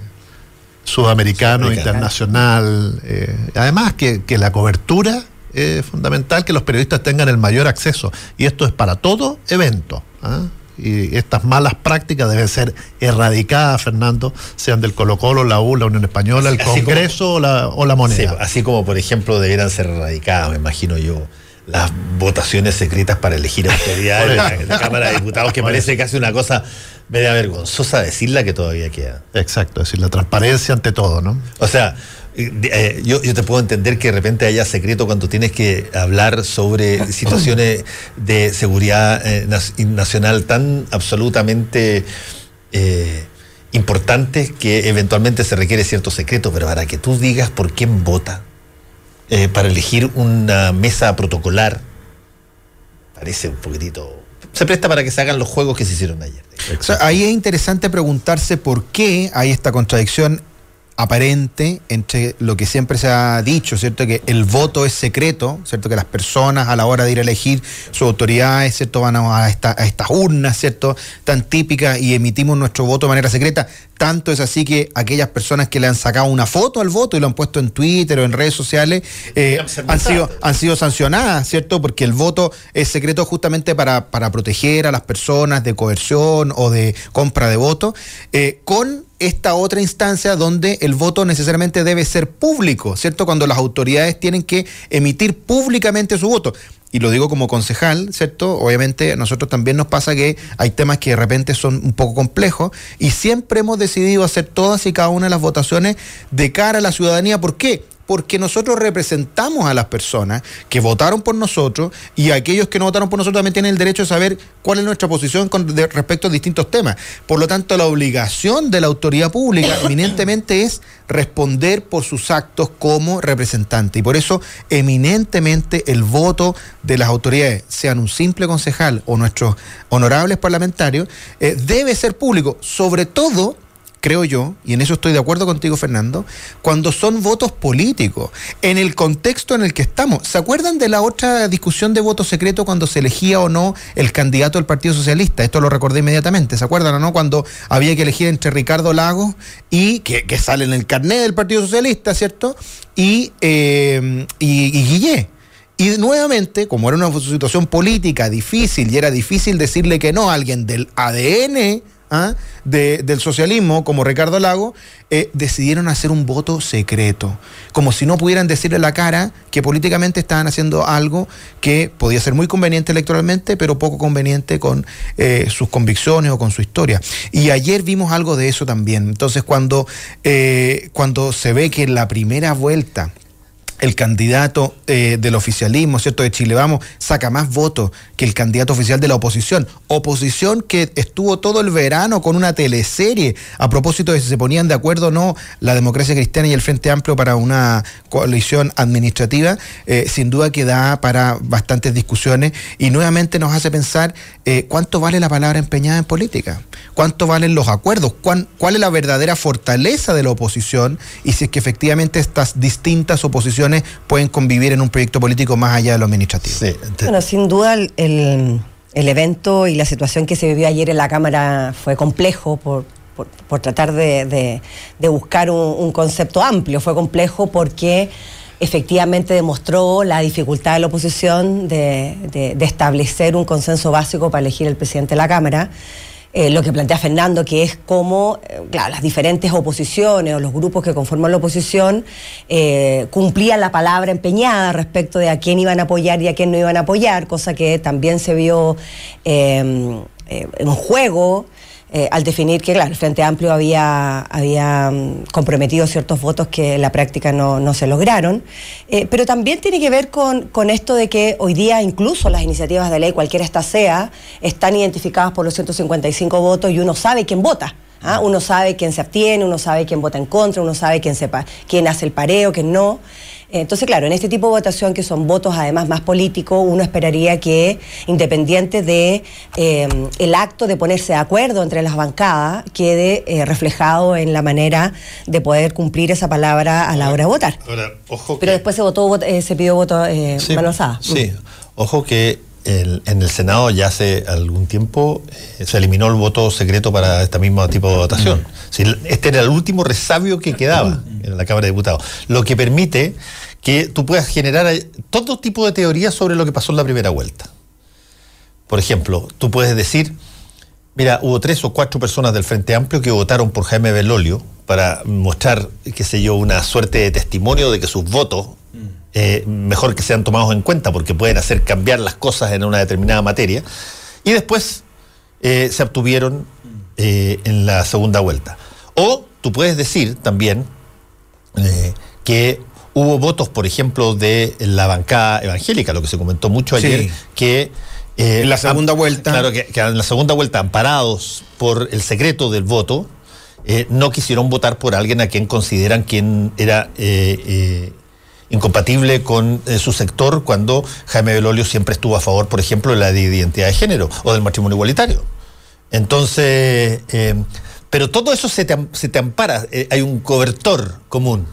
S6: sudamericano, internacional. Eh, además, que, que la cobertura es fundamental, que los periodistas tengan el mayor acceso. Y esto es para todo evento. ¿ah? Y estas malas prácticas deben ser erradicadas, Fernando, sean del Colo Colo, la U, la Unión Española, el Congreso o, la, o, la, moneda.
S1: así como, por ejemplo, debieran ser erradicadas, me imagino yo, las votaciones secretas para elegir autoridades de la, Cámara de Diputados, que parece casi una cosa media vergonzosa decirla que todavía queda.
S6: Exacto, es decir, la transparencia ante todo, ¿no?
S1: O sea, eh, yo, te puedo entender que de repente haya secreto cuando tienes que hablar sobre situaciones de seguridad eh, nacional tan absolutamente eh, importantes que eventualmente se requiere cierto secreto, pero para que tú digas por quién vota, para elegir una mesa protocolar, parece un poquitito se presta para que se hagan los juegos que se hicieron ayer.
S8: ahí es interesante preguntarse por qué hay esta contradicción aparente entre lo que siempre se ha dicho, ¿cierto? Que el voto es secreto, ¿cierto? Que las personas a la hora de ir a elegir sus autoridades, ¿cierto? Van a, estas urnas, ¿cierto? Tan típicas y emitimos nuestro voto de manera secreta. Tanto es así que aquellas personas que le han sacado una foto al voto y lo han puesto en Twitter o en redes sociales eh, han, sido, han sido sancionadas, ¿cierto? Porque el voto es secreto justamente para, para proteger a las personas de coerción o de compra de voto, eh, con esta otra instancia donde el voto necesariamente debe ser público, ¿cierto? Cuando las autoridades tienen que emitir públicamente su voto. Y lo digo como concejal, ¿cierto? Obviamente a nosotros también nos pasa que hay temas que de repente son un poco complejos y siempre hemos decidido hacer todas y cada una de las votaciones de cara a la ciudadanía. ¿Por qué? Porque nosotros representamos a las personas que votaron por nosotros y aquellos que no votaron por nosotros también tienen el derecho de saber cuál es nuestra posición con respecto a distintos temas. Por lo tanto, la obligación de la autoridad pública eminentemente es responder por sus actos como representante. Y por eso, eminentemente, el voto de las autoridades, sean un simple concejal o nuestros honorables parlamentarios, eh, debe ser público, sobre todo creo yo, y en eso estoy de acuerdo contigo, Fernando, cuando son votos políticos, en el contexto en el que estamos. ¿Se acuerdan de la otra discusión de voto secreto cuando se elegía o no el candidato del Partido Socialista? Esto lo recordé inmediatamente. ¿Se acuerdan o no? Cuando había que elegir entre Ricardo Lagos y que, sale en el carnet del Partido Socialista, ¿cierto? Y, eh, y, y. Y nuevamente, como era una situación política difícil y era difícil decirle que no a alguien del ADN, ¿ah? del socialismo, como Ricardo Lago, eh, decidieron hacer un voto secreto, como si no pudieran decirle la cara que políticamente estaban haciendo algo que podía ser muy conveniente electoralmente, pero poco conveniente con eh, sus convicciones o con su historia. Y ayer vimos algo de eso también. Entonces, cuando, eh, cuando se ve que en la primera vuelta el candidato eh, del oficialismo, ¿cierto?, de Chile Vamos, saca más votos que el candidato oficial de la oposición. Oposición que estuvo todo el verano con una teleserie a propósito de si se ponían de acuerdo o no la democracia cristiana y el Frente Amplio para una coalición administrativa, eh, sin duda que da para bastantes discusiones y nuevamente nos hace pensar eh, cuánto vale la palabra empeñada en política, cuánto valen los acuerdos, cuál es la verdadera fortaleza de la oposición y si es que efectivamente estas distintas oposiciones pueden convivir en un proyecto político más allá de lo administrativo.
S7: bueno, sin duda el, evento y la situación que se vivió ayer en la Cámara fue complejo por, tratar de, buscar un, concepto amplio. Fue complejo porque efectivamente demostró la dificultad de la oposición de establecer un consenso básico para elegir el presidente de la Cámara. Eh, lo que plantea Fernando, que es cómo eh, las diferentes oposiciones o los grupos que conforman la oposición eh, cumplían la palabra empeñada respecto de a quién iban a apoyar y a quién no iban a apoyar, cosa que también se vio en juego eh, al definir que, claro, el Frente Amplio había, había mm, comprometido ciertos votos que en la práctica no, se lograron, eh, pero también tiene que ver con, con, esto de que hoy día incluso las iniciativas de ley, cualquiera esta sea, están identificadas por los 155 votos y uno sabe quién vota. ¿ah? Uno sabe quién se abstiene, uno sabe quién vota en contra, uno sabe quién, sepa, quién hace el pareo, quién no. Entonces, claro, en este tipo de votación, que son votos además más políticos, uno esperaría que, independiente de eh, el acto de ponerse de acuerdo entre las bancadas, quede eh, reflejado en la manera de poder cumplir esa palabra a la hora de votar. Pero después se votó, eh, se pidió voto eh,
S1: sí, Sí, ojo que en el Senado ya hace algún tiempo se eliminó el voto secreto para este mismo tipo de votación. este era el último resabio que quedaba en la Cámara de Diputados, lo que permite que tú puedas generar todo tipo de teorías sobre lo que pasó en la primera vuelta. Por ejemplo, tú puedes decir, mira, hubo tres o cuatro personas del Frente Amplio que votaron por Jaime Belolio para mostrar, qué sé yo, una suerte de testimonio de que sus votos eh, mejor que sean tomados en cuenta porque pueden hacer cambiar las cosas en una determinada materia. Y después eh, se obtuvieron eh, en la segunda vuelta. O tú puedes decir también que Hubo votos, por ejemplo, de la bancada evangélica, lo que se comentó mucho ayer, que...
S8: En la segunda vuelta.
S1: Claro, que, en la segunda vuelta, amparados por el secreto del voto, no quisieron votar por alguien a quien consideran quien era incompatible con su sector cuando Jaime Belolio siempre estuvo a favor, por ejemplo, de la identidad de género o del matrimonio igualitario. Entonces, pero todo eso se te, se te ampara, hay un cobertor común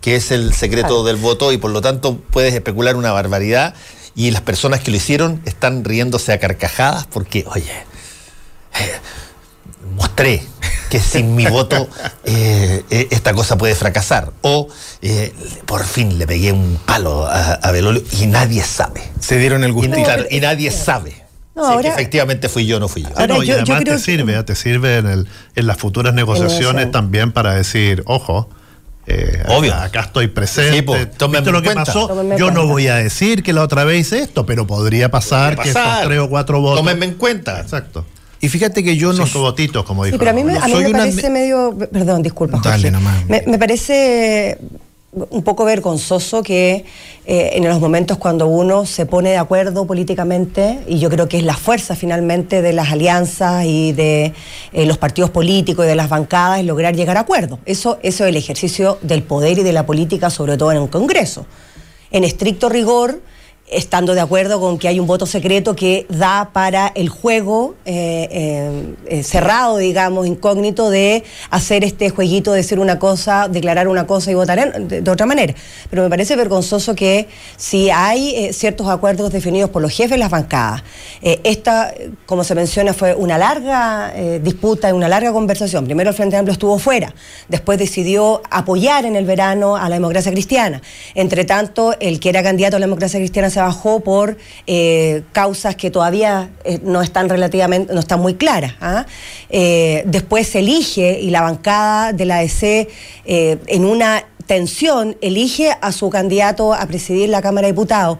S1: que es el secreto del voto y por lo tanto puedes especular una barbaridad y las personas que lo hicieron están riéndose a carcajadas porque, oye, eh, mostré que sin mi voto eh, eh, esta cosa puede fracasar. O por fin le pegué un palo a, Belolio y nadie sabe.
S8: Se dieron el gusto.
S1: Y, y nadie sabe. No, efectivamente fui yo, no fui yo.
S6: y además te sirve, te sirve en, el, en las futuras negociaciones también para decir, ojo, eh, Obvio. Acá, estoy presente. Sí, lo que pasó? Yo no voy a decir que la otra vez hice esto, pero podría pasar, que estos tres o cuatro votos.
S1: Tómenme en cuenta.
S6: Exacto.
S8: Y fíjate que yo no.
S6: Cinco votitos, como dijo. Sí,
S7: pero a mí me, a mí me parece medio. Perdón, disculpa. Dale, nomás. me parece un poco vergonzoso que eh, en los momentos cuando uno se pone de acuerdo políticamente, y yo creo que es la fuerza finalmente de las alianzas y de eh, los partidos políticos y de las bancadas, es lograr llegar a acuerdo. Eso, eso es el ejercicio del poder y de la política, sobre todo en un Congreso. En estricto rigor, estando de acuerdo con que hay un voto secreto que da para el juego eh, eh, eh, cerrado, digamos, incógnito de hacer este jueguito de decir una cosa, declarar una cosa y votar de, otra manera. Pero me parece vergonzoso que si hay ciertos acuerdos definidos por los jefes de las bancadas, esta, como se menciona, fue una larga disputa y una larga conversación. Primero el Frente Amplio estuvo fuera, después decidió apoyar en el verano a la democracia cristiana. Entre tanto, el que era candidato a la democracia cristiana se bajó por eh, causas que todavía eh, no están relativamente, no están muy claras. ¿ah? Eh, después se elige y la bancada de la ADC en una tensión elige a su candidato a presidir la Cámara de Diputados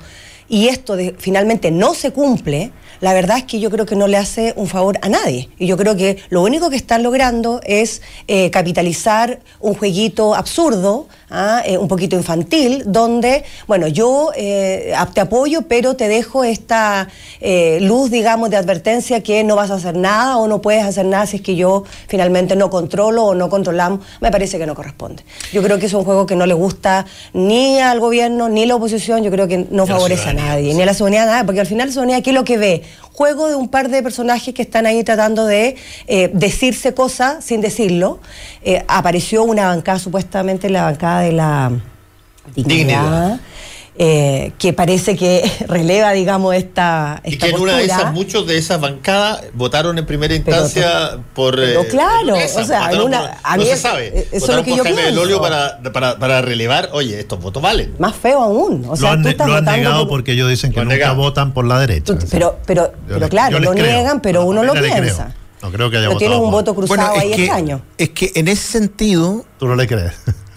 S7: y esto finalmente no se cumple, la verdad es que yo creo que no le hace un favor a nadie. Y yo creo que lo único que están logrando es capitalizar un jueguito absurdo ¿ah? Eh, un poquito infantil, donde, bueno, yo eh, te apoyo, pero te dejo esta eh, luz, digamos, de advertencia que no vas a hacer nada o no puedes hacer nada si es que yo finalmente no controlo o no controlamos. Me parece que no corresponde. Yo creo que es un juego que no le gusta ni al gobierno ni a la oposición, yo creo que no favorece a nadie, ni a la ciudadanía, nada, porque al final la ciudadanía, ¿qué es lo que ve? Juego de un par de personajes que están ahí tratando de decirse cosas sin decirlo. apareció una bancada, supuestamente la bancada de la dignidad. Eh, que parece que releva, digamos, esta,
S1: esta Y que en una de esas, muchos de esas bancadas votaron en primera instancia por...
S7: Pero eh, claro, o sea, en una,
S1: no se sabe. Eso es lo que yo pienso. Para, para, para, relevar, oye, estos votos valen.
S7: Más feo aún. O sea,
S6: lo han, negado porque ellos dicen que nunca votan por la derecha.
S7: pero, pero, pero claro, lo niegan, pero uno lo piensa.
S6: No creo que haya
S7: pero tienes un voto cruzado ahí extraño.
S8: Es que en ese sentido...
S6: Tú no le crees.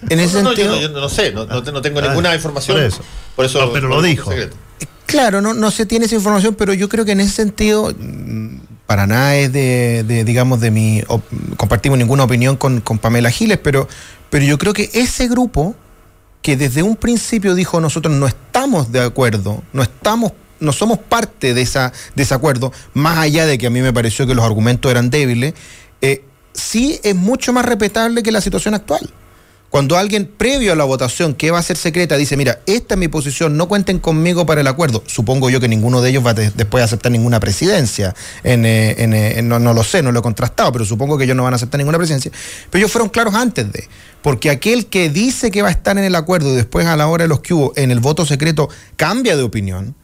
S8: En ese sentido.
S1: No, yo, no, sé, no, tengo ninguna información. Por eso.
S6: pero lo dijo.
S8: Claro, no, no se tiene esa información, pero yo creo que en ese sentido, mm, para nada es de, digamos, de mi. compartimos ninguna opinión con, con Pamela Giles, pero, pero yo creo que ese grupo que desde un principio dijo nosotros no estamos de acuerdo, no estamos no somos parte de, esa, de ese acuerdo, más allá de que a mí me pareció que los argumentos eran débiles, eh, sí es mucho más respetable que la situación actual. Cuando alguien previo a la votación que va a ser secreta dice, mira, esta es mi posición, no cuenten conmigo para el acuerdo, supongo yo que ninguno de ellos va a después a aceptar ninguna presidencia. Eh, eh, no, lo sé, no lo he contrastado, pero supongo que ellos no van a aceptar ninguna presidencia. Pero ellos fueron claros antes de, porque aquel que dice que va a estar en el acuerdo y después a la hora de los que hubo en el voto secreto cambia de opinión,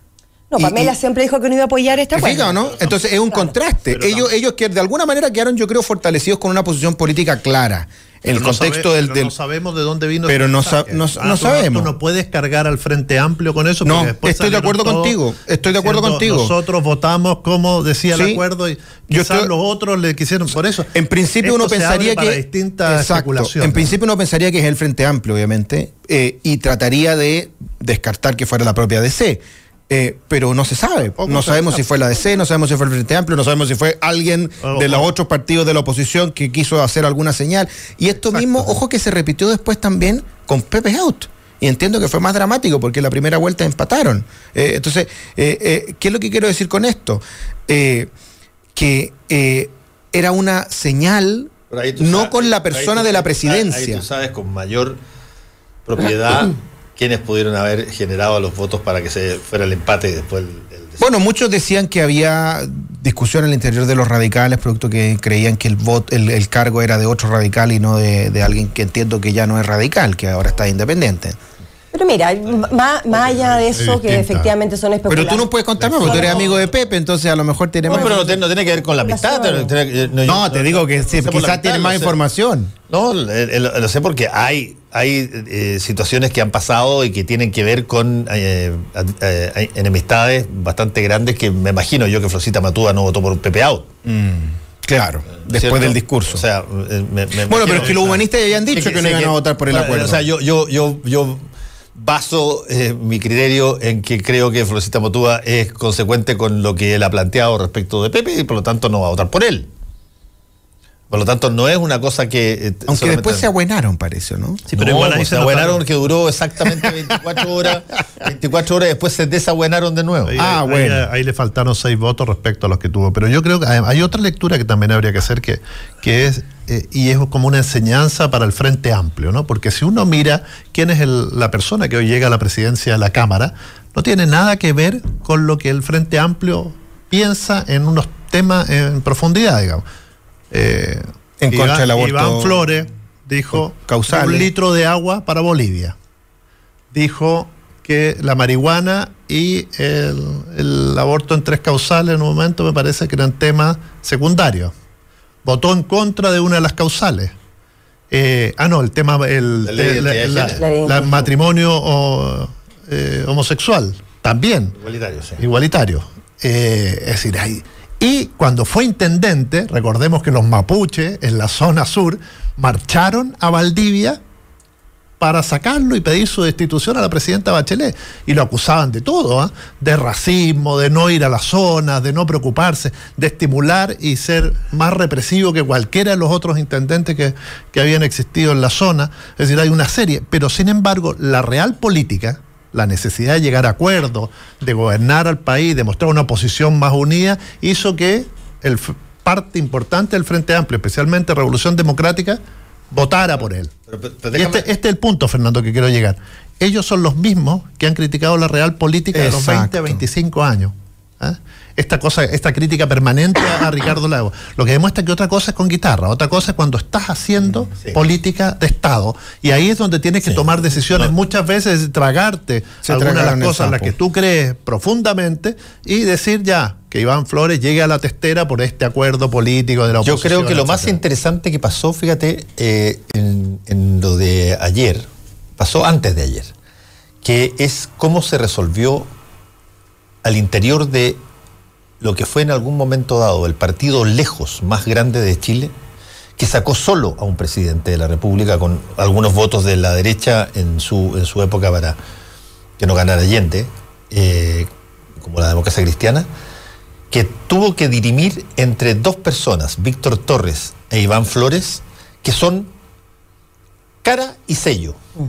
S7: no, Pamela siempre dijo que no iba a apoyar esta
S8: acuerdo. ¿no? Entonces es un contraste. ellos, ellos que de alguna manera quedaron, yo creo, fortalecidos con una posición política clara el contexto del,
S6: No sabemos de dónde vino.
S8: Pero no, no, ah, sabemos.
S6: Tú no puedes cargar al Frente Amplio con eso.
S8: No, estoy de acuerdo contigo. Estoy de acuerdo contigo.
S6: Nosotros votamos como decía el acuerdo y quizás los otros le quisieron por eso.
S8: En principio uno pensaría que.
S6: distintas
S8: En principio uno pensaría que es el Frente Amplio, obviamente, eh, y trataría de descartar que fuera la propia DC eh, pero no se sabe. No sabemos si fue la DC, no sabemos si fue el Frente Amplio, no sabemos si fue alguien de los otros partidos de la oposición que quiso hacer alguna señal. Y esto mismo, ojo que se repitió después también con Pepe Out. Y entiendo que fue más dramático porque la primera vuelta empataron. Eh, entonces, eh, ¿qué es lo que quiero decir con esto? que era una señal, no con la persona de la presidencia.
S1: Ahí tú sabes con mayor propiedad quiénes pudieron haber generado los votos para que se fuera el empate después el,
S8: bueno, muchos decían que había discusión al interior de los radicales, producto que creían que el, voto, el, cargo era de otro radical y no de, alguien que entiendo que ya no es radical, que ahora está independiente.
S7: Pero mira, más, allá de eso, que efectivamente son especulaciones.
S8: Pero tú no puedes contarme, porque tú eres amigo de Pepe, entonces a lo mejor tiene
S1: más.
S8: No,
S1: pero no, tiene que ver con la amistad.
S8: No, te digo que quizás tiene más información.
S1: No, lo sé porque hay hay eh, situaciones que han pasado y que tienen que ver con eh, enemistades bastante grandes que me imagino yo que Flosita Matúa no votó por Pepe Out.
S8: Mm, claro, después del discurso.
S1: O sea,
S8: bueno, pero es que los humanistas ya han dicho que, no iban a votar por el acuerdo.
S1: O sea, yo, yo, yo, yo baso mi criterio en que creo que Flosita Matúa es consecuente con lo que él ha planteado respecto de Pepe y por lo tanto no va a votar por él. Por lo tanto, no es una cosa que.
S8: Eh, Aunque después se abuenaron, parece, ¿no?
S1: Sí, pero igual ahí pues, se abuenaron que duró exactamente 24 horas. 24 horas después se desabuenaron de nuevo.
S6: ah, bueno. Ahí, le faltaron seis votos respecto a los que tuvo. Pero yo creo que hay otra lectura que también habría que hacer, que, que es. Eh, y es como una enseñanza para el Frente Amplio, ¿no? Porque si uno mira quién es la persona que hoy llega a la presidencia de la Cámara, no tiene nada que ver con lo que el Frente Amplio piensa en unos temas en profundidad, digamos. Eh, en Iván, contra del aborto. Iván Flores dijo un litro de agua para Bolivia. Dijo que la marihuana y el, aborto en tres causales en un momento me parece que eran temas secundarios. Votó en contra de una de las causales. Eh, ah, no, el tema, el, matrimonio eh, homosexual, también.
S1: Igualitario, sí.
S6: Igualitario. es decir, hay y cuando fue intendente, recordemos que los mapuches en la zona sur marcharon a Valdivia para sacarlo y pedir su destitución a la presidenta Bachelet. Y lo acusaban de todo, ¿ah? de racismo, de no ir a la zona, de no preocuparse, de estimular y ser más represivo que cualquiera de los otros intendentes que, que habían existido en la zona. Es decir, hay una serie. Pero sin embargo, la real política, la necesidad de llegar a acuerdos, de gobernar al país, de mostrar una posición más unida, hizo que el parte importante del Frente Amplio, especialmente Revolución Democrática, votara por él. y este, este, es el punto, Fernando, que quiero llegar. Ellos son los mismos que han criticado la real política de los 20 a 25 años. ¿eh? esta cosa, esta crítica permanente a, Ricardo Lago. Lo que demuestra que otra cosa es con guitarra, otra cosa es cuando estás haciendo política de Estado. Y ahí es donde tienes que tomar decisiones, muchas veces tragarte algunas de las cosas en las que tú crees profundamente y decir ya, que Iván Flores llegue a la testera por este acuerdo político de la oposición.
S1: Yo creo que lo más interesante que pasó, fíjate, eh, en, lo de ayer, pasó antes de ayer, que es cómo se resolvió al interior de lo que fue en algún momento dado el partido lejos más grande de Chile, que sacó solo a un presidente de la República con algunos votos de la derecha en su, en su época para que no ganara Allende, eh, como la democracia cristiana, que tuvo que dirimir entre dos personas, Víctor Torres e Iván Flores, que son cara y sello. Mm.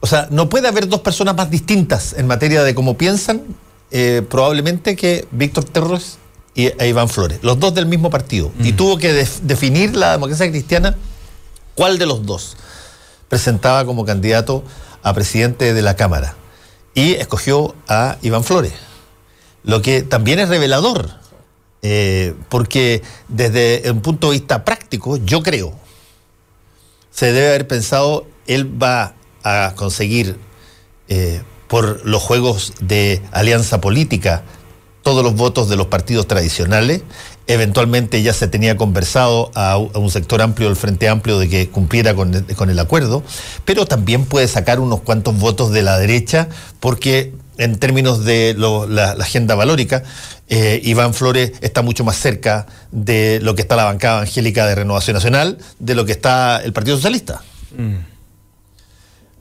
S1: O sea, no puede haber dos personas más distintas en materia de cómo piensan eh, probablemente que Víctor Terros y, e Iván Flores, los dos del mismo partido. Y tuvo que definir la democracia cristiana cuál de los dos presentaba como candidato a presidente de la Cámara. Y escogió a Iván Flores. Lo que también es revelador, eh, porque desde un punto de vista práctico, yo creo, se debe haber pensado, él va a conseguir eh, por los juegos de alianza política todos los votos de los partidos tradicionales. Eventualmente ya se tenía conversado a, un sector amplio del Frente Amplio de que cumpliera con, el acuerdo, pero también puede sacar unos cuantos votos de la derecha porque en términos de la, agenda valórica, eh, Iván Flores está mucho más cerca de lo que está la bancada angélica de Renovación Nacional, de lo que está el Partido Socialista. Mm.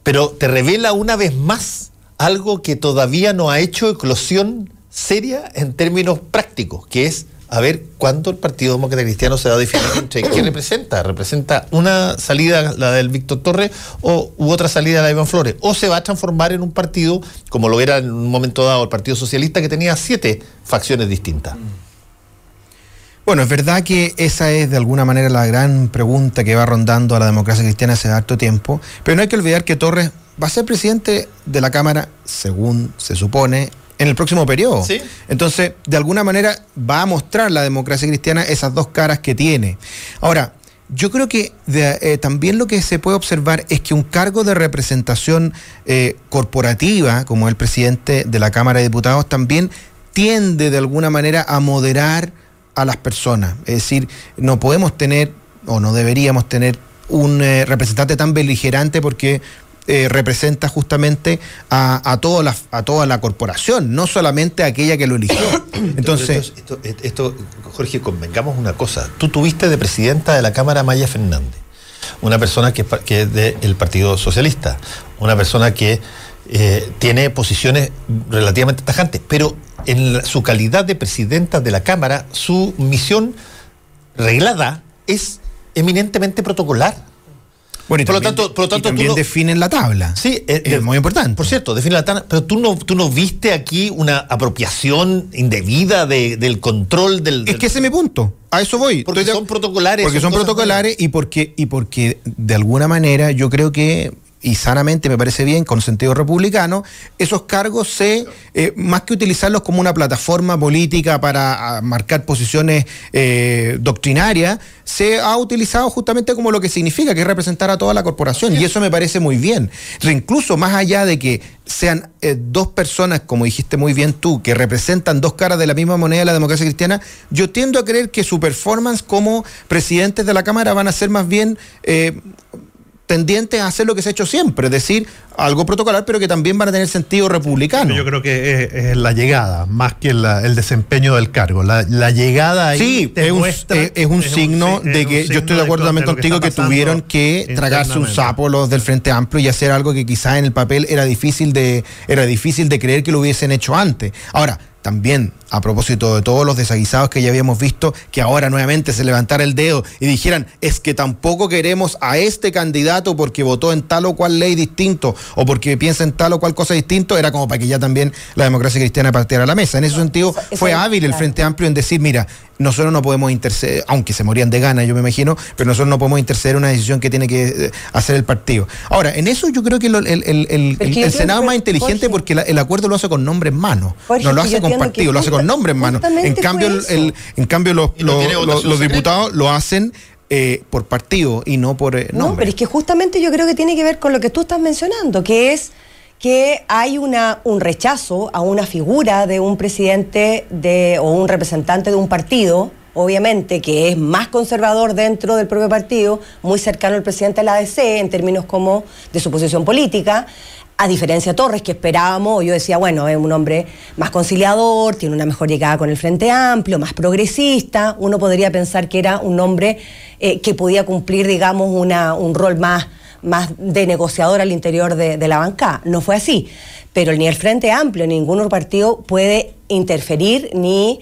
S1: Pero te revela una vez más algo que todavía no ha hecho eclosión seria en términos prácticos, que es a ver cuándo el Partido Demócrata Cristiano se va a definir entre qué representa. ¿Representa una salida, la del Víctor Torres, o u otra salida, la de Iván Flores? ¿O se va a transformar en un partido, como lo era en un momento dado el Partido Socialista, que tenía siete facciones distintas?
S8: Bueno, es verdad que esa es de alguna manera la gran pregunta que va rondando a la democracia cristiana hace harto tiempo, pero no hay que olvidar que Torres va a ser presidente de la Cámara, según se supone, en el próximo periodo. ¿Sí? Entonces, de alguna manera va a mostrar la democracia cristiana esas dos caras que tiene. Ahora, yo creo que eh, también lo que se puede observar es que un cargo de representación eh, corporativa, como el presidente de la Cámara de Diputados, también tiende de alguna manera a moderar a las personas. Es decir, no podemos tener o no deberíamos tener un representante tan beligerante porque representa justamente a, toda la, a toda la corporación, no solamente a aquella que lo eligió. Entonces,
S1: esto, Jorge, convengamos una cosa. Tú tuviste de presidenta de la Cámara Maya Fernández, una persona que, que es del Partido Socialista, una persona que eh, tiene posiciones relativamente tajantes, pero en su calidad de presidenta de la Cámara, su misión reglada es eminentemente protocolar.
S8: Bueno, y por, también, lo tanto, por lo tanto, también definen la tabla.
S1: Sí, es, es, muy importante. Por cierto, definen la tabla, pero tú no, tú no viste aquí una apropiación indebida del control del,
S8: Es que ese es mi punto. A eso voy.
S1: Porque son protocolares.
S8: Porque son, protocolares y porque, y porque de alguna manera yo creo que y sanamente me parece bien, con sentido republicano, esos cargos se, eh, más que utilizarlos como una plataforma política para ah, marcar posiciones eh, doctrinarias, se ha utilizado justamente como lo que significa, que es representar a toda la corporación. Y eso me parece muy bien. incluso más allá de que sean eh, dos personas, como dijiste muy bien tú, que representan dos caras de la misma moneda de la democracia cristiana, yo tiendo a creer que su performance como presidentes de la Cámara van a ser más bien tendientes a hacer lo que se ha hecho siempre, es decir, algo protocolar, pero que también van a tener sentido republicano.
S6: Yo creo que es, la llegada, más que el desempeño del cargo. La, llegada ahí
S8: sí, es, un, es, un, signo de que yo estoy de acuerdo también contigo que, tuvieron que tragarse un sapo los del Frente Amplio y hacer algo que quizás en el papel era difícil de, era difícil de creer que lo hubiesen hecho antes. Ahora, también a propósito de todos los desaguisados que ya habíamos visto, que ahora nuevamente se levantara el dedo y dijeran, es que tampoco queremos a este candidato porque votó en tal o cual ley distinto o porque piensa en tal o cual cosa distinto, era como para que ya también la democracia cristiana partiera a la mesa. En ese sentido, fue hábil el Frente Amplio en decir, mira, nosotros no podemos interceder, aunque se morían de gana, yo me imagino, pero nosotros no podemos interceder una decisión que tiene que eh, hacer el partido. Ahora, en eso yo creo que el, Senado es más inteligente porque el acuerdo lo hace con nombre en mano, no lo hace con partido, lo hace con nombre en mano. En cambio, el, en cambio los, los, diputados lo hacen eh, por partido y no por eh, nombre. No,
S7: pero es que justamente yo creo que tiene que ver con lo que tú estás mencionando, que es que hay una, un rechazo a una figura de un presidente de, o un representante de un partido, obviamente, que es más conservador dentro del propio partido, muy cercano al presidente de la ADC en términos como de su posición política, a diferencia de Torres, que esperábamos, yo decía, bueno, es un hombre más conciliador, tiene una mejor llegada con el Frente Amplio, más progresista, uno podría pensar que era un hombre eh, que podía cumplir, digamos, una, un rol más, más de negociador al interior de, la banca. No fue así, pero ni el Frente Amplio, ni ningún otro partido puede interferir ni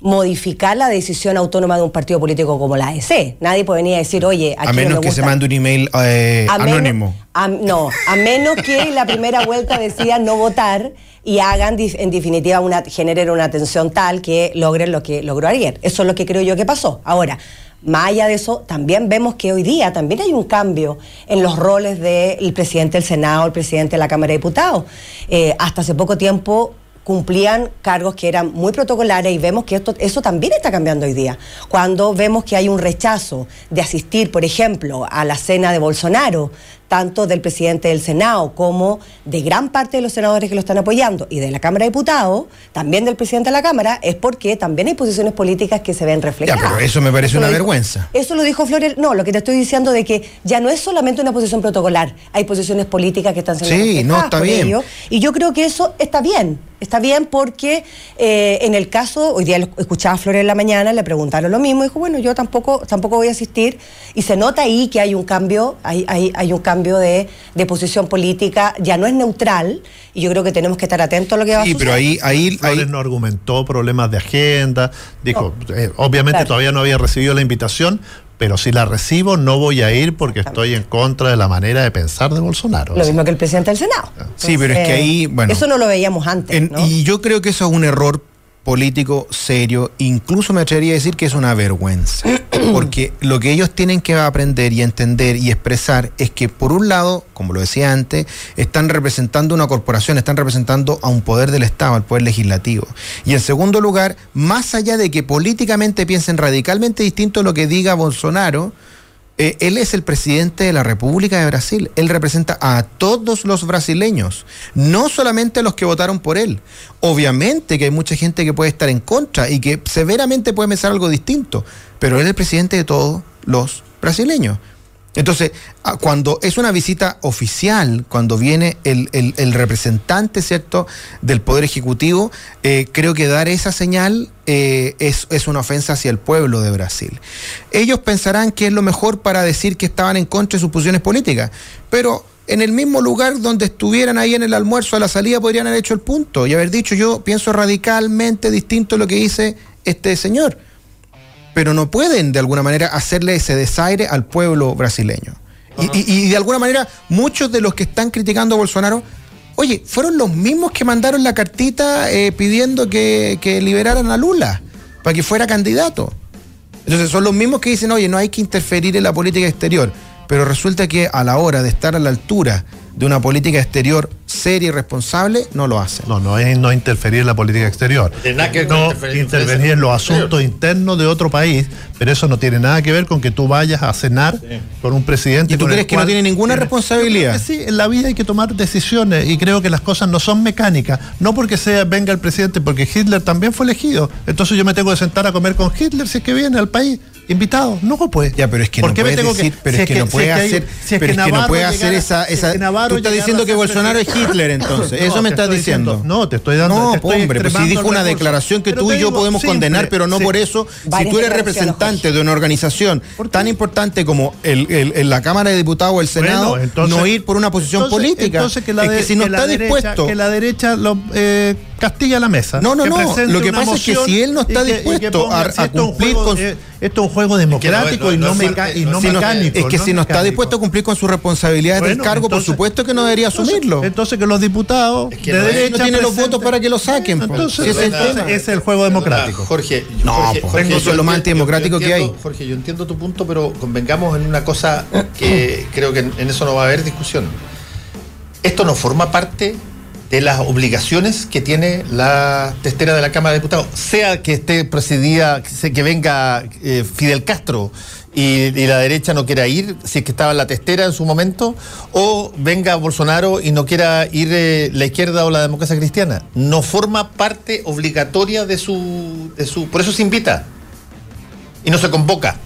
S7: modificar la decisión autónoma de un partido político como la AEC. Nadie puede venir a decir, oye,
S8: aquí A menos que se mande un email eh, anónimo.
S7: no, a menos que la primera vuelta decida no votar y hagan en definitiva una generen una tensión tal que logren lo que logró ayer. Eso es lo que creo yo que pasó. Ahora, más allá de eso, también vemos que hoy día también hay un cambio en los roles del presidente del Senado, el presidente de la Cámara de Diputados. Eh, hasta hace poco tiempo cumplían cargos que eran muy protocolares y vemos que esto, eso también está cambiando hoy día. Cuando vemos que hay un rechazo de asistir, por ejemplo, a la cena de Bolsonaro, tanto del presidente del Senado como de gran parte de los senadores que lo están apoyando y de la Cámara de Diputados, también del presidente de la Cámara, es porque también hay posiciones políticas que se ven reflejadas.
S8: Ya, pero eso me parece una vergüenza.
S7: eso lo dijo Flores. No, lo que te estoy diciendo de que ya no es solamente una posición protocolar, hay posiciones políticas que están
S8: siendo Sí, no, está bien.
S7: y yo creo que eso está bien. Está bien porque eh, en el caso, hoy día escuchaba a Flores en la mañana, le preguntaron lo mismo, dijo, bueno, yo tampoco, tampoco voy a asistir, y se nota ahí que hay un cambio, hay, hay, hay un cambio de, de, posición política, ya no es neutral, y yo creo que tenemos que estar atentos a lo que va a suceder.
S6: Sí, pero ahí... ahí, Flores no argumentó problemas de agenda, dijo, eh, obviamente todavía no había recibido la invitación, pero si la recibo no voy a ir porque estoy en contra de la manera de pensar de Bolsonaro.
S7: Lo mismo que el presidente del Senado.
S8: sí, pero es que ahí, bueno.
S7: Eso no lo veíamos antes.
S8: Y yo creo que eso es un error político serio, incluso me atrevería a decir que es una vergüenza, porque lo que ellos tienen que aprender y entender y expresar es que por un lado, como lo decía antes, están representando una corporación, están representando a un poder del Estado, al poder legislativo. Y en segundo lugar, más allá de que políticamente piensen radicalmente distinto a lo que diga Bolsonaro, eh, él es el presidente de la República de Brasil. Él representa a todos los brasileños, no solamente a los que votaron por él. Obviamente que hay mucha gente que puede estar en contra y que severamente puede pensar algo distinto, pero él es el presidente de todos los brasileños. Entonces, ah, cuando es una visita oficial, cuando viene el, representante, ¿cierto?, del Poder Ejecutivo, eh, creo que dar esa señal eh, es, una ofensa hacia el pueblo de Brasil. Ellos pensarán que es lo mejor para decir que estaban en contra de sus posiciones políticas, pero en el mismo lugar donde estuvieran ahí en el almuerzo a la salida podrían haber hecho el punto y haber dicho yo pienso radicalmente distinto a lo que dice este señor pero no pueden de alguna manera hacerle ese desaire al pueblo brasileño. y, de alguna manera muchos de los que están criticando a Bolsonaro, oye, fueron los mismos que mandaron la cartita eh, pidiendo que, que liberaran a Lula para que fuera candidato. Entonces son los mismos que dicen, oye, no hay que interferir en la política exterior, pero resulta que a la hora de estar a la altura de una política exterior seria y responsable, no lo hace.
S6: No, no es no interferir en la política exterior. No, intervenir en los asuntos internos de otro país, pero eso no tiene nada que ver con que tú vayas a cenar con un presidente.
S8: ¿Y tú crees que no tiene ninguna responsabilidad?
S6: sí, en la vida hay que tomar decisiones y creo que las cosas no son mecánicas. No porque sea venga el presidente, porque Hitler también fue elegido. Entonces yo me tengo que sentar a comer con Hitler si es que viene al país invitado. No puede.
S8: Ya, pero es que no puede decir, pero es que, no puede hacer, pero es que no puede hacer esa, esa tú estás diciendo que Bolsonaro es Hitler entonces, eso me estás diciendo.
S6: No, te estoy dando
S8: No, hombre, pues si dijo una declaración que tú y yo podemos condenar, pero no por eso, si tú eres representante de una organización tan importante como el, la Cámara de Diputados o el Senado, no ir por una posición política.
S6: Entonces que, la es que si no está dispuesto que la derecha lo eh, castilla la mesa.
S8: No, no, no. Lo que pasa es que si él no está dispuesto a, cumplir con
S6: esto es un juego democrático y no, mecánico.
S8: Es que si no está dispuesto a cumplir con sus responsabilidades del cargo, por supuesto que no debería asumirlo.
S6: Entonces que los diputados
S8: de derecha no tienen los votos para que lo saquen.
S6: Entonces, ese es el juego democrático.
S1: Jorge,
S8: no, Jorge, eso es lo más antidemocrático que hay.
S1: Jorge, yo entiendo tu punto, pero convengamos en una cosa que creo que en eso no va a haber discusión. Esto no forma parte de las obligaciones que tiene la testera de la Cámara de Diputados, sea que esté presidida, que venga eh, Fidel Castro y, la derecha no quiera ir, si es que estaba en la testera en su momento, o venga Bolsonaro y no quiera ir eh, la izquierda o la democracia cristiana. No forma parte obligatoria de su, de su... Por eso se invita y no se convoca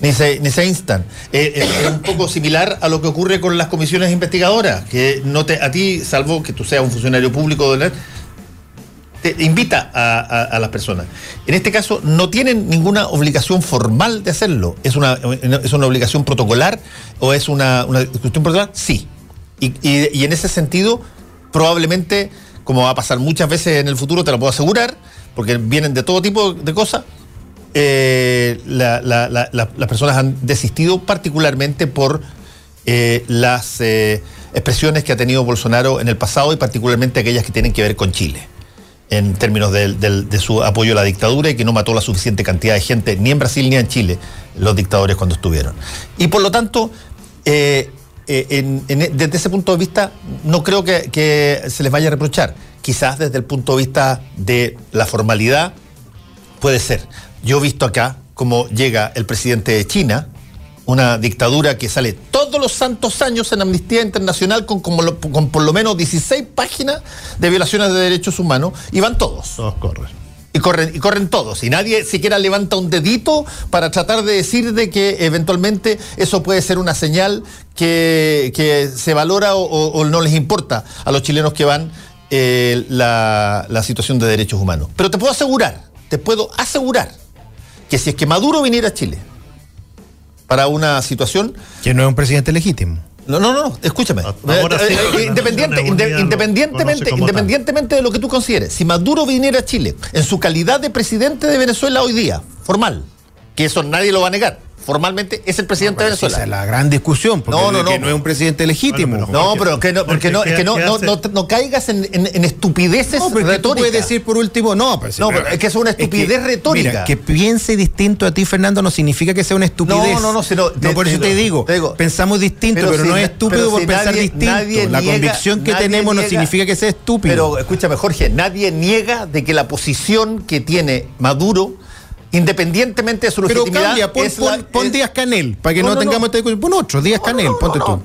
S1: ni se, ni se instan. Eh, eh, es un poco similar a lo que ocurre con las comisiones investigadoras, que no te, a ti, salvo que tú seas un funcionario público de te invita a, las personas. En este caso, no tienen ninguna obligación formal de hacerlo. ¿Es una, es una obligación protocolar o es una, una cuestión protocolar? Sí. Y, y en ese sentido, probablemente, como va a pasar muchas veces en el futuro, te lo puedo asegurar, porque vienen de todo tipo de cosas, eh, las personas han desistido particularmente por eh, las eh, expresiones que ha tenido Bolsonaro en el pasado y particularmente aquellas que tienen que ver con Chile en términos de, su apoyo a la dictadura y que no mató la suficiente cantidad de gente ni en Brasil ni en Chile los dictadores cuando estuvieron. Y por lo tanto, desde ese punto de vista, no creo que se les vaya a reprochar. Quizás desde el punto de vista de la formalidad, puede ser. Yo he visto acá cómo llega el presidente de China, una dictadura que sale todos los santos años en Amnistía Internacional con, con por lo menos 16 páginas de violaciones de derechos humanos y van todos.
S6: Todos corren.
S1: Y corren, y corren todos. Y nadie siquiera levanta un dedito para tratar de decir de que eventualmente eso puede ser una señal que, se valora o, no les importa a los chilenos que van eh, la, la situación de derechos humanos. Pero te puedo asegurar, te puedo asegurar que si es que Maduro viniera a Chile para una situación...
S8: Que no es un presidente legítimo.
S1: No, no, no, escúchame. independientemente, independientemente de lo que tú consideres, si Maduro viniera a Chile en su calidad de presidente de Venezuela hoy día, formal, que eso nadie lo va a negar, formalmente es el presidente de Venezuela.
S8: Esa es la gran discusión, porque no, no, no, no es un presidente legítimo.
S1: no, pero que no, porque no, es que no, no, caigas en, en, estupideces retóricas. Tú
S8: puedes decir por último, no,
S1: pero, no, pero es que es una estupidez retórica.
S8: Mira, que piense distinto a ti, Fernando, no significa que sea una estupidez.
S1: No, no, no, sino,
S8: no por eso te, digo, pensamos distinto, pero, no es estúpido por pensar distinto. la convicción que tenemos no significa que sea estúpido.
S1: Pero escúchame, Jorge, nadie niega de que la posición que tiene Maduro independientemente de su
S8: Pero cambia, pon, Díaz Canel, para que no, tengamos esta discusión. Pon otro, Díaz Canel, ponte tú.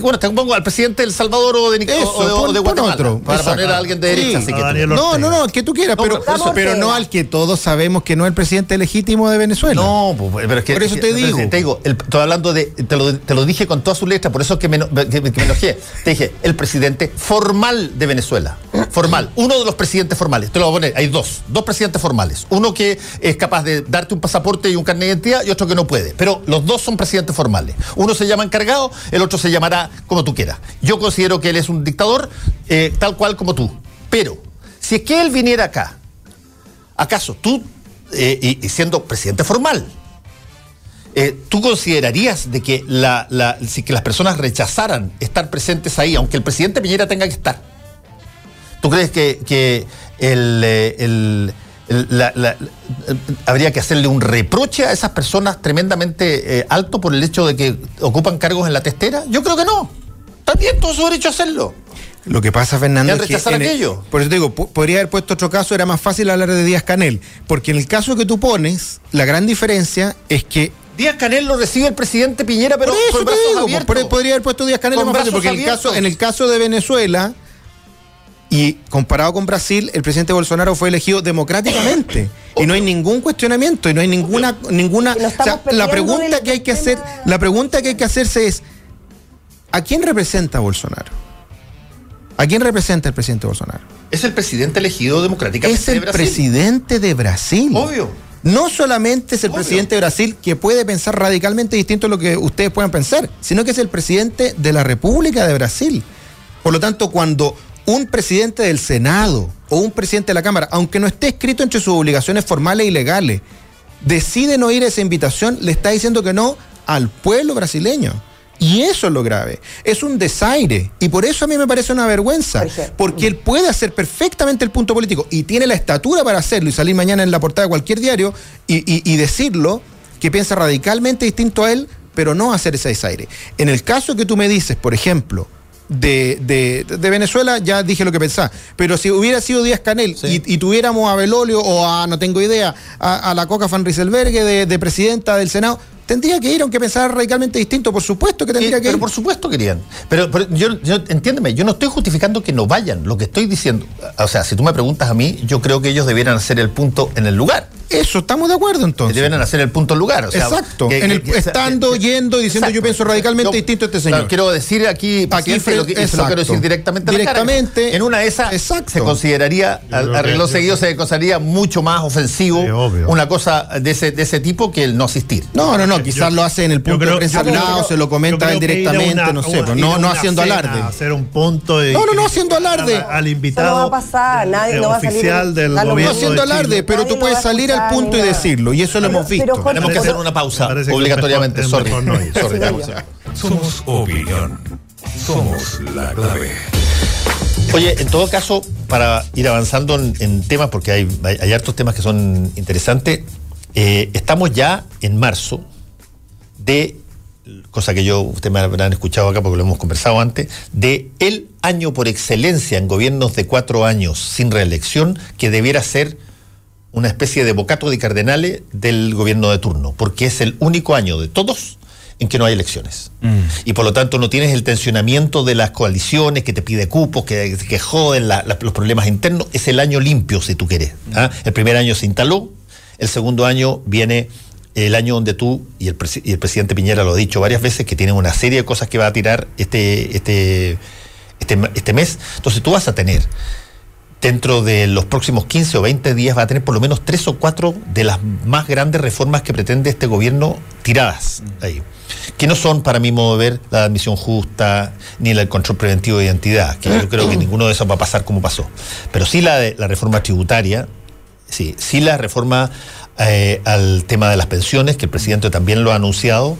S1: Bueno, te pongo al presidente del Salvador o de, de, Guatemala. Otro, para poner a alguien de derecha.
S8: no, no, no, el que tú quieras, pero, pero no al que todos sabemos que no es el presidente legítimo de Venezuela.
S1: No, pues, pero es que.
S8: Por eso te digo.
S1: Te digo, estoy hablando de. Te lo, te lo, dije con toda su letra, por eso que me, que, me enojé. Te dije, el presidente formal de Venezuela. Formal. Uno de los presidentes formales. Te lo voy a poner. Hay dos. Dos presidentes formales. Uno que es capaz de darte un pasaporte y un carnet de identidad y otro que no puede. Pero los dos son presidentes formales. Uno se llama encargado, el otro se llamará como tú quieras. Yo considero que él es un dictador eh, tal cual como tú. Pero, si es que él viniera acá, ¿acaso tú, eh, y, siendo presidente formal, eh, ¿tú considerarías de que, la, si que las personas rechazaran estar presentes ahí, aunque el presidente Piñera tenga que estar? ¿Tú crees que, el habría que hacerle un reproche a esas personas tremendamente eh, alto por el hecho de que ocupan cargos en la testera? Yo creo que no. También todo su derecho a hacerlo.
S8: Lo que pasa, Fernando,
S1: es que aquello?
S8: por eso te digo, podría haber puesto otro caso, era más fácil hablar de Díaz Canel, porque en el caso que tú pones, la gran diferencia es que
S1: Díaz Canel lo recibe el presidente Piñera, pero
S8: por eso podría haber puesto Díaz Canel más fácil, porque el caso, en el caso de Venezuela, y comparado con Brasil, el presidente Bolsonaro fue elegido democráticamente. y no hay ningún cuestionamiento, y no hay ninguna, ninguna. la pregunta que hay que hacer, la pregunta que hay que hacerse es: ¿a quién representa Bolsonaro? ¿A quién representa el presidente Bolsonaro?
S1: Es el presidente elegido democráticamente.
S8: Es el presidente de Brasil.
S1: Obvio.
S8: No solamente es el presidente de Brasil que puede pensar radicalmente distinto a lo que ustedes puedan pensar, sino que es el presidente de la República de Brasil. Por lo tanto, cuando un presidente del Senado o un presidente de la Cámara, aunque no esté escrito entre sus obligaciones formales y legales, decide no ir a esa invitación, le está diciendo que no al pueblo brasileño. Y eso es lo grave. Es un desaire. Y por eso a mí me parece una vergüenza. Porque él puede hacer perfectamente el punto político y tiene la estatura para hacerlo y salir mañana en la portada de cualquier diario y, y decirlo que piensa radicalmente distinto a él, pero no hacer ese desaire. En el caso que tú me dices, por ejemplo, de, de, Venezuela, ya dije lo que pensaba. Pero si hubiera sido Díaz Canel y, tuviéramos a Belolio o a, no tengo idea, a, la Coca Van Rieselbergue de, de presidenta del Senado, tendría que ir, aunque pensara radicalmente distinto, por supuesto que tendría que ir.
S1: Pero por supuesto querían. Pero, yo, yo, entiéndeme, yo no estoy justificando que no vayan. Lo que estoy diciendo, o sea, si tú me preguntas a mí, yo creo que ellos debieran hacer el punto en el lugar.
S8: Eso, estamos de acuerdo entonces.
S1: Deben hacer el punto lugar.
S8: Exacto. en el, estando, yendo, diciendo yo pienso radicalmente distinto a este señor.
S1: quiero decir aquí, aquí lo, que, eso lo quiero decir directamente.
S8: directamente.
S1: en una de esas se consideraría, al reloj seguido se consideraría mucho más ofensivo una cosa de ese, de ese tipo que el no asistir.
S8: No, no, no, quizás lo hace en el punto de prensa se lo comenta él directamente, no sé, pero no, no haciendo alarde.
S6: Hacer un punto
S8: No, no, no haciendo alarde.
S6: Al invitado.
S7: No va a pasar, nadie no va a
S6: oficial del
S8: gobierno. No haciendo alarde, pero tú puedes salir al punto y decirlo, y eso lo hemos visto.
S1: Tenemos que hacer una pausa obligatoriamente. Sorry.
S2: Somos opinión. Somos la clave.
S1: Oye, en todo caso, para ir avanzando en, temas, porque hay, hay, hartos temas que son interesantes, eh, estamos ya en marzo de, cosa que yo, ustedes me habrán escuchado acá porque lo hemos conversado antes, de el año por excelencia en gobiernos de cuatro años sin reelección que debiera ser una especie de bocato de cardenales del gobierno de turno, porque es el único año de todos en que no hay elecciones. Mm. Y por lo tanto no tienes el tensionamiento de las coaliciones que te pide cupos, que, que joden los problemas internos. Es el año limpio, si tú quieres. ¿ah? El primer año se instaló, el segundo año viene el año donde tú, y el, presidente Piñera lo ha dicho varias veces, que tiene una serie de cosas que va a tirar este, este, este, este mes. Entonces tú vas a tener, dentro de los próximos 15 o 20 días, va a tener por lo menos tres o cuatro de las más grandes reformas que pretende este gobierno tiradas ahí. Que no son, para mi modo de ver, la admisión justa ni el control preventivo de identidad, que yo creo que ninguno de esos va a pasar como pasó. Pero sí la, la reforma tributaria, sí, sí la reforma eh, al tema de las pensiones, que el presidente también lo ha anunciado.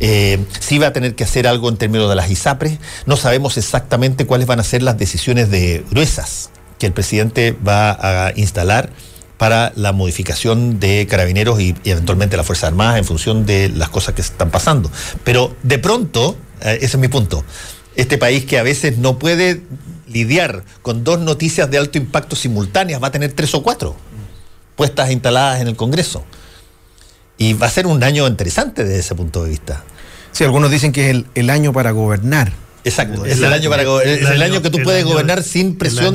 S1: Eh, sí va a tener que hacer algo en términos de las ISAPRES. No sabemos exactamente cuáles van a ser las decisiones de gruesas que el presidente va a instalar para la modificación de carabineros y, eventualmente la Fuerza Armada en función de las cosas que están pasando. Pero de pronto, eh, ese es mi punto, este país que a veces no puede lidiar con dos noticias de alto impacto simultáneas, va a tener tres o cuatro puestas instaladas en el Congreso. Y va a ser un año interesante desde ese punto de vista.
S8: Sí, algunos dicen que es el, año para gobernar.
S1: Exacto, es el, año para es el, año que tú puedes gobernar sin presión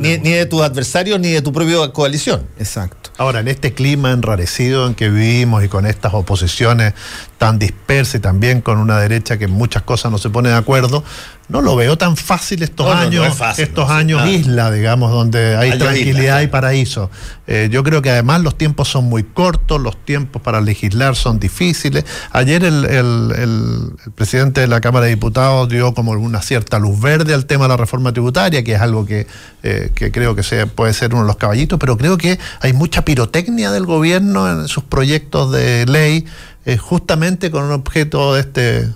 S1: ni, ni, de tus adversarios ni de tu propia coalición.
S6: Exacto. Ahora, en este clima enrarecido en que vivimos y con estas oposiciones tan dispersas y también con una derecha que en muchas cosas no se pone de acuerdo, no lo veo tan fácil estos años, estos años isla, digamos, donde hay tranquilidad y paraíso. Eh, yo creo que además los tiempos son muy cortos, los tiempos para legislar son difíciles. Ayer el, presidente de la Cámara de Diputados dio como una cierta luz verde al tema de la reforma tributaria, que es algo que, eh, creo que puede ser uno de los caballitos, pero creo que hay mucha pirotecnia del gobierno en sus proyectos de ley, eh, justamente con un objeto de este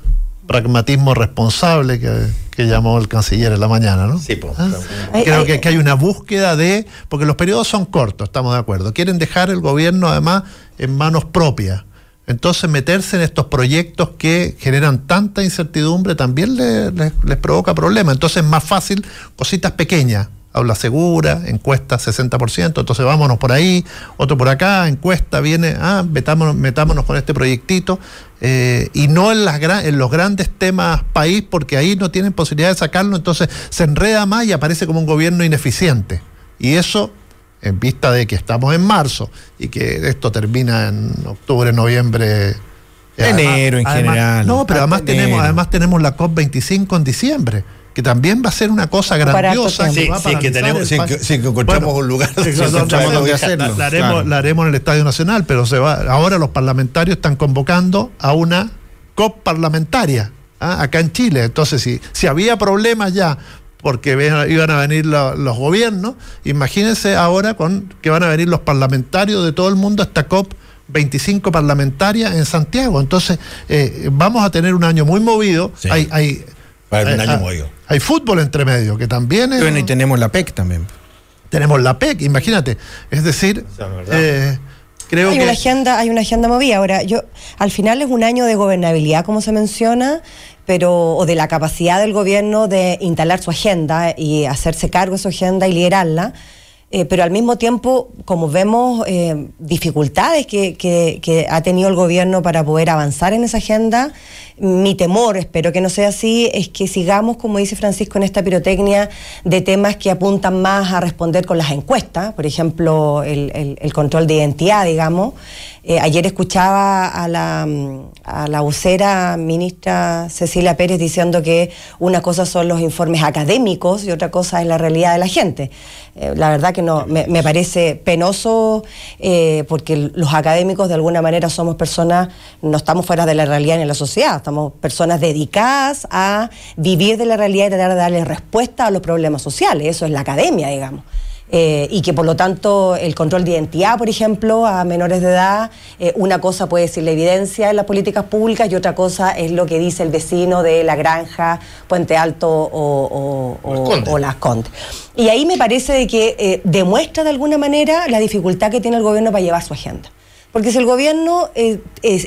S6: pragmatismo responsable que, llamó el canciller en la mañana, ¿no? Sí, pues. Creo que, hay una búsqueda de, porque los periodos son cortos, estamos de acuerdo, quieren dejar el gobierno además en manos propias. Entonces meterse en estos proyectos que generan tanta incertidumbre también les provoca problemas. Entonces es más fácil cositas pequeñas, habla segura, encuesta 60%, entonces vámonos por ahí, otro por acá, encuesta viene, ah, metámonos, metámonos con este proyectito, eh, y no en, las en los grandes temas país, porque ahí no tienen posibilidad de sacarlo, entonces se enreda más y aparece como un gobierno ineficiente. Y eso, en vista de que estamos en marzo y que esto termina en octubre, noviembre.
S8: Enero en general.
S6: No, pero además tenemos, además tenemos la COP25 en diciembre que también va a ser una cosa grandiosa.
S1: Sí, sí, que tenemos, si, que, encontramos un lugar
S6: la, haremos, la, haremos, en el Estadio Nacional, pero se va. Ahora los parlamentarios están convocando a una COP parlamentaria ¿ah? acá en Chile. Entonces, si, si había problemas ya porque iban a venir los gobiernos, imagínense ahora con que van a venir los parlamentarios de todo el mundo a esta COP 25 parlamentarias en Santiago. Entonces, eh, vamos a tener un año muy movido. Hay, hay
S1: para un año ah,
S6: Hay fútbol entre medio, que también es.
S8: Bueno, y tenemos la PEC también.
S6: Tenemos la PEC, imagínate. Es decir,
S7: eh, creo hay que. Una agenda, hay una agenda movida. Ahora, yo, al final es un año de gobernabilidad, como se menciona, pero o de la capacidad del gobierno de instalar su agenda y hacerse cargo de su agenda y liderarla. Eh, pero al mismo tiempo, como vemos eh, dificultades que, que, ha tenido el gobierno para poder avanzar en esa agenda, mi temor, espero que no sea así, es que sigamos, como dice Francisco, en esta pirotecnia de temas que apuntan más a responder con las encuestas, por ejemplo, el, control de identidad, digamos. Eh, ayer escuchaba a la, a la ministra Cecilia Pérez diciendo que una cosa son los informes académicos y otra cosa es la realidad de la gente. Eh, la verdad que no, me, parece penoso eh, porque los académicos de alguna manera somos personas, no estamos fuera de la realidad ni en la sociedad, estamos personas dedicadas a vivir de la realidad y tratar de darle respuesta a los problemas sociales. Eso es la academia, digamos. Eh, y que por lo tanto el control de identidad, por ejemplo, a menores de edad, eh, una cosa puede ser la evidencia en las políticas públicas y otra cosa es lo que dice el vecino de la granja, Puente Alto o, Las Condes. Y ahí me parece de que eh, demuestra de alguna manera la dificultad que tiene el gobierno para llevar su agenda. Porque si el gobierno eh,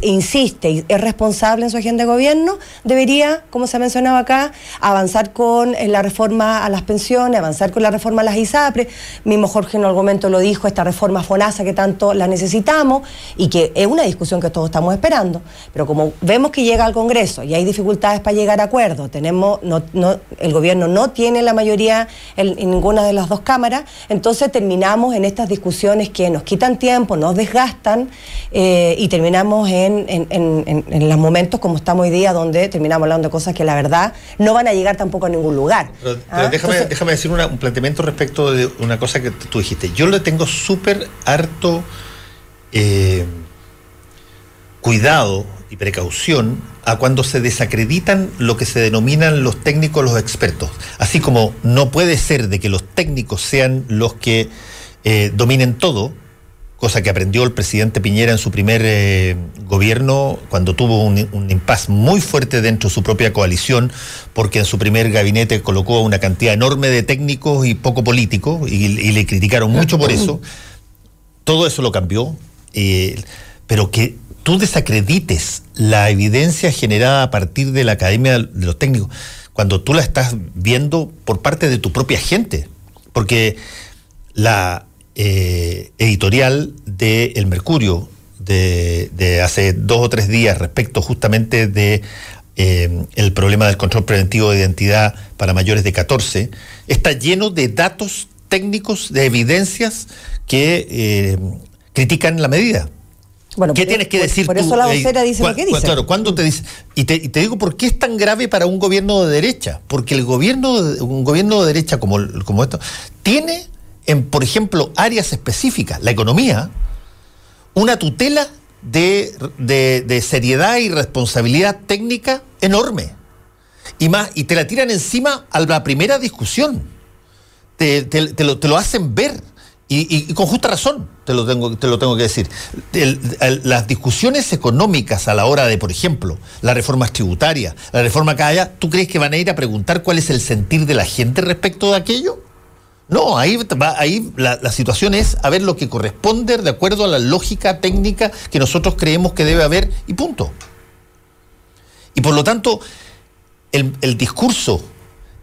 S7: insiste y es responsable en su agenda de gobierno, debería, como se ha mencionado acá, avanzar con eh, la reforma a las pensiones, avanzar con la reforma a las ISAPRE. Mismo Jorge en algún momento lo dijo, esta reforma FONASA que tanto la necesitamos y que es una discusión que todos estamos esperando. Pero como vemos que llega al Congreso y hay dificultades para llegar a acuerdos, tenemos, no, no, el gobierno no tiene la mayoría en ninguna de las dos cámaras, entonces terminamos en estas discusiones que nos quitan tiempo, nos desgastan eh, y terminamos en, en, los momentos como estamos hoy día, donde terminamos hablando de cosas que la verdad no van a llegar tampoco a ningún lugar.
S1: ¿Ah? déjame, déjame decir un planteamiento respecto de una cosa que tú dijiste. Yo le tengo súper harto eh, cuidado y precaución a cuando se desacreditan lo que se denominan los técnicos, los expertos. Así como no puede ser de que los técnicos sean los que eh, dominen todo, cosa que aprendió el presidente Piñera en su primer eh, gobierno, cuando tuvo un, un impasse muy fuerte dentro de su propia coalición, porque en su primer gabinete colocó una cantidad enorme de técnicos y poco políticos, y, le criticaron mucho por eso. Todo eso lo cambió, eh, pero que tú desacredites la evidencia generada a partir de la Academia de los Técnicos, cuando tú la estás viendo por parte de tu propia gente, porque la eh, editorial de El Mercurio de, hace dos o tres días respecto justamente de eh, el problema del control preventivo de identidad para mayores de 14, está lleno de datos técnicos, de evidencias que eh, critican la medida. Bueno, ¿Qué tienes que decir
S7: por eso la vocera dice lo que dice.
S1: Claro, ¿cuándo te dice? Y te, digo por qué es tan grave para un gobierno de derecha. Porque el gobierno, un gobierno de derecha como, como esto, tiene en, por ejemplo, áreas específicas, la economía, una tutela de, seriedad y responsabilidad técnica enorme. Y, más, y te la tiran encima a la primera discusión. Te, lo, hacen ver. Y, con justa razón, te lo tengo, te lo tengo que decir. las discusiones económicas a la hora de, por ejemplo, las reformas tributarias, la reforma que haya, ¿tú crees que van a ir a preguntar cuál es el sentir de la gente respecto de aquello? No, ahí, ahí la, situación es a ver lo que corresponde de acuerdo a la lógica técnica que nosotros creemos que debe haber y punto. Y por lo tanto, el, el discurso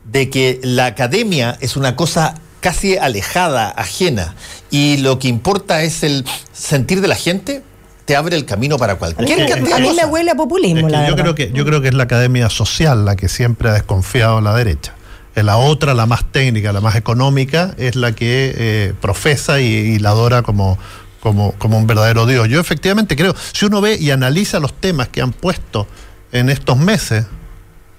S1: de que la academia es una cosa casi alejada, ajena, y lo que importa es el sentir de la gente, te abre el camino para cualquier
S7: cantidad A mí me huele a populismo,
S6: la
S7: yo
S6: Creo que, yo creo que es la academia social la que siempre ha desconfiado la derecha. Eh, la otra, la más técnica, la más económica, es la que eh, profesa y, la adora como, como, como un verdadero Dios. Yo efectivamente creo, si uno ve y analiza los temas que han puesto en estos meses,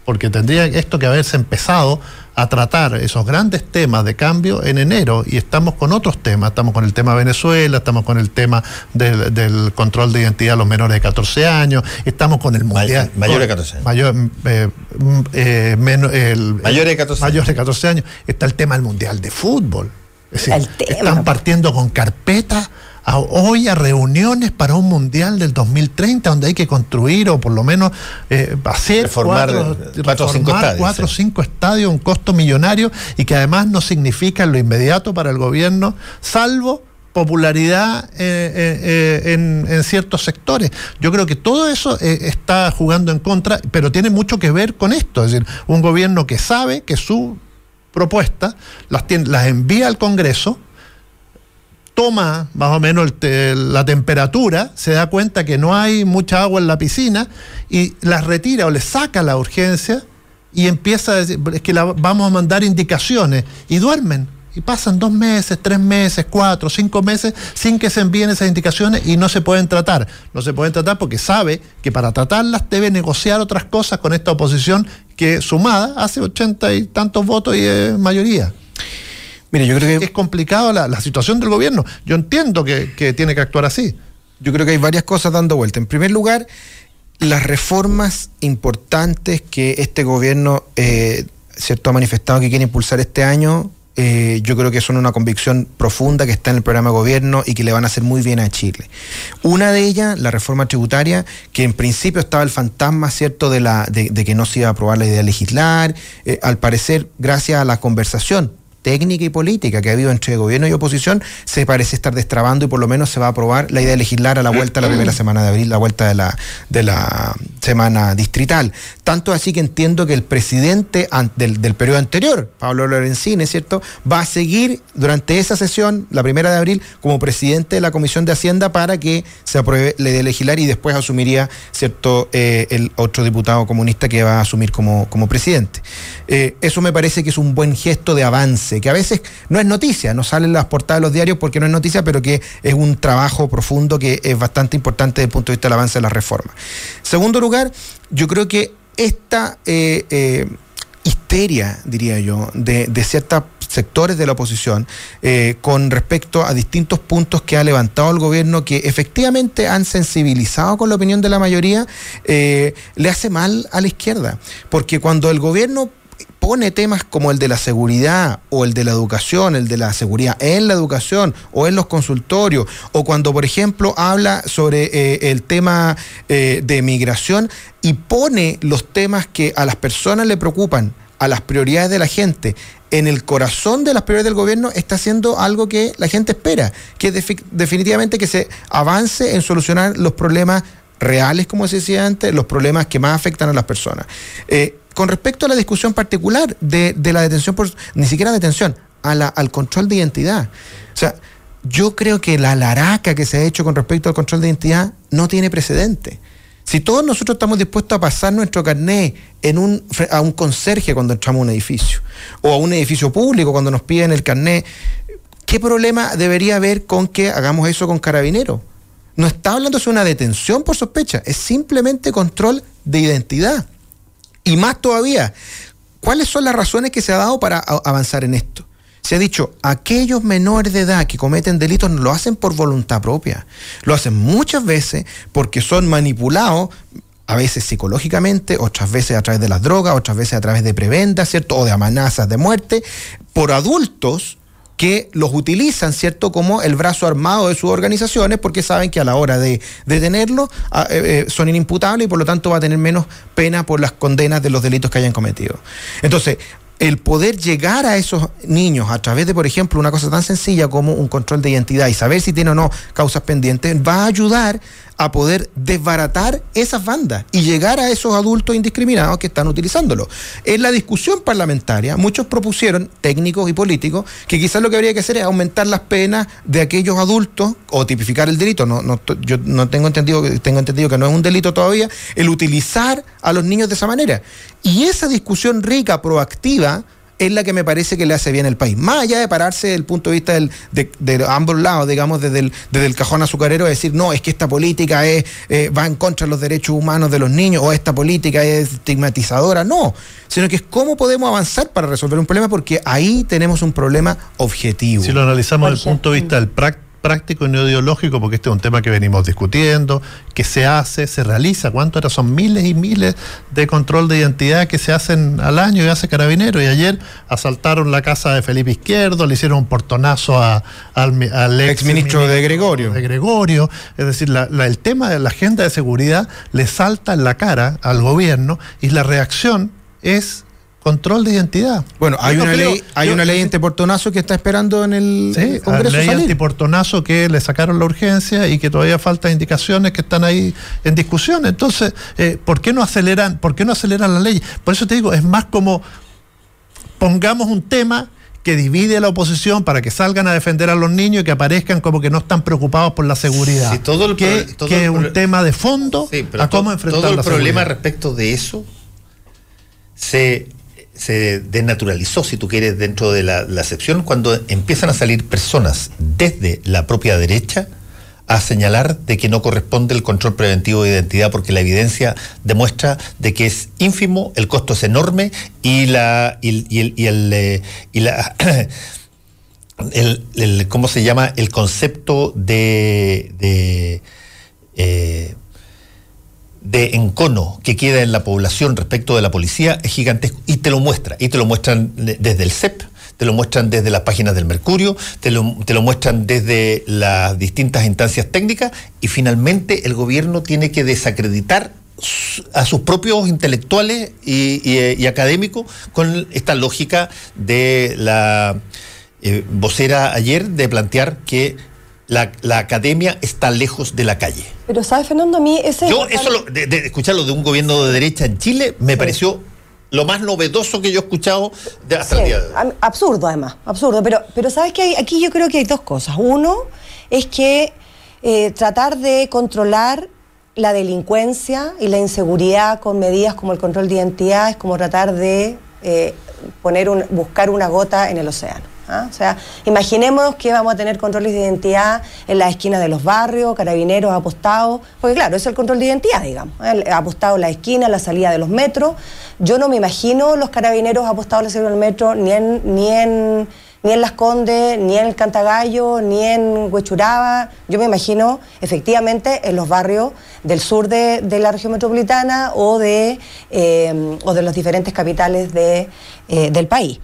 S6: porque tendría esto que haberse empezado a tratar esos grandes temas de cambio en enero y estamos con otros temas, estamos con el tema Venezuela, estamos con el tema del, control de identidad de los menores de 14 años, estamos con el mundial.
S1: Mayor, de 14 años.
S6: Mayor, eh, eh,
S1: mayor de 14
S6: años. de 14 años. Está el tema del mundial de fútbol. Es decir, están partiendo con hoy a reuniones para un mundial del 2030 donde hay que construir o por lo menos eh, hacer
S1: reformar, cuatro, o cinco estadios,
S6: cuatro cinco estadios, un costo millonario y que además no significa en lo inmediato para el gobierno, salvo popularidad eh, eh, en, en, ciertos sectores. Yo creo que todo eso está jugando en contra, pero tiene mucho que ver con esto, es decir, un gobierno que sabe que su propuesta las, las envía al Congreso, toma más o menos la temperatura, se da cuenta que no hay mucha agua en la piscina y las retira o le saca la urgencia y empieza a decir, es que vamos a mandar indicaciones y duermen. Y pasan dos meses, tres meses, cuatro, cinco meses sin que se envíen esas indicaciones y no se pueden tratar. No se pueden tratar porque sabe que para tratarlas debe negociar otras cosas con esta oposición que sumada hace ochenta y tantos votos y es mayoría. Mire, yo creo que es complicado la, situación del gobierno. Yo entiendo que, tiene que actuar así.
S8: Yo creo que hay varias cosas dando vuelta. En primer lugar, las reformas importantes que este gobierno eh, cierto, ha manifestado que quiere impulsar este año, eh, yo creo que son una convicción profunda que está en el programa de gobierno y que le van a hacer muy bien a Chile. Una de ellas, la reforma tributaria, que en principio estaba el fantasma, ¿cierto?, de, la, de, que no se iba a aprobar la idea de legislar. Eh, al parecer, gracias a la conversación técnica y política que ha habido entre gobierno y oposición se parece estar destrabando y por lo menos se va a aprobar la idea de legislar a la vuelta la primera semana de abril, la vuelta de la, de la semana distrital. Tanto así que entiendo que el presidente del, del periodo anterior, Pablo Lorenzini, ¿cierto?, va a seguir durante esa sesión, la primera de abril, como presidente de la Comisión de Hacienda para que se apruebe la idea de legislar y después asumiría, ¿cierto?, eh, el otro diputado comunista que va a asumir como, como presidente. Eh, eso me parece que es un buen gesto de avance que a veces no es noticia, no salen las portadas de los diarios porque no es noticia, pero que es un trabajo profundo que es bastante importante desde el punto de vista del avance de la reforma. Segundo lugar, yo creo que esta eh, eh, histeria, diría yo, de, ciertos sectores de la oposición eh, con respecto a distintos puntos que ha levantado el gobierno que efectivamente han sensibilizado con la opinión de la mayoría, le hace mal a la izquierda. Porque cuando el gobierno pone temas como el de la seguridad o el de la educación, el de la seguridad en la educación o en los consultorios, o cuando, por ejemplo, habla sobre eh, el tema eh, de migración y pone los temas que a las personas le preocupan, a las prioridades de la gente, en el corazón de las prioridades del gobierno está haciendo algo que la gente espera, que definitivamente que se avance en solucionar los problemas reales, como se decía antes, los problemas que más afectan a las personas. Eh, con respecto a la discusión particular de, la detención, por, ni siquiera detención, al control de identidad. O sea, yo creo que la laraca que se ha hecho con respecto al control de identidad no tiene precedente. Si todos nosotros estamos dispuestos a pasar nuestro carnet a un conserje cuando entramos a un edificio, o a un edificio público cuando nos piden el carnet, ¿qué problema debería haber con que hagamos eso con carabineros? No está hablando de una detención por sospecha, es simplemente control de identidad. Y más todavía, ¿cuáles son las razones que se ha dado para avanzar en esto? Se ha dicho, aquellos menores de edad que cometen delitos no lo hacen por voluntad propia, lo hacen muchas veces porque son manipulados, a veces psicológicamente, otras veces a través de las drogas, otras veces a través de prebendas, ¿cierto? O de amenazas de muerte, por adultos que los utilizan, ¿cierto?, como el brazo armado de sus organizaciones porque saben que a la hora de detenerlo ah, eh, eh, son inimputables y por lo tanto va a tener menos pena por las condenas de los delitos que hayan cometido. Entonces, el poder llegar a esos niños a través de, por ejemplo, una cosa tan sencilla como un control de identidad y saber si tiene o no causas pendientes, va a ayudar a poder desbaratar esas bandas y llegar a esos adultos indiscriminados que están utilizándolo. En la discusión parlamentaria, muchos propusieron, técnicos y políticos, que quizás lo que habría que hacer es aumentar las penas de aquellos adultos o tipificar el delito. No, no, yo no tengo entendido, tengo entendido que no es un delito todavía, el utilizar a los niños de esa manera. Y esa discusión rica, proactiva, es la que me parece que le hace bien al país. Más allá de pararse desde el punto de vista de, ambos lados, digamos, desde el, desde el cajón azucarero, decir, no, es que esta política es, eh, va en contra de los derechos humanos de los niños o esta política es estigmatizadora. No, sino que es cómo podemos avanzar para resolver un problema porque ahí tenemos un problema objetivo.
S6: Si lo analizamos desde el punto de vista del práctico, práctico y no ideológico, porque este es un tema que venimos discutiendo, que se hace, se realiza, ¿cuánto era? Son miles y miles de control de identidad que se hacen al año y hace Carabinero. Y ayer asaltaron la casa de Felipe Izquierdo, le hicieron un portonazo al, ex, ministro de Gregorio. De Gregorio. Es decir, el tema de la agenda de seguridad le salta en la cara al gobierno y la reacción es control de identidad.
S8: Bueno, hay una ley, hay una ley antiportonazo que está esperando en el
S6: sí, Congreso. Ley antiportonazo que le sacaron la urgencia y que todavía faltan indicaciones que están ahí en discusión. Entonces, eh, ¿por qué no aceleran, por qué no aceleran la ley? Por eso te digo, es más como pongamos un tema que divide a la oposición para que salgan a defender a los niños y que aparezcan como que no están preocupados por la seguridad.
S1: todo el
S6: que, es un tema de fondo
S1: a cómo enfrentar todo el problema respecto de eso se se desnaturalizó, si tú quieres, dentro de la, la cuando empiezan a salir personas desde la propia derecha a señalar de que no corresponde el control preventivo de identidad porque la evidencia demuestra de que es ínfimo, el costo es enorme y la y, el, y el, eh, y la el, ¿cómo se llama? el concepto de, de eh, de encono que queda en la población respecto de la policía es gigantesco. Y te lo muestra, y te lo muestran desde el CEP, te lo muestran desde las páginas del Mercurio, te lo, te lo muestran desde las distintas instancias técnicas y finalmente el gobierno tiene que desacreditar a sus propios intelectuales y, académicos con esta lógica de la eh, vocera ayer de plantear que la, academia está lejos de la calle.
S7: Pero sabes, Fernando, a mí ese...
S1: Yo eso de, escucharlo de un gobierno de derecha en Chile me pareció lo más novedoso que yo he escuchado de hasta el día de hoy.
S7: Absurdo además, absurdo. Pero, pero sabes que aquí yo creo que hay dos cosas. Uno es que eh, tratar de controlar la delincuencia y la inseguridad con medidas como el control de identidad es como tratar de eh, poner un, buscar una gota en el océano. ¿Ah? O sea, imaginemos que vamos a tener controles de identidad en las esquinas de los barrios, carabineros apostados, porque claro, es el control de identidad, digamos, ¿eh? apostado en la esquina, la salida de los metros. Yo no me imagino los carabineros apostados en la salida del metro ni en, ni en Las Condes, ni en el Cantagallo, ni en Huechuraba. Yo me imagino efectivamente en los barrios del sur de, la región metropolitana o de, eh, o de las diferentes capitales de, eh, del país.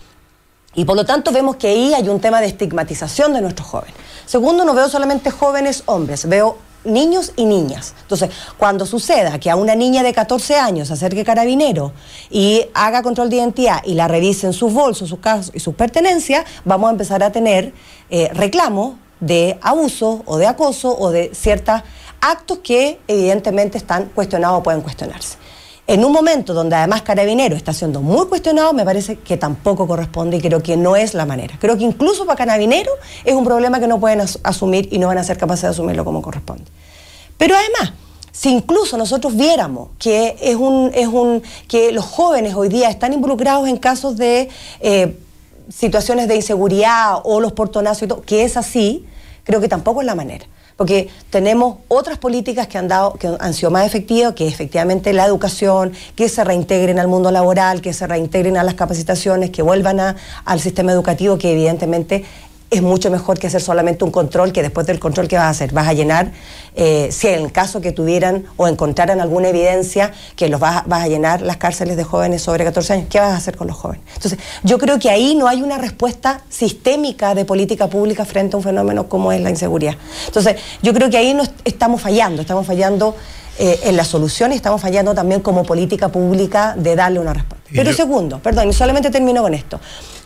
S7: Y por lo tanto vemos que ahí hay un tema de estigmatización de nuestros jóvenes. Segundo, no veo solamente jóvenes hombres, veo niños y niñas. Entonces, cuando suceda que a una niña de 14 años se acerque carabinero y haga control de identidad y la revisen sus bolsos, sus casos y sus pertenencias, vamos a empezar a tener eh, reclamos de abuso o de acoso o de ciertos actos que evidentemente están cuestionados o pueden cuestionarse. En un momento donde además Carabinero está siendo muy cuestionado, me parece que tampoco corresponde y creo que no es la manera. Creo que incluso para Carabinero es un problema que no pueden asumir y no van a ser capaces de asumirlo como corresponde. Pero además, si incluso nosotros viéramos que es un, es un que los jóvenes hoy día están involucrados en casos de eh, situaciones de inseguridad o los portonazos y todo, que es así, creo que tampoco es la manera porque tenemos otras políticas que han dado, que han sido más efectivas, que efectivamente la educación, que se reintegren al mundo laboral, que se reintegren a las capacitaciones, que vuelvan al sistema educativo, que evidentemente es mucho mejor que hacer solamente un control, que después del control que vas a hacer, vas a llenar, eh, si en caso que tuvieran o encontraran alguna evidencia que los vas, vas, a llenar las cárceles de jóvenes sobre 14 años, ¿qué vas a hacer con los jóvenes? Entonces, yo creo que ahí no hay una respuesta sistémica de política pública frente a un fenómeno como es la inseguridad. Entonces, yo creo que ahí no estamos fallando, estamos fallando eh, en la solución y estamos fallando también como política pública de darle una respuesta. Pero segundo, perdón, y solamente termino con esto.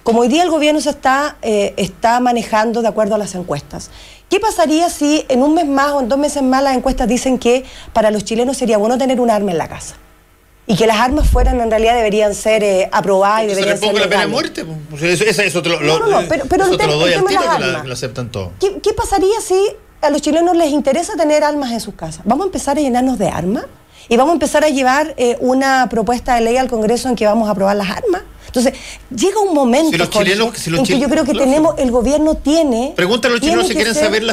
S7: Como hoy día el gobierno se está, eh, está manejando de acuerdo a las encuestas, ¿qué pasaría si en un mes más o en dos meses más las encuestas dicen que para los chilenos sería bueno tener un arma en la casa? y que las armas fueran en realidad deberían ser eh, aprobadas y deberían ser
S1: la pena de muerte eso, te lo, no, no, pero, pero eso te lo doy lo aceptan todo
S7: ¿Qué, ¿Qué pasaría si a los chilenos les interesa tener armas en sus casas? ¿Vamos a empezar a llenarnos de armas? ¿Y vamos a empezar a llevar eh, una propuesta de ley al Congreso en que vamos a aprobar las armas? Entonces, llega un momento en que yo creo que tenemos, el gobierno tiene.
S1: Pregúntale a los chilenos si quieren saber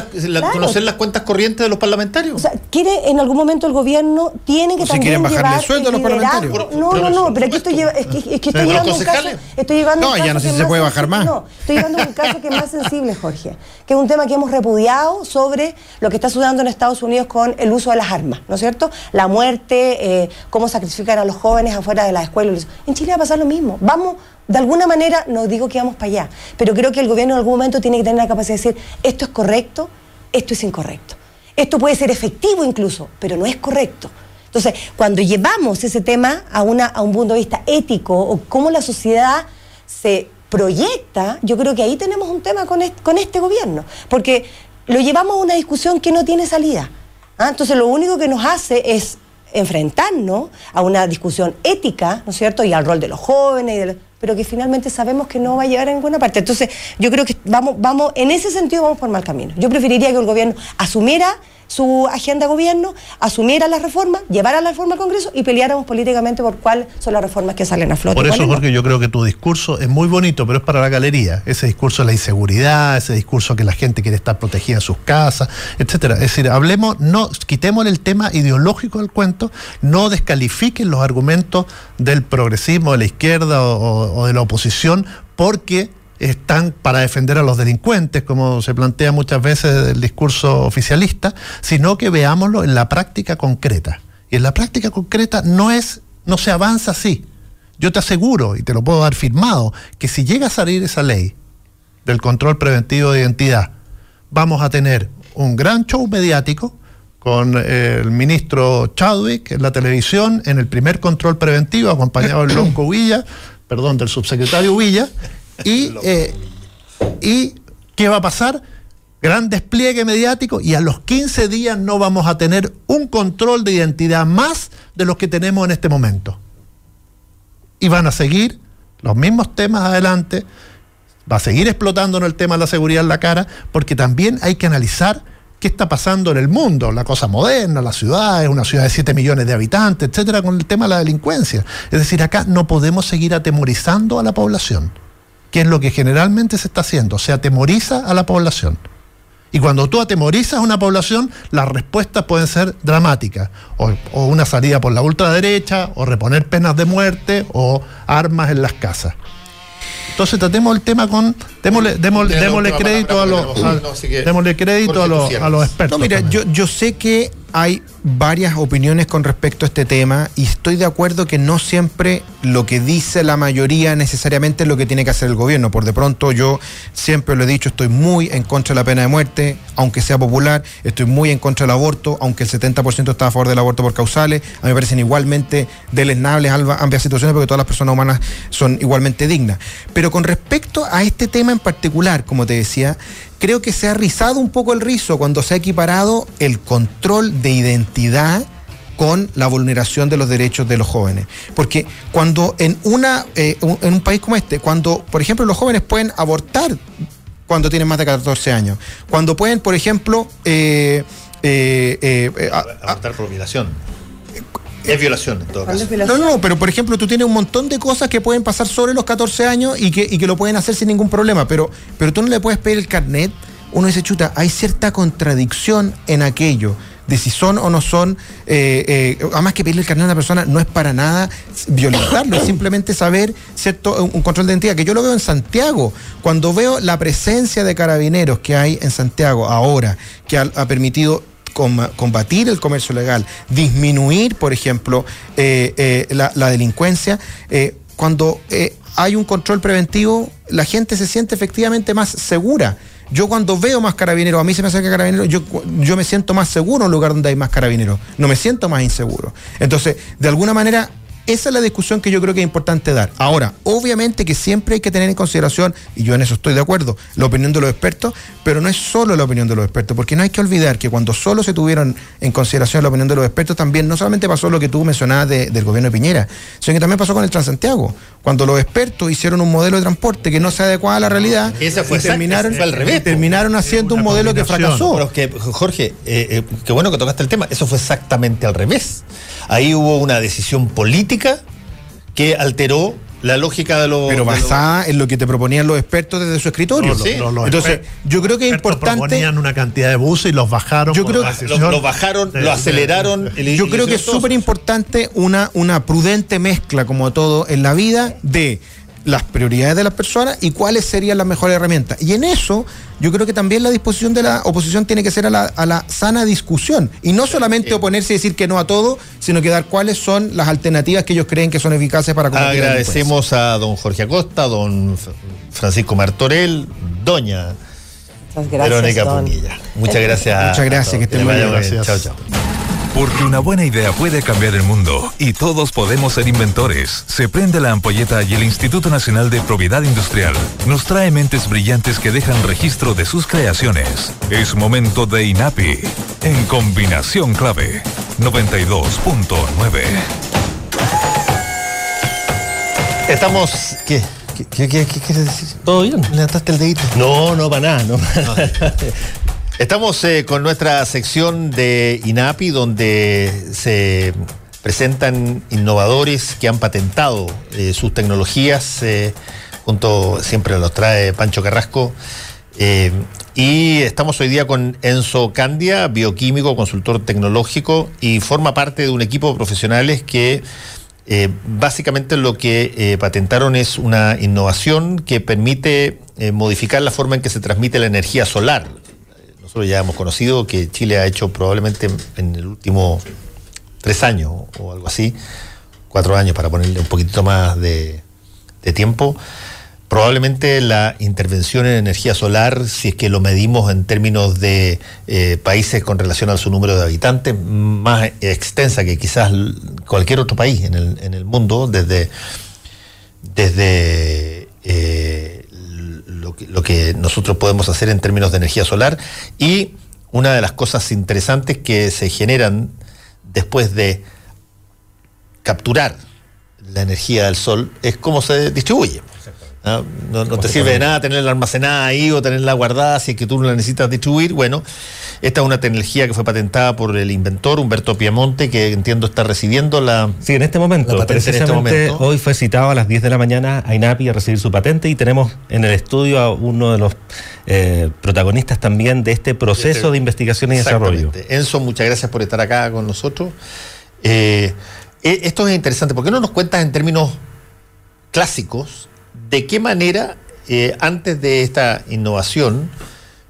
S1: conocer las cuentas corrientes de los parlamentarios. O
S7: sea, quiere en algún momento el gobierno tiene que también. Si quieren
S8: bajarle el sueldo a los parlamentarios.
S7: No, no, no, pero aquí estoy, llevando es que, estoy llevando un caso. Estoy llevando
S8: no, ya no sé si se puede bajar más.
S7: No, estoy llevando un caso que es más sensible, Jorge, que es un tema que hemos repudiado sobre lo que está sucediendo en Estados Unidos con el uso de las armas, ¿no es cierto? La muerte, eh, cómo sacrificar a los jóvenes afuera de las escuelas. En Chile va a pasar lo mismo. Vamos de alguna manera, no digo que vamos para allá, pero creo que el gobierno en algún momento tiene que tener la capacidad de decir, esto es correcto, esto es incorrecto. Esto puede ser efectivo incluso, pero no es correcto. Entonces, cuando llevamos ese tema a, una, a un punto de vista ético o cómo la sociedad se proyecta, yo creo que ahí tenemos un tema con este, con este gobierno, porque lo llevamos a una discusión que no tiene salida. ¿ah? Entonces, lo único que nos hace es enfrentarnos a una discusión ética, ¿no es cierto? Y al rol de los jóvenes, y de pero que finalmente sabemos que no va a llegar a ninguna parte. Entonces, yo creo que vamos, vamos, en ese sentido vamos por mal camino. Yo preferiría que el gobierno asumiera su agenda de gobierno, asumiera las reformas, llevara la reforma al Congreso y peleáramos políticamente por cuáles son las reformas que salen a flote.
S6: Por eso, Jorge, yo creo que tu discurso es muy bonito, pero es para la galería. Ese discurso de la inseguridad, ese discurso que la gente quiere estar protegida en sus casas, etcétera. Es decir, hablemos, no, quitemos el tema ideológico del cuento, no descalifiquen los argumentos del progresismo, de la izquierda o de la oposición, porque están para defender a los delincuentes, como se plantea muchas veces el discurso oficialista, sino que veámoslo en la práctica concreta. Y en la práctica concreta no es, no se avanza así. Yo te aseguro, y te lo puedo dar firmado, que si llega a salir esa ley del control preventivo de identidad, vamos a tener un gran show mediático con el ministro Chadwick en la televisión, en el primer control preventivo, acompañado del Lonco Villa, perdón, del subsecretario Villa, y, eh, ¿Y qué va a pasar? Gran despliegue mediático y a los 15 días no vamos a tener un control de identidad más de los que tenemos en este momento. Y van a seguir los mismos temas adelante, va a seguir explotándonos el tema de la seguridad en la cara, porque también hay que analizar qué está pasando en el mundo, la cosa moderna, la ciudad, es una ciudad de 7 millones de habitantes, etcétera, con el tema de la delincuencia. Es decir, acá no podemos seguir atemorizando a la población que es lo que generalmente se está haciendo, se atemoriza a la población. Y cuando tú atemorizas a una población, las respuestas pueden ser dramáticas. O, o, una salida por la ultraderecha, o reponer penas de muerte, o armas en las casas. Entonces tratemos el tema con. Démosle, démosle, crédito a los. démosle crédito a los, a los expertos.
S8: No, mira, yo, yo sé que hay varias opiniones con respecto a este tema y estoy de acuerdo que no siempre lo que dice la mayoría necesariamente es lo que tiene que hacer el gobierno. Por de pronto yo siempre lo he dicho, estoy muy en contra de la pena de muerte, aunque sea popular, estoy muy en contra del aborto, aunque el 70% está a favor del aborto por causales. A mí me parecen igualmente deleznables ambas situaciones porque todas las personas humanas son igualmente dignas. Pero con respecto a este tema en particular, como te decía, creo que se ha rizado un poco el rizo cuando se ha equiparado el control de identidad con la vulneración de los derechos de los jóvenes. Porque cuando en, una, eh, en un país como este, cuando, por ejemplo, los jóvenes pueden abortar cuando tienen más de 14 años, cuando pueden, por ejemplo,
S1: eh, abortar por violación. Es violación en todo caso. No,
S8: no, pero por ejemplo, tú tienes un montón de cosas que pueden pasar sobre los 14 años y que, y que lo pueden hacer sin ningún problema, pero, pero tú no le puedes pedir el carnet. Uno dice, chuta, hay cierta contradicción en aquello de si son o no son, eh, eh, además que pedirle el carnet a una persona no es para nada violentarlo, es simplemente saber cierto, un control de identidad, que yo lo veo en Santiago, cuando veo la presencia de carabineros que hay en Santiago ahora, que ha, permitido combatir el comercio legal, disminuir, por ejemplo, eh, la, la, delincuencia, cuando hay un control preventivo, la gente se siente efectivamente más segura. Yo cuando veo más carabineros, a mí se me acerca carabineros, yo, yo me siento más seguro en un lugar donde hay más carabineros. No me siento más inseguro. Entonces, de alguna manera, esa es la discusión que yo creo que es importante dar. Ahora, obviamente que siempre hay que tener en consideración, y yo en eso estoy de acuerdo, la opinión de los expertos, pero no es solo la opinión de los expertos, porque no hay que olvidar que cuando solo se tuvieron en consideración la opinión de los expertos, también no solamente pasó lo que tú mencionabas del gobierno de Piñera, sino que también pasó con el Transantiago. Cuando los expertos hicieron un modelo de transporte que no se adecuaba a la realidad,
S1: y terminaron,
S8: al revés, terminaron haciendo un modelo que fracasó.
S1: Pero que, Jorge, eh, eh, qué bueno que tocaste el tema, eso fue exactamente al revés. Ahí hubo una decisión política que alteró la lógica de los.
S8: Pero basada en lo que te proponían los expertos desde su escritorio. Entonces, yo creo que es importante.
S6: Proponían una cantidad de buses y los bajaron.
S1: Yo creo que los, bajaron, lo aceleraron.
S8: yo creo que es súper importante una, una prudente mezcla, como todo en la vida, de las prioridades de las personas y cuáles serían las mejores herramientas. Y en eso yo creo que también la disposición de la oposición tiene que ser a la, sana discusión y no solamente oponerse y decir que no a todo, sino que dar cuáles son las alternativas que ellos creen que son eficaces para
S1: combatir Agradecemos a don Jorge Acosta, don Francisco Martorell, doña Verónica Punilla. Muchas gracias.
S8: Muchas gracias, que estén muy bien. Chao, chao.
S2: Porque una buena idea puede cambiar el mundo y todos podemos ser inventores. Se prende la ampolleta y el Instituto Nacional de Propiedad Industrial nos trae mentes brillantes que dejan registro de sus creaciones. Es momento de INAPI en combinación clave 92.9.
S1: Estamos. ¿Qué? ¿Qué, qué, quieres decir?
S8: ¿Todo bien?
S1: ¿Levantaste el dedito?
S8: No, no, para nada. No.
S1: Estamos eh, con nuestra sección de INAPI donde se presentan innovadores que han patentado eh, sus tecnologías. Eh, junto siempre los trae Pancho Carrasco. y estamos hoy día con Enzo Candia, bioquímico, consultor tecnológico, y forma parte de un equipo de profesionales que básicamente lo que patentaron es una innovación que permite modificar la forma en que se transmite la energía solar nosotros ya hemos conocido que Chile ha hecho probablemente en el último tres años o algo así, cuatro años para ponerle un poquito más de, tiempo, probablemente la intervención en energía solar, si es que lo medimos en términos de eh, países con relación a su número de habitantes, más extensa que quizás cualquier otro país en el, en el mundo, desde, desde eh, lo que, nosotros podemos hacer en términos de energía solar y una de las cosas interesantes que se generan después de capturar la energía del sol es cómo se distribuye. No, te sirve de nada tenerla almacenada ahí o tenerla guardada si es que tú no la necesitas distribuir. Bueno, esta es una tecnología que fue patentada por el inventor Humberto Piamonte, que entiendo está recibiendo la.
S9: Sí, en este momento. Precisamente este hoy fue citado a las 10 de la mañana a INAPI a recibir su patente y tenemos en el estudio a uno de los eh, protagonistas también de este proceso este de investigación y desarrollo.
S1: Enzo, muchas gracias por estar acá con nosotros. Eh, e, esto es interesante. ¿Por qué no nos cuentas en términos clásicos ¿de qué manera eh, antes de esta innovación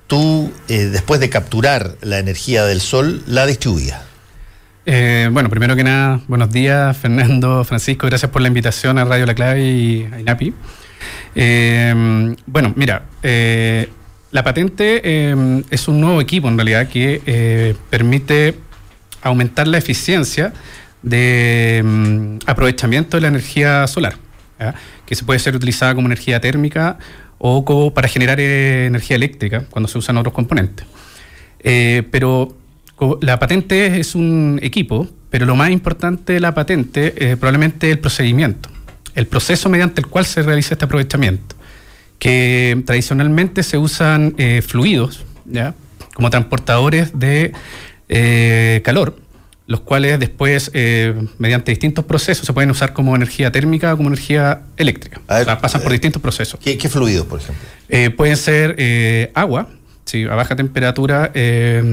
S1: tú, eh, después de capturar la energía del sol, la distribuías?
S10: Eh, bueno, primero que nada, buenos días, Fernando, Francisco, gracias por la invitación a Radio La Clave y a INAPI. bueno, mira, la patente es un nuevo equipo en realidad que permite aumentar la eficiencia de mm, aprovechamiento de la energía solar que se puede ser utilizada como energía térmica o como para generar eh, energía eléctrica cuando se usan otros componentes. Eh, pero la patente es un equipo, pero lo más importante de la patente es probablemente el procedimiento, el proceso mediante el cual se realiza este aprovechamiento, que tradicionalmente se usan eh, fluidos, ¿ya? como transportadores de eh, calor, los cuales después, eh, mediante distintos procesos, se pueden usar como energía térmica o como energía eléctrica. o sea, pasan por distintos procesos.
S1: ¿Qué, fluidos, por ejemplo?
S10: pueden ser agua, Sí, a baja temperatura eh,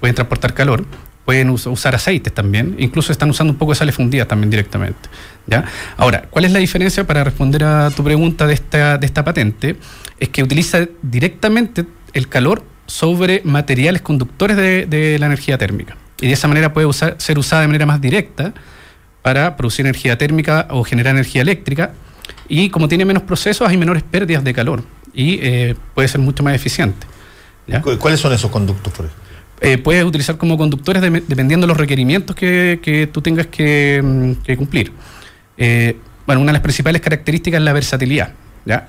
S10: pueden transportar calor, pueden usar aceites también, incluso están usando un poco de sales fundidas también directamente. ¿ya? Ahora, ¿cuál es la diferencia para responder a tu pregunta de esta, de esta patente? Es que utiliza directamente el calor sobre materiales conductores de, la energía térmica. Y de esa manera puede ser usada de manera más directa para producir energía térmica o generar energía eléctrica. Y como tiene menos procesos, hay menores pérdidas de calor y eh, puede ser mucho más eficiente.
S1: ¿Cuáles son esos conductos, por ejemplo?
S10: Eh, puedes utilizar como conductores dependiendo de los requerimientos que, tú tengas que, mm, cumplir. Eh, bueno, una de las principales características es la versatilidad ¿ya?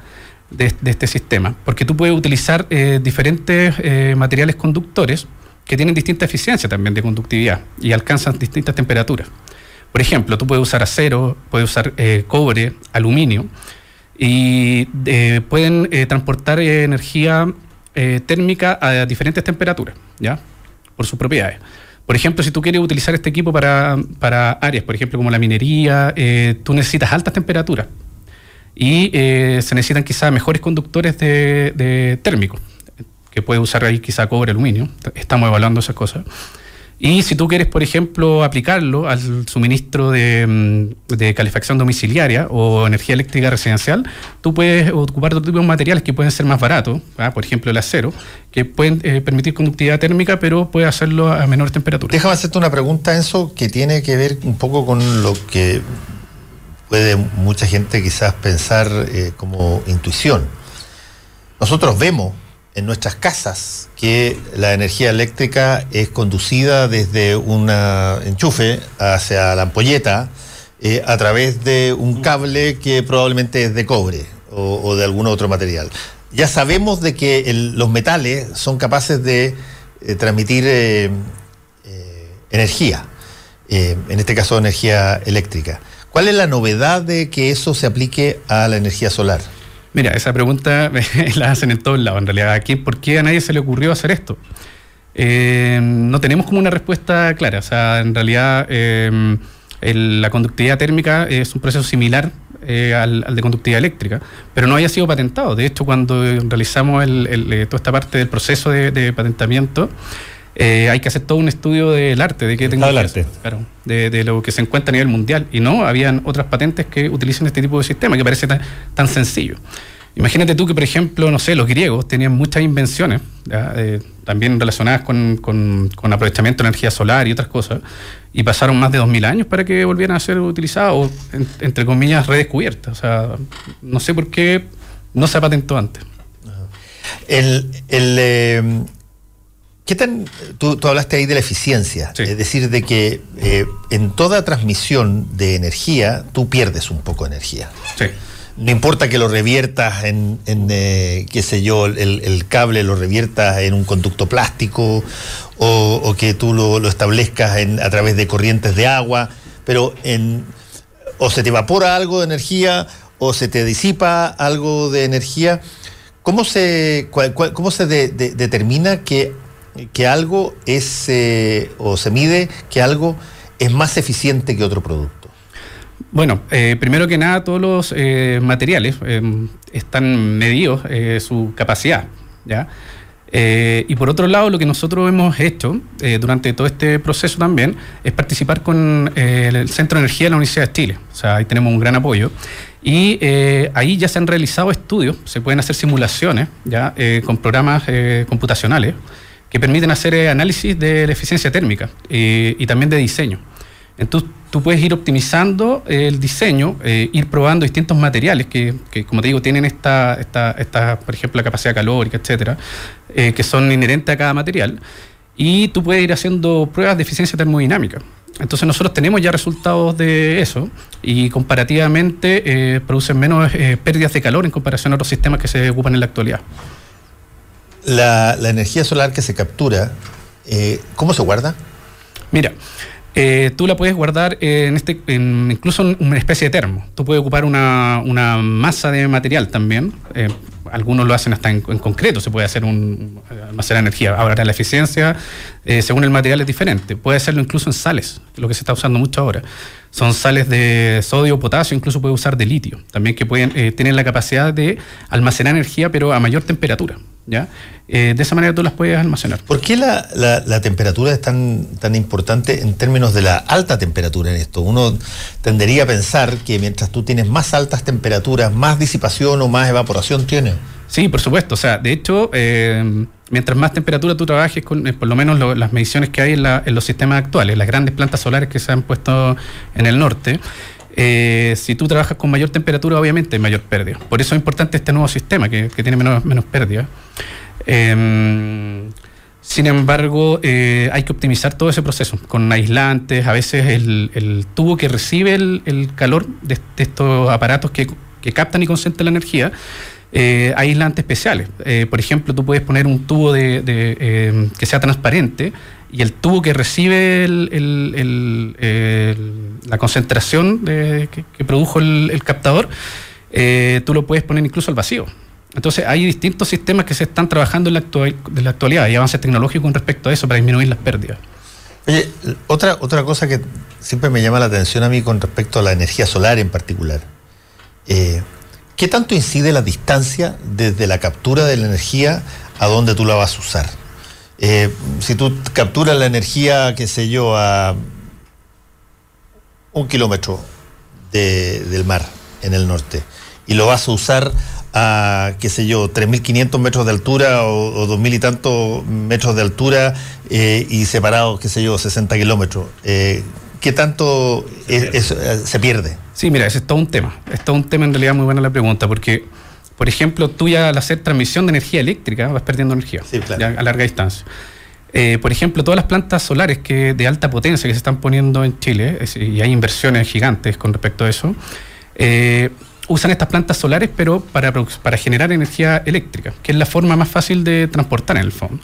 S10: De, este sistema, porque tú puedes utilizar diferentes materiales conductores que tienen distinta eficiencia también de conductividad y alcanzan distintas temperaturas. Por ejemplo, tú puedes usar acero, puedes usar cobre, aluminio y pueden transportar energía eh, térmica a diferentes temperaturas, ¿ya? Por sus propiedades. Por ejemplo, si tú quieres utilizar este equipo para, áreas, por ejemplo, como la minería, eh, tú necesitas altas temperaturas y eh, se necesitan quizás mejores conductores de, térmicos, que puede usar ahí quizá cobre, aluminio. Estamos evaluando esas cosas. Y si tú quieres, por ejemplo, aplicarlo al suministro mm, de, calefacción domiciliaria o energía eléctrica residencial, tú puedes ocupar otro tipo de materiales que pueden ser más baratos, ¿ah? por ejemplo el acero, que pueden eh, permitir conductividad térmica, pero puede hacerlo a menores temperaturas.
S1: Déjame hacerte una pregunta, Enzo, que tiene que ver un poco con lo que puede mucha gente quizás pensar eh, como intuición. Nosotros vemos en nuestras casas que la energía eléctrica es conducida desde un enchufe hacia la ampolleta eh, a través de un cable que probablemente es de cobre o, de algún otro material. Ya sabemos de que los metales son capaces de eh, transmitir eh, energía, en este caso energía eléctrica. ¿Cuál es la novedad de que eso se aplique a la energía solar?
S10: Mira, esa pregunta la hacen en todos lados, en realidad. ¿Por qué a nadie se le ocurrió hacer esto? Eh, no tenemos como una respuesta clara. O sea, en realidad eh, la conductividad térmica es un proceso similar eh, al, de conductividad eléctrica, pero no haya sido patentado. De hecho, cuando realizamos toda esta parte del proceso de, patentamiento, hay que hacer todo un estudio del arte, de qué tengo arte. Claro, de, lo que se encuentra a nivel mundial. Y no, habían otras patentes que utilizan este tipo de sistema que parece tan sencillo. Imagínate tú que, por ejemplo, no sé, los griegos tenían muchas invenciones, eh, también relacionadas con, con, aprovechamiento de energía solar y otras cosas, y pasaron más de 2.000 años para que volvieran a ser utilizadas o, entre comillas, redescubiertas. O sea, no sé por qué no se patentó antes.
S1: El, el eh, ¿Qué tan, tú, hablaste ahí de la eficiencia, es decir, de que eh, en toda transmisión de energía tú pierdes un poco de energía.
S10: Sí
S1: no importa que lo reviertas en, eh, qué sé yo, el, cable lo reviertas en un conducto plástico o, que tú lo, establezcas a través de corrientes de agua, pero en, o se te evapora algo de energía o se te disipa algo de energía. ¿Cómo se, cómo se determina que, que algo es, eh, o se mide que algo es más eficiente que otro producto?
S10: Bueno, eh, primero que nada, todos los eh, materiales eh, están medidos su capacidad, ¿ya? y por otro lado, lo que nosotros hemos hecho durante todo este proceso también es participar con el Centro de Energía de la Universidad de Chile. O sea, ahí tenemos un gran apoyo. Y ahí ya se han realizado estudios, se pueden hacer simulaciones ya con programas computacionales que permiten hacer análisis de la eficiencia térmica y también de diseño. Entonces, tú puedes ir optimizando el diseño, eh, ir probando distintos materiales que, como te digo, tienen esta, esta, esta, por ejemplo, la capacidad calórica, etcétera, eh, que son inherentes a cada material. Y tú puedes ir haciendo pruebas de eficiencia termodinámica. Entonces nosotros tenemos ya resultados de eso y comparativamente eh, producen menos pérdidas de calor en comparación a otros sistemas que se ocupan en la actualidad.
S1: La, la energía solar que se captura ¿cómo se guarda?
S10: Mira, eh, tú la puedes guardar en este, incluso en una especie de termo. Tú puedes ocupar una, masa de material también. Eh, algunos lo hacen hasta en, concreto, se puede hacer un almacenar energía. Ahora la eficiencia, eh, según el material, es diferente. Puede hacerlo incluso en sales, lo que se está usando mucho ahora. Son sales de sodio, potasio, incluso puede usar de litio, también que pueden tienen la capacidad de almacenar energía, pero a mayor temperatura. ¿Ya? Eh, de esa manera tú las puedes almacenar.
S1: ¿Por qué la, la, temperatura es tan, tan importante en términos de la alta temperatura en esto? Uno tendería a pensar que mientras tú tienes más altas temperaturas, más disipación o más evaporación tiene.
S10: Sí, por supuesto. O sea, de hecho, eh, mientras más temperatura tú trabajes con, eh, por lo menos las mediciones que hay en, en, los sistemas actuales, las grandes plantas solares que se han puesto en el norte, si tú trabajas con mayor temperatura, obviamente hay mayor pérdida. Por eso es importante este nuevo sistema que, tiene menos, menos pérdida. Em, sin embargo, eh, hay que optimizar todo ese proceso con aislantes, a veces el, tubo que recibe el, calor de, estos aparatos que, captan y concentran la energía, eh, aislantes especiales. Eh, por ejemplo, tú puedes poner un tubo de, que sea transparente y el tubo que recibe la concentración que, produjo el, captador, tú lo puedes poner incluso al vacío. Entonces hay distintos sistemas que se están trabajando en la, la actualidad y avances tecnológicos con respecto a eso para disminuir las pérdidas.
S1: Oye, otra, otra cosa que siempre me llama la atención a mí con respecto a la energía solar en particular. Eh, ¿Qué tanto incide la distancia desde la captura de la energía a donde tú la vas a usar? Eh, si tú capturas la energía, qué sé yo, a un kilómetro del mar en el norte y lo vas a usar a, qué sé yo, 3.500 metros de altura o, 2.000 y tantos metros de altura eh, y separados, qué sé yo, 60 kilómetros. Eh, ¿Qué tanto se pierde?
S10: Sí, mira, ese es todo un tema. Es todo un tema en realidad muy buena la pregunta, porque, por ejemplo, tú ya al hacer transmisión de energía eléctrica vas perdiendo energía a larga distancia. por ejemplo, todas las plantas solares que de alta potencia que se están poniendo en Chile, y hay inversiones gigantes con respecto a eso, eh, usan estas plantas solares, pero para, para generar energía eléctrica, que es la forma más fácil de transportar en el fondo.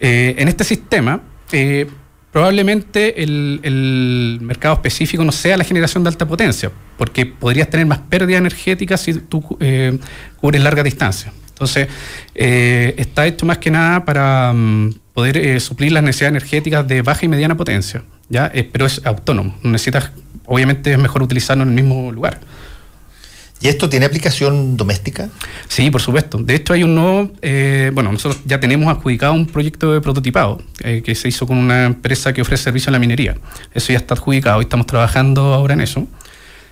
S10: Eh, en este sistema, eh, probablemente el, mercado específico no sea la generación de alta potencia, porque podrías tener más pérdida energética si tú eh, cubres larga distancia. Entonces, está hecho más que nada para mm, poder suplir las necesidades energéticas de baja y mediana potencia, ¿ya? pero es autónomo. Necesitas, obviamente es mejor utilizarlo en el mismo lugar.
S1: ¿Y esto tiene aplicación doméstica?
S10: Sí, por supuesto. De hecho, hay un nuevo, eh, bueno, nosotros ya tenemos adjudicado un proyecto de prototipado eh, que se hizo con una empresa que ofrece servicio a la minería. Eso ya está adjudicado y estamos trabajando ahora en eso,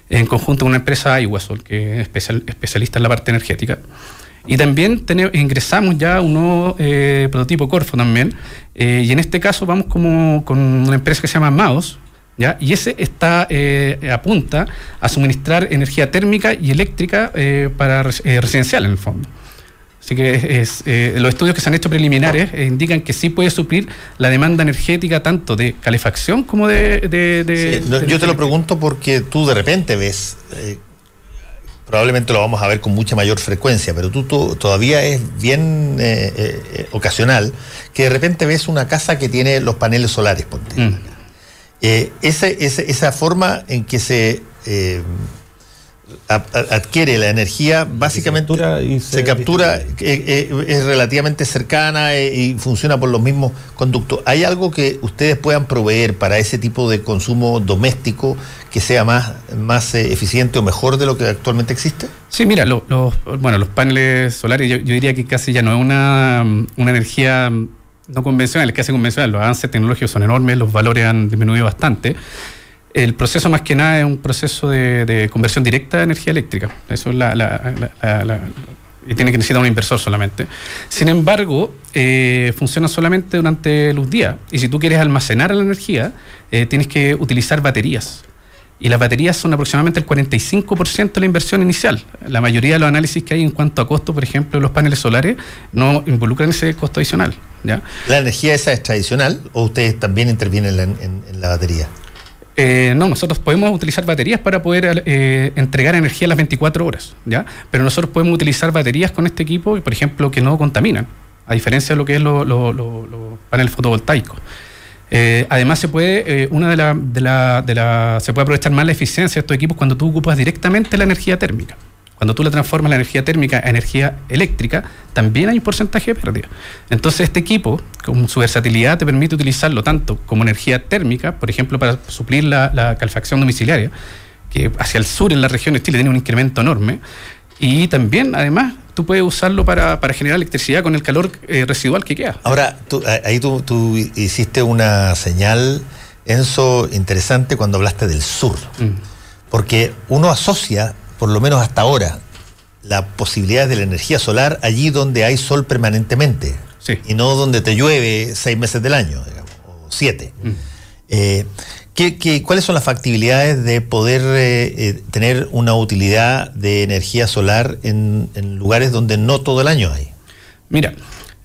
S10: en conjunto con una empresa iWesol, que es especialista en la parte energética. Y también ingresamos ya un nuevo eh, prototipo Corfo también, y en este caso vamos como con una empresa que se llama Maos, y ese está eh, apunta a suministrar energía térmica y eléctrica eh, para eh, residencial en el fondo. Así que es, los estudios que se han hecho preliminares indican que sí puede suplir la demanda energética tanto de calefacción como de...
S1: yo te lo pregunto porque tú de repente ves, probablemente lo vamos a ver con mucha mayor frecuencia, pero tú, todavía es bien ocasional que de repente ves una casa que tiene los paneles solares, ponte. Mm. Eh, esa, forma en que se eh, adquiere la energía, básicamente se, captura, eh, es relativamente cercana y funciona por los mismos conductos. ¿Hay algo que ustedes puedan proveer para ese tipo de consumo doméstico que sea más, más eficiente o mejor de lo que actualmente existe?
S10: Sí, mira, los, bueno, los paneles solares yo, diría que casi ya no es una, una energía no convencionales, que hacen convencional, los avances tecnológicos son enormes, los valores han disminuido bastante. El proceso más que nada es un proceso de, conversión directa de energía eléctrica. Eso es la, y tiene que necesitar un inversor solamente. Sin embargo, eh, funciona solamente durante los días. Y si tú quieres almacenar la energía, eh, tienes que utilizar baterías y las baterías son aproximadamente el 45% de la inversión inicial. La mayoría de los análisis que hay en cuanto a costo, por ejemplo, de los paneles solares, no involucran ese costo adicional. ¿ya?
S1: ¿La energía esa es tradicional o ustedes también intervienen en, la batería?
S10: Eh, no, nosotros podemos utilizar baterías para poder eh, entregar energía a las 24 horas, ¿ya? Pero nosotros podemos utilizar baterías con este equipo, por ejemplo, que no contaminan. a diferencia de lo que es los paneles fotovoltaicos. Eh, además se puede, eh, una de la, de la, de se puede aprovechar más la eficiencia de estos equipos cuando tú ocupas directamente la energía térmica. Cuando tú la transformas la energía térmica a energía eléctrica, también hay un porcentaje de pérdida. Entonces este equipo, con su versatilidad, te permite utilizarlo tanto como energía térmica, por ejemplo, para suplir la, la calefacción domiciliaria, que hacia el sur en la región de Chile tiene un incremento enorme, y también, además, tú puedes usarlo para, generar electricidad con el calor eh, residual que queda.
S1: Ahora, ahí tú, hiciste una señal, Enzo, interesante cuando hablaste del sur. Mm. Porque uno asocia, por lo menos hasta ahora, la posibilidad de la energía solar allí donde hay sol permanentemente. Y no donde te llueve seis meses del año, digamos, o siete. Mm. Eh, cuáles son las factibilidades de poder eh, eh, tener una utilidad de energía solar en, lugares donde no todo el año hay?
S10: Mira,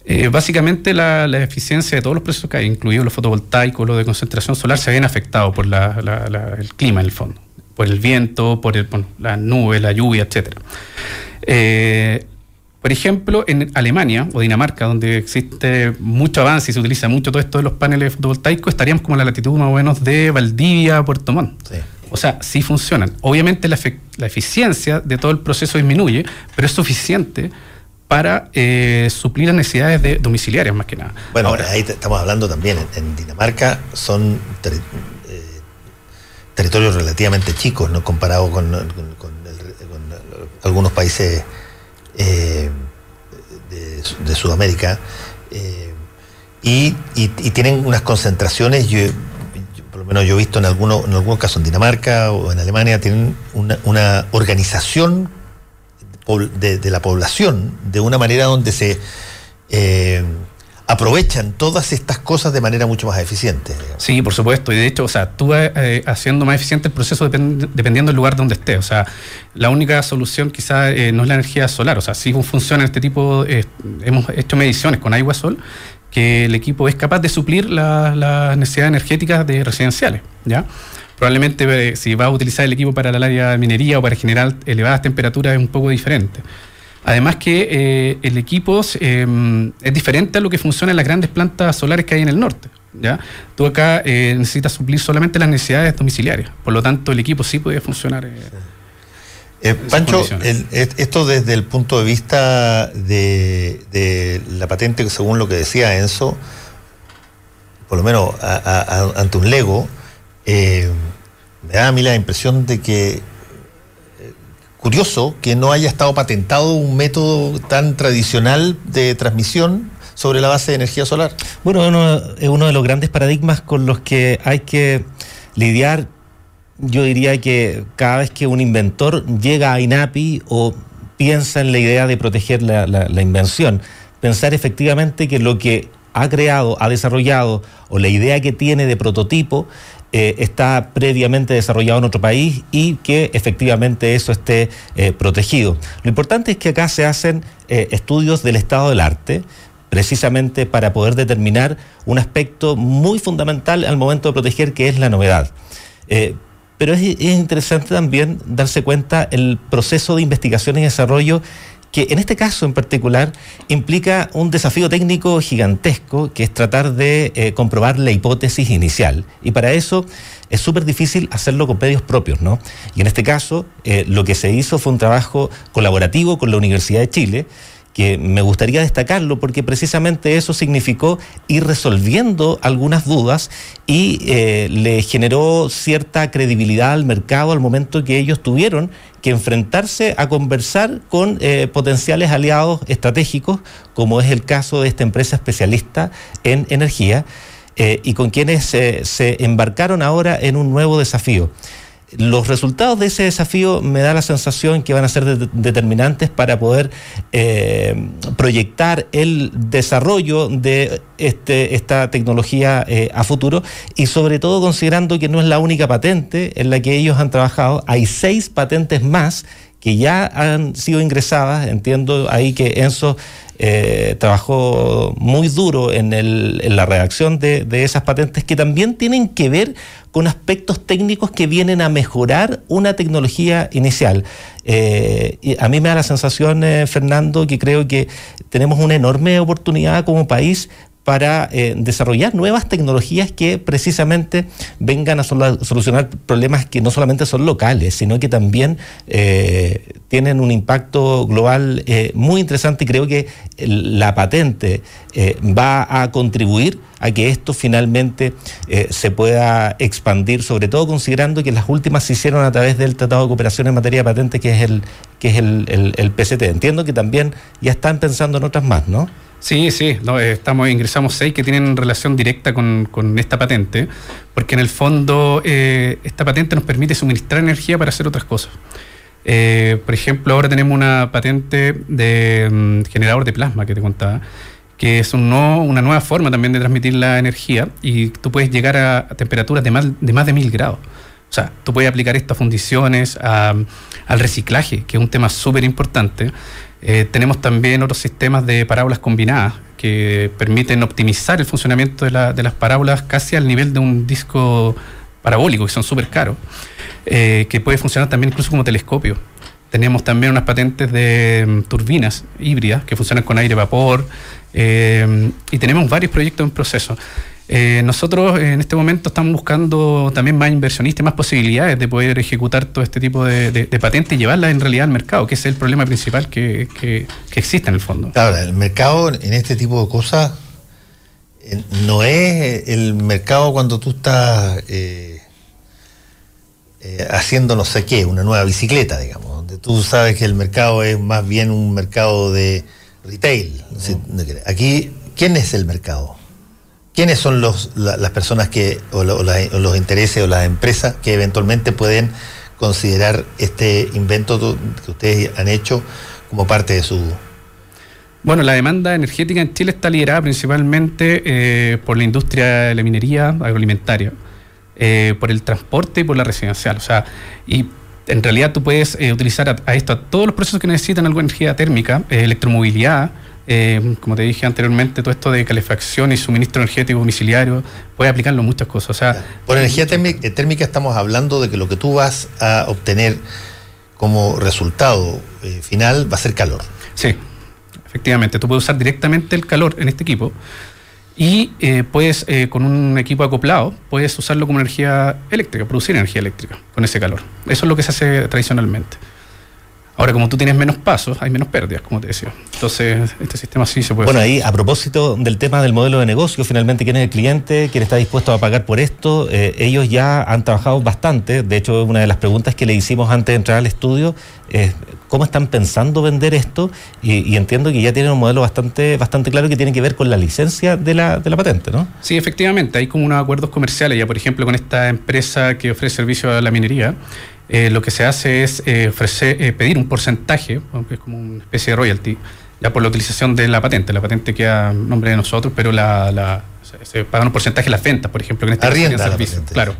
S10: eh, básicamente la, eficiencia de todos los procesos que hay, incluidos los fotovoltaicos, los de concentración solar, se ven afectados por el clima en el fondo, por el viento, por, el, las nubes, la lluvia, etc. Por ejemplo, en Alemania o Dinamarca, donde existe mucho avance y se utiliza mucho todo esto de los paneles fotovoltaicos, estaríamos como en la latitud más o menos de Valdivia, Puerto Montt. O sea, sí funcionan. Obviamente la, eficiencia de todo el proceso disminuye, pero es suficiente para eh, suplir las necesidades de domiciliarias más que nada.
S1: Bueno, ahora ahí estamos hablando también, en, Dinamarca son eh, territorios relativamente chicos, ¿no? Comparado con, algunos países eh, de, Sudamérica, eh, y, tienen unas concentraciones, yo, por lo menos yo he visto en, algunos en algunos casos en Dinamarca o en Alemania, tienen una, organización de, la población de una manera donde se... Eh, aprovechan todas estas cosas de manera mucho más eficiente.
S10: Sí, por supuesto. Y de hecho, o sea, tú vas eh, haciendo más eficiente el proceso dependiendo del lugar donde esté. O sea, la única solución quizás eh, no es la energía solar. O sea, si funciona este tipo, eh, hemos hecho mediciones con agua sol, que el equipo es capaz de suplir las necesidades energéticas de residenciales, ¿ya? Probablemente si va a utilizar el equipo para el área de minería o para generar elevadas temperaturas es un poco diferente. Además que eh, el equipo em, es diferente a lo que funciona en las grandes plantas solares que hay en el norte. ¿ya? Tú acá eh, necesitas suplir solamente las necesidades domiciliarias. Por lo tanto, el equipo sí puede funcionar.
S1: Eh, Pancho, esto desde el punto de vista de, la patente, según lo que decía Enzo, por lo menos ante un Lego, me da a mí la impresión de que curioso que no haya estado patentado un método tan tradicional de transmisión sobre la base de energía solar.
S9: Bueno, es uno de los grandes paradigmas con los que hay que lidiar. Yo diría que cada vez que un inventor llega a INAPI o piensa en la idea de proteger la, la invención, pensar efectivamente que lo que ha creado, ha desarrollado o la idea que tiene de prototipo eh, está previamente desarrollado en otro país y que efectivamente eso esté eh, protegido. Lo importante es que acá se hacen eh, estudios del estado del arte precisamente para poder determinar un aspecto muy fundamental al momento de proteger, que es la novedad. pero es, es interesante también darse cuenta el proceso de investigación y desarrollo que en este caso en particular implica un desafío técnico gigantesco, que es tratar de eh, comprobar la hipótesis inicial. Y para eso es súper difícil hacerlo con medios propios, ¿no? Y en este caso, eh, lo que se hizo fue un trabajo colaborativo con la Universidad de Chile, que me gustaría destacarlo porque precisamente eso significó ir resolviendo algunas dudas y eh, le generó cierta credibilidad al mercado al momento que ellos tuvieron que enfrentarse a conversar con eh, potenciales aliados estratégicos, como es el caso de esta empresa especialista en energía, eh, y con quienes se embarcaron ahora en un nuevo desafío los resultados de ese desafío me da la sensación que van a ser determinantes para poder eh, proyectar el desarrollo de este, esta tecnología eh, a futuro. Y sobre todo considerando que no es la única patente en la que ellos han trabajado, hay seis patentes más que ya han sido ingresadas. Entiendo ahí que Enzo eh, trabajó muy duro en, la redacción de, esas patentes que también tienen que ver con aspectos técnicos que vienen a mejorar una tecnología inicial. Eh, a mí me da la sensación, eh, Fernando, que creo que tenemos una enorme oportunidad como país para eh, desarrollar nuevas tecnologías que precisamente vengan a solucionar problemas que no solamente son locales, sino que también eh, tienen un impacto global eh, muy interesante y creo que la patente va a contribuir a que esto finalmente se pueda expandir, sobre todo considerando que las últimas se hicieron a través del Tratado de Cooperación en materia de patentes, que es el, que es el, el PCT. Entiendo que también ya están pensando en otras más, ¿no?
S10: Sí, sí, no, eh, estamos, ingresamos seis que tienen relación directa con, esta patente, porque en el fondo eh, esta patente nos permite suministrar energía para hacer otras cosas. Eh, por ejemplo, ahora tenemos una patente de mm, generador de plasma que te contaba, que es un una nueva forma también de transmitir la energía y tú puedes llegar a, temperaturas de más de, más de mil grados. Sea, tú puedes aplicar esto a fundiciones, al reciclaje, que es un tema súper importante. Eh, tenemos también otros sistemas de parábolas combinadas que permiten optimizar el funcionamiento de, las parábolas casi al nivel de un disco parabólico, que son súper caros, eh, que puede funcionar también incluso como telescopio. Tenemos también unas patentes de mm, turbinas híbridas que funcionan con aire-vapor eh, y tenemos varios proyectos en proceso. Eh, nosotros en este momento estamos buscando también más inversionistas, más posibilidades de poder ejecutar todo este tipo de, patentes y llevarlas en realidad al mercado, que es el problema principal que, existe en el fondo.
S1: Ahora, el mercado en este tipo de cosas eh, no es el mercado cuando tú estás eh, haciendo no sé qué, una nueva bicicleta, digamos, donde tú sabes que el mercado es más bien un mercado de retail. Aquí, ¿quién es el mercado? ¿Quiénes son los, las personas que, o, los intereses o las empresas que eventualmente pueden considerar este invento que ustedes han hecho como parte de su...
S10: Bueno, la demanda energética en Chile está liderada principalmente eh, por la industria de la minería agroalimentaria, eh, por el transporte y por la residencial. O sea, y en realidad tú puedes eh, utilizar a, esto a todos los procesos que necesitan algo de energía térmica, electromovilidad, eh, como te dije anteriormente, todo esto de calefacción y suministro energético domiciliario, puede aplicarlo en muchas cosas. O sea,
S1: Por energía eh, térmica, estamos hablando de que lo que tú vas a obtener como resultado eh, final va a ser calor.
S10: Sí, efectivamente. Tú puedes usar directamente el calor en este equipo y puedes, con un equipo acoplado, puedes usarlo como energía eléctrica, producir energía eléctrica con ese calor. Eso es lo que se hace tradicionalmente. Ahora, como tú tienes menos pasos, hay menos pérdidas, como te decía. Entonces, este sistema sí se puede.
S9: Bueno, ahí, a propósito del tema del modelo de negocio, finalmente, ¿quién es el cliente? ¿Quién está dispuesto a pagar por esto? Eh, ellos ya han trabajado bastante. De hecho, una de las preguntas que le hicimos antes de entrar al estudio es cómo están pensando vender esto. Y, entiendo que ya tienen un modelo bastante, bastante claro que tiene que ver con la licencia de la, de la patente, ¿no?
S10: Sí, efectivamente. Hay como unos acuerdos comerciales, ya por ejemplo, con esta empresa que ofrece servicio a la minería eh, lo que se hace es eh, ofrecer, eh, pedir un porcentaje, aunque es como una especie de royalty, ya por la utilización de la patente. La patente queda en nombre de nosotros, pero la, se, pagan un porcentaje de las ventas, por ejemplo, en este
S1: servicio.
S10: Claro.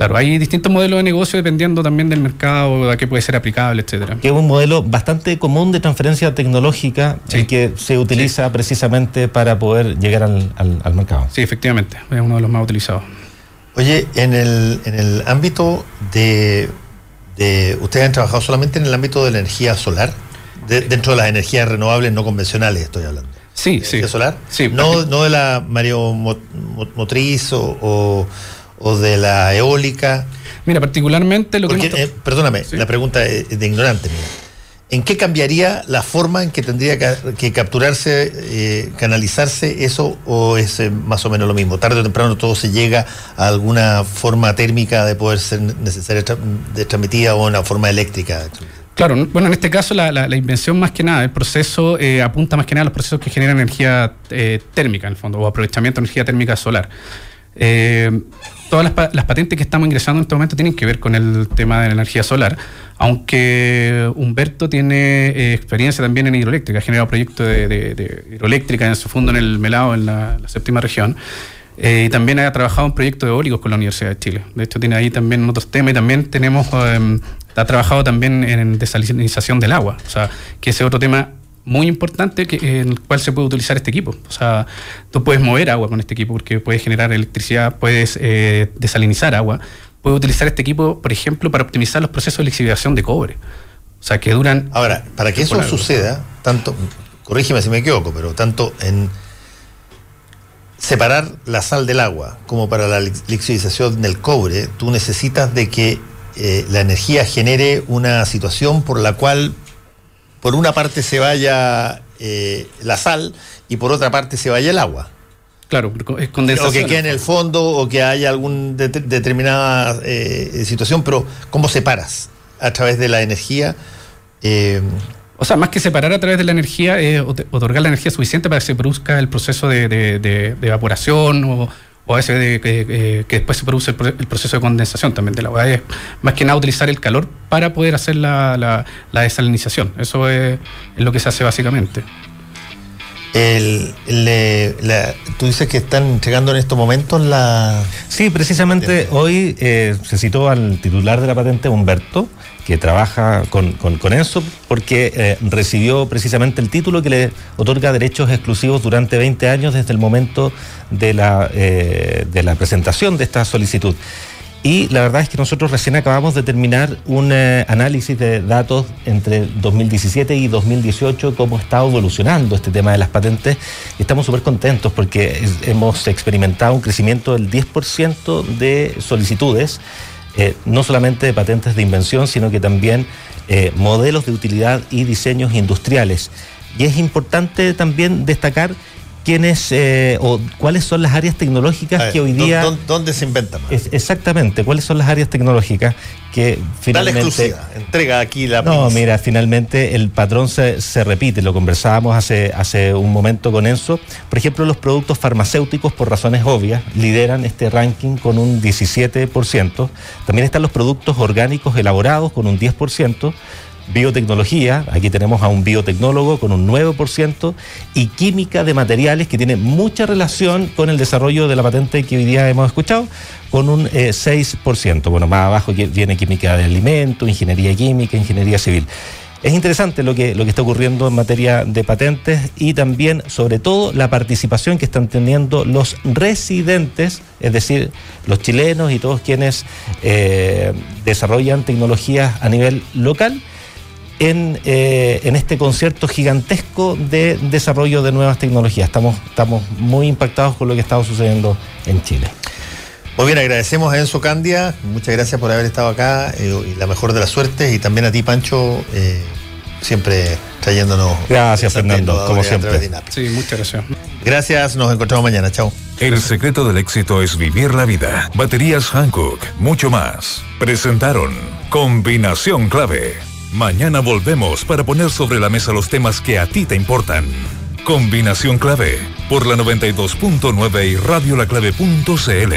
S10: Claro, hay distintos modelos de negocio dependiendo también del mercado, a qué puede ser aplicable, etcétera.
S9: Que es un modelo bastante común de transferencia tecnológica y que se utiliza precisamente para poder llegar al, al, mercado.
S10: Sí, efectivamente, es uno de los más utilizados.
S1: Oye, en el, en el ámbito de ¿Ustedes han trabajado solamente en el ámbito de la energía solar? dentro de las energías renovables no convencionales estoy hablando.
S10: Sí, sí.
S1: solar?
S10: Sí.
S1: No, no de la mareomotriz o, o, de la eólica.
S10: Mira, particularmente lo
S1: que... Eh, perdóname, la pregunta es de ignorante, mira. ¿En qué cambiaría la forma en que tendría que, capturarse, eh, canalizarse eso o es eh, más o menos lo mismo? Tarde o temprano todo se llega a alguna forma térmica de poder ser necesaria de transmitida o una forma eléctrica.
S10: Claro, bueno, en este caso la, invención más que nada, el proceso eh, apunta más que nada a los procesos que generan energía térmica en el fondo, o aprovechamiento de energía térmica solar todas las, patentes que estamos ingresando en este momento tienen que ver con el tema de la energía solar, aunque Humberto tiene eh, experiencia también en hidroeléctrica, ha generado proyectos de, hidroeléctrica en su fondo en el Melado, en la, séptima región. Eh, y también ha trabajado en proyectos eólicos con la Universidad de Chile. De hecho, tiene ahí también otros temas y también tenemos em, ha trabajado también en desalinización del agua, o sea, que ese es otro tema muy importante que, en el cual se puede utilizar este equipo. O sea, tú puedes mover agua con este equipo porque puedes generar electricidad, puedes eh, desalinizar agua, puedes utilizar este equipo, por ejemplo, para optimizar los procesos de lixiviación de cobre. O sea, que duran...
S1: Ahora, para que eso suceda, tanto, corrígeme si me equivoco, pero tanto en separar la sal del agua como para la lixiviación del cobre, tú necesitas de que eh, la energía genere una situación por la cual por una parte se vaya eh, la sal y por otra parte se vaya el agua.
S10: Claro, es condensación.
S1: O que quede en el fondo o que haya alguna determinada eh, situación, pero ¿cómo separas a través de la energía?
S10: o sea, más que separar a través de la energía, es otorgar la energía suficiente para que se produzca el proceso de evaporación o o a veces de, que después se produce el, proceso de condensación también de la agua. Es más que nada utilizar el calor para poder hacer la, la, desalinización. Eso es, lo que se hace básicamente.
S1: El, tú dices que están entregando en estos momentos la...
S9: Sí, precisamente hoy eh, se citó al titular de la patente, Humberto, que trabaja con, con, Enso porque eh, recibió precisamente el título que le otorga derechos exclusivos durante 20 años desde el momento de la, eh, de la presentación de esta solicitud. Y la verdad es que nosotros recién acabamos de terminar un eh, análisis de datos entre 2017 y 2018, cómo está evolucionando este tema de las patentes. Y estamos súper contentos porque hemos experimentado un crecimiento del 10% de solicitudes eh, no solamente de patentes de invención, sino que también eh, modelos de utilidad y diseños industriales. Y es importante también destacar quiénes eh, o cuáles son las áreas tecnológicas que hoy día.
S1: ¿Dónde, se inventan más?
S9: exactamente, cuáles son las áreas tecnológicas que finalmente.
S1: Dale exclusiva, entrega aquí la.
S9: No, mira, finalmente el patrón se, se, repite, lo conversábamos hace, hace un momento con Enzo. Por ejemplo, los productos farmacéuticos, por razones obvias, lideran este ranking con un 17%. También están los productos orgánicos elaborados con un 10% biotecnología, aquí tenemos a un biotecnólogo con un 9%, y química de materiales que tiene mucha relación con el desarrollo de la patente que hoy día hemos escuchado, con un 6%. Eh, bueno, más abajo viene química de alimentos, ingeniería química, ingeniería civil. Es interesante lo que, lo que está ocurriendo en materia de patentes y también, sobre todo, la participación que están teniendo los residentes, es decir, los chilenos y todos quienes eh, desarrollan tecnologías a nivel local en, eh, en, este concierto gigantesco de desarrollo de nuevas tecnologías. Estamos, estamos muy impactados con lo que está sucediendo en Chile.
S1: Muy bien, agradecemos a Enzo Candia, muchas gracias por haber estado acá eh, y la mejor de las suertes y también a ti Pancho, eh, siempre trayéndonos.
S9: Gracias Fernando, como siempre.
S10: Sí, muchas gracias.
S1: Gracias, nos encontramos mañana, chao.
S2: El secreto del éxito es vivir la vida. Baterías Hankook, mucho más. Presentaron Combinación Clave Mañana volvemos para poner sobre la mesa los temas que a ti te importan. Combinación clave por la 92.9 y radiolaclave.cl.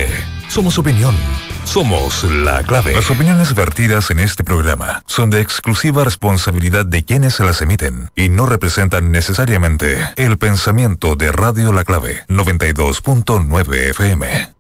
S2: Somos opinión. Somos la clave. Las opiniones vertidas en este programa son de exclusiva responsabilidad de quienes se las emiten y no representan necesariamente el pensamiento de Radio La Clave 92.9 FM.